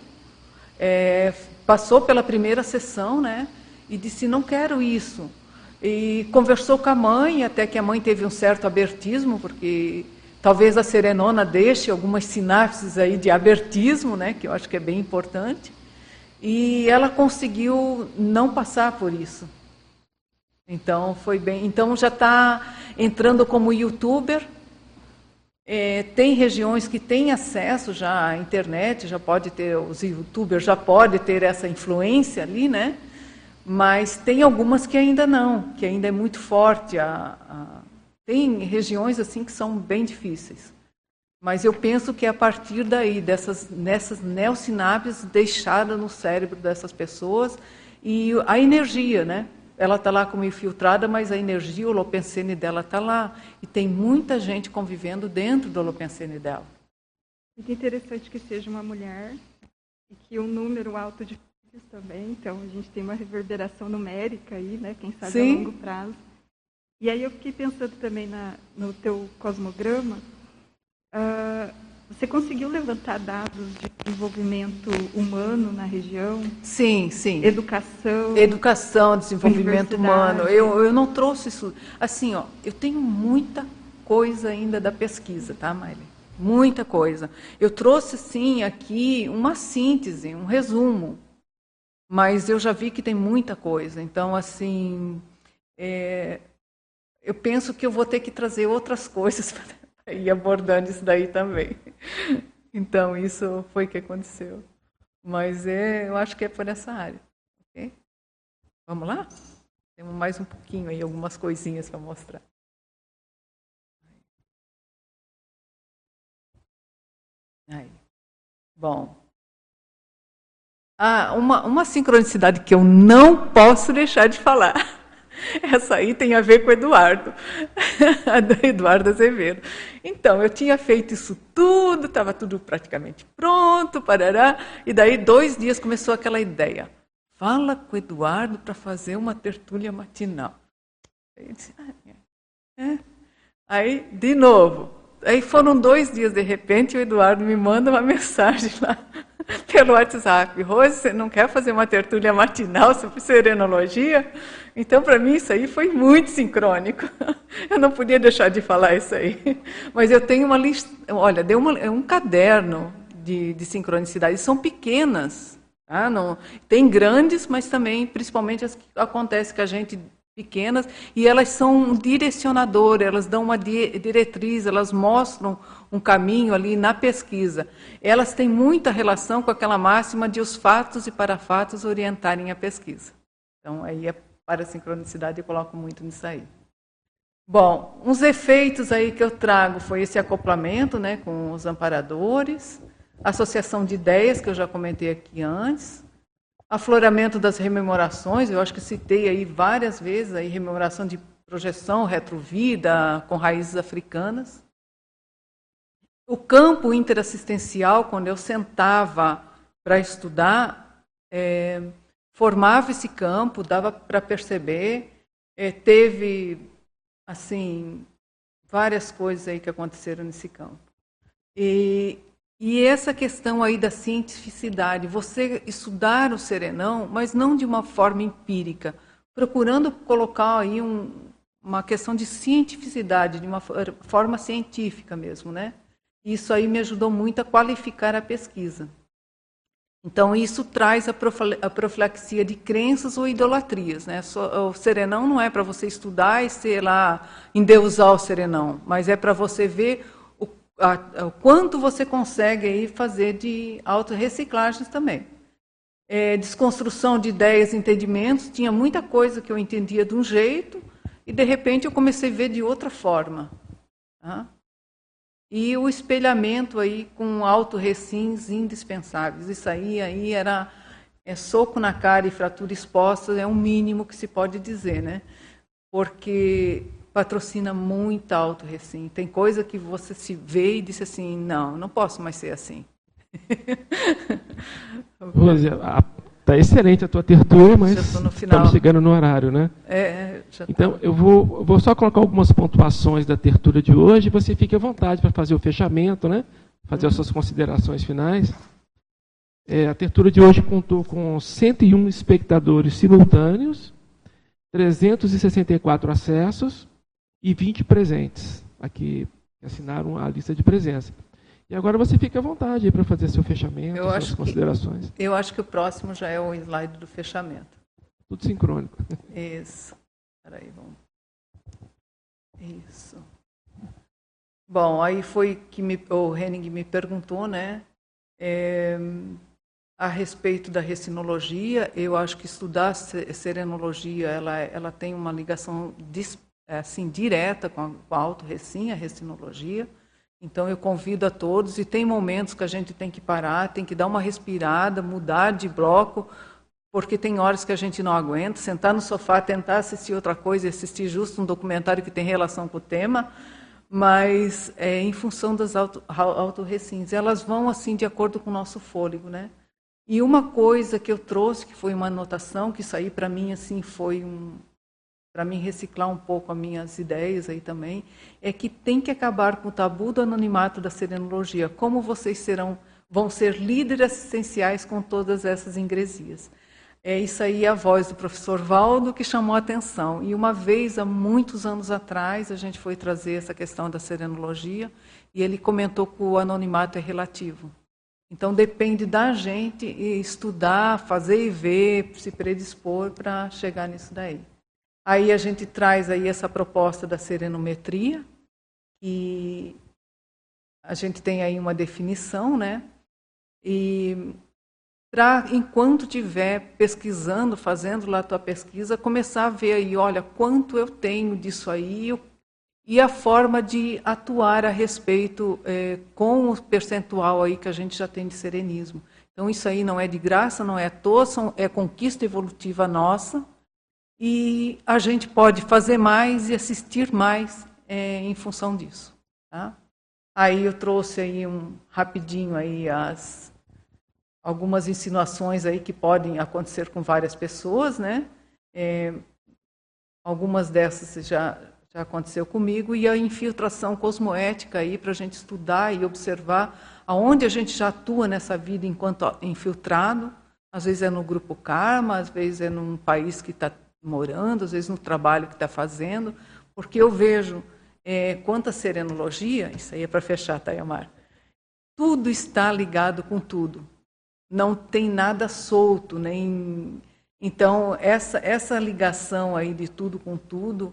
Speaker 8: É, passou pela primeira sessão, né, e disse, não quero isso. E conversou com a mãe, até que a mãe teve um certo abertismo, porque Talvez a serenona deixe algumas sinapses aí de abertismo, né, que eu acho que é bem importante. E ela conseguiu não passar por isso. Então foi bem. Então já está entrando como youtuber. É, tem regiões que têm acesso já à internet, já pode ter os youtubers já pode ter essa influência ali, né? Mas tem algumas que ainda não, que ainda é muito forte a, a tem regiões assim que são bem difíceis. Mas eu penso que é a partir daí, dessas nessas neosinapses deixadas no cérebro dessas pessoas e a energia, né? Ela está lá como infiltrada, mas a energia, o holopensene dela está lá. E tem muita gente convivendo dentro do holopensene dela.
Speaker 12: Muito interessante que seja uma mulher e que um número alto de também. Então, a gente tem uma reverberação numérica aí, né? Quem sabe Sim. a longo prazo. E aí eu fiquei pensando também na, no teu cosmograma. Uh, você conseguiu levantar dados de desenvolvimento humano na região?
Speaker 8: Sim, sim.
Speaker 12: Educação.
Speaker 8: Educação, desenvolvimento humano. Eu, eu não trouxe isso. Assim, ó, eu tenho muita coisa ainda da pesquisa, tá, Maile? Muita coisa. Eu trouxe, sim, aqui uma síntese, um resumo. Mas eu já vi que tem muita coisa. Então, assim, é, eu penso que eu vou ter que trazer outras coisas para ir abordando isso daí também. Então, isso foi o que aconteceu. Mas é, eu acho que é por essa área. Okay? Vamos lá? Temos mais um pouquinho aí, algumas coisinhas para mostrar. Aí. Bom. Ah, uma, uma sincronicidade que eu não posso deixar de falar. Essa aí tem a ver com o Eduardo, do Eduardo Azevedo. Então, eu tinha feito isso tudo, estava tudo praticamente pronto, parará, e daí, dois dias, começou aquela ideia. Fala com o Eduardo para fazer uma tertúlia matinal. Disse, ah, é. é. aí, de novo. Aí foram dois dias, de repente, o Eduardo me manda uma mensagem lá pelo WhatsApp. Rose, você não quer fazer uma tertúlia matinal sobre serenologia? Então, para mim, isso aí foi muito sincrônico. Eu não podia deixar de falar isso aí. Mas eu tenho uma lista. Olha, deu uma, um caderno de, de sincronicidade. São pequenas. Tá? Não, tem grandes, mas também, principalmente, as que acontece que a gente pequenas, e elas são um direcionador, elas dão uma diretriz, elas mostram um caminho ali na pesquisa. Elas têm muita relação com aquela máxima de os fatos e parafatos orientarem a pesquisa. Então, aí é para a sincronicidade eu coloco muito nisso aí. Bom, uns efeitos aí que eu trago foi esse acoplamento né, com os amparadores, associação de ideias, que eu já comentei aqui antes, afloramento das rememorações, eu acho que citei aí várias vezes aí rememoração de projeção retrovida com raízes africanas. O campo interassistencial, quando eu sentava para estudar, é, formava esse campo, dava para perceber, é, teve assim várias coisas aí que aconteceram nesse campo. E e essa questão aí da cientificidade, você estudar o serenão, mas não de uma forma empírica, procurando colocar aí um, uma questão de cientificidade, de uma forma científica mesmo, né? Isso aí me ajudou muito a qualificar a pesquisa. Então, isso traz a profilaxia de crenças ou idolatrias. Né? O serenão não é para você estudar e, sei lá, endeusar o serenão, mas é para você ver o quanto você consegue aí fazer de autorreciclagens também. É, desconstrução de ideias entendimentos, tinha muita coisa que eu entendia de um jeito e de repente eu comecei a ver de outra forma. Tá? E o espelhamento aí com autorrecins indispensáveis. Isso aí, aí era é soco na cara e fratura exposta, é o mínimo que se pode dizer, né? Porque patrocina muito alto recém. Tem coisa que você se vê e disse assim, não, não posso mais ser assim.
Speaker 9: Rose, está excelente a tua tertúlia, mas estamos chegando no horário, né?
Speaker 8: É,
Speaker 9: então, eu vou, vou só colocar algumas pontuações da tertúlia de hoje, e você fique à vontade para fazer o fechamento, né? Fazer uhum. as suas considerações finais. É, a tertúlia de hoje contou com 101 espectadores simultâneos, 364 acessos, e 20 presentes aqui que assinaram a lista de presença. E agora você fica à vontade para fazer seu fechamento, eu suas considerações.
Speaker 8: Que, eu acho que o próximo já é o slide do fechamento.
Speaker 9: Tudo sincrônico.
Speaker 8: Isso. Espera aí, vamos. Isso. Bom, aí foi que me, o Henning me perguntou, né, é, a respeito da recinologia. Eu acho que estudar serenologia, ela, ela tem uma ligação é, assim direta com a, auto-recim, a recinologia. Então eu convido a todos e tem momentos que a gente tem que parar, tem que dar uma respirada, mudar de bloco, porque tem horas que a gente não aguenta, sentar no sofá, tentar assistir outra coisa, assistir justo um documentário que tem relação com o tema, mas é, em função das auto, auto-recins, elas vão assim de acordo com o nosso fôlego, né? E uma coisa que eu trouxe, que foi uma anotação, que isso aí para mim assim foi um, para mim reciclar um pouco as minhas ideias aí também, é que tem que acabar com o tabu do anonimato da serenologia. Como vocês serão, vão ser líderes essenciais com todas essas ingresias. É isso aí a voz do professor Valdo que chamou a atenção. E uma vez, há muitos anos atrás, a gente foi trazer essa questão da serenologia e ele comentou que o anonimato é relativo. Então depende da gente estudar, fazer e ver, se predispor para chegar nisso daí. Aí a gente traz aí essa proposta da serenometria, e a gente tem aí uma definição, né? E para, enquanto estiver pesquisando, fazendo lá a tua pesquisa, começar a ver aí, olha, quanto eu tenho disso aí e a forma de atuar a respeito é, com o percentual aí que a gente já tem de serenismo. Então, isso aí não é de graça, não é à toa, é conquista evolutiva nossa, e a gente pode fazer mais e assistir mais é, em função disso. Tá? Aí eu trouxe aí um rapidinho aí as algumas insinuações aí que podem acontecer com várias pessoas, né? É, algumas dessas já já aconteceu comigo, e a infiltração cosmoética aí para a gente estudar e observar aonde a gente já atua nessa vida enquanto infiltrado. Às vezes é no grupo karma, às vezes é num país que está morando, às vezes no trabalho que está fazendo, porque eu vejo é, quanto à serenologia, isso aí é para fechar, Tayamar, tudo está ligado com tudo. Não tem nada solto, nem então essa essa ligação aí de tudo com tudo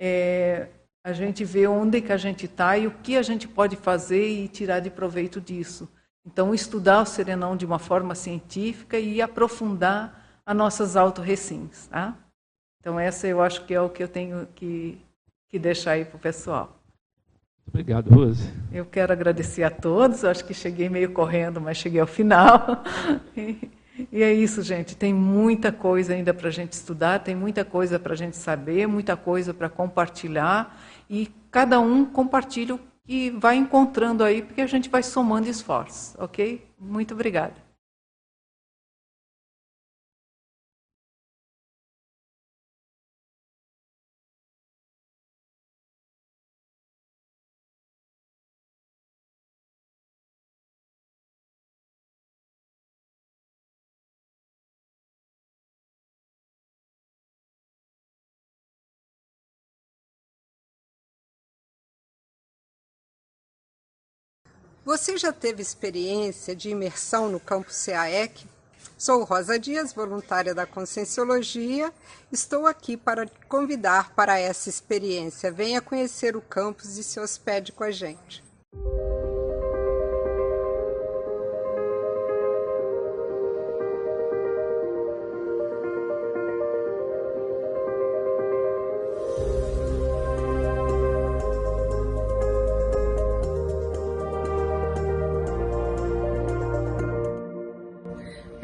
Speaker 8: é, a gente vê onde que a gente está e o que a gente pode fazer e tirar de proveito disso. Então, estudar o serenão de uma forma científica e aprofundar as nossas autorrecins. Tá? Então, essa eu acho que é o que eu tenho que, que deixar aí para o pessoal.
Speaker 9: Obrigado, Rose.
Speaker 8: Eu quero agradecer a todos. Acho que cheguei meio correndo, mas cheguei ao final. E é isso, gente. Tem muita coisa ainda para a gente estudar, tem muita coisa para a gente saber, muita coisa para compartilhar. E cada um compartilha o que vai encontrando aí, porque a gente vai somando esforços, ok? Muito obrigada.
Speaker 2: Você já teve experiência de imersão no campo CAEC? Sou Rosa Dias, voluntária da Conscienciologia. Estou aqui para convidar para essa experiência. Venha conhecer o campus e se hospede com a gente.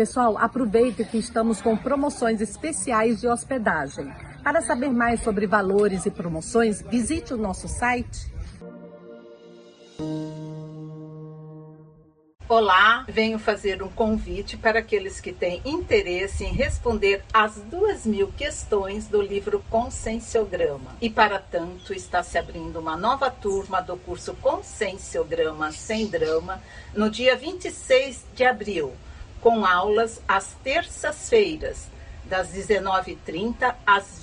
Speaker 3: Pessoal, aproveite que estamos com promoções especiais de hospedagem. Para saber mais sobre valores e promoções, visite o nosso site.
Speaker 4: Olá, venho fazer um convite para aqueles que têm interesse em responder as duas mil questões do livro Conscienciograma. E para tanto, está se abrindo uma nova turma do curso Conscienciograma Sem Drama no dia 26 de abril com aulas às terças-feiras, das 19h30 às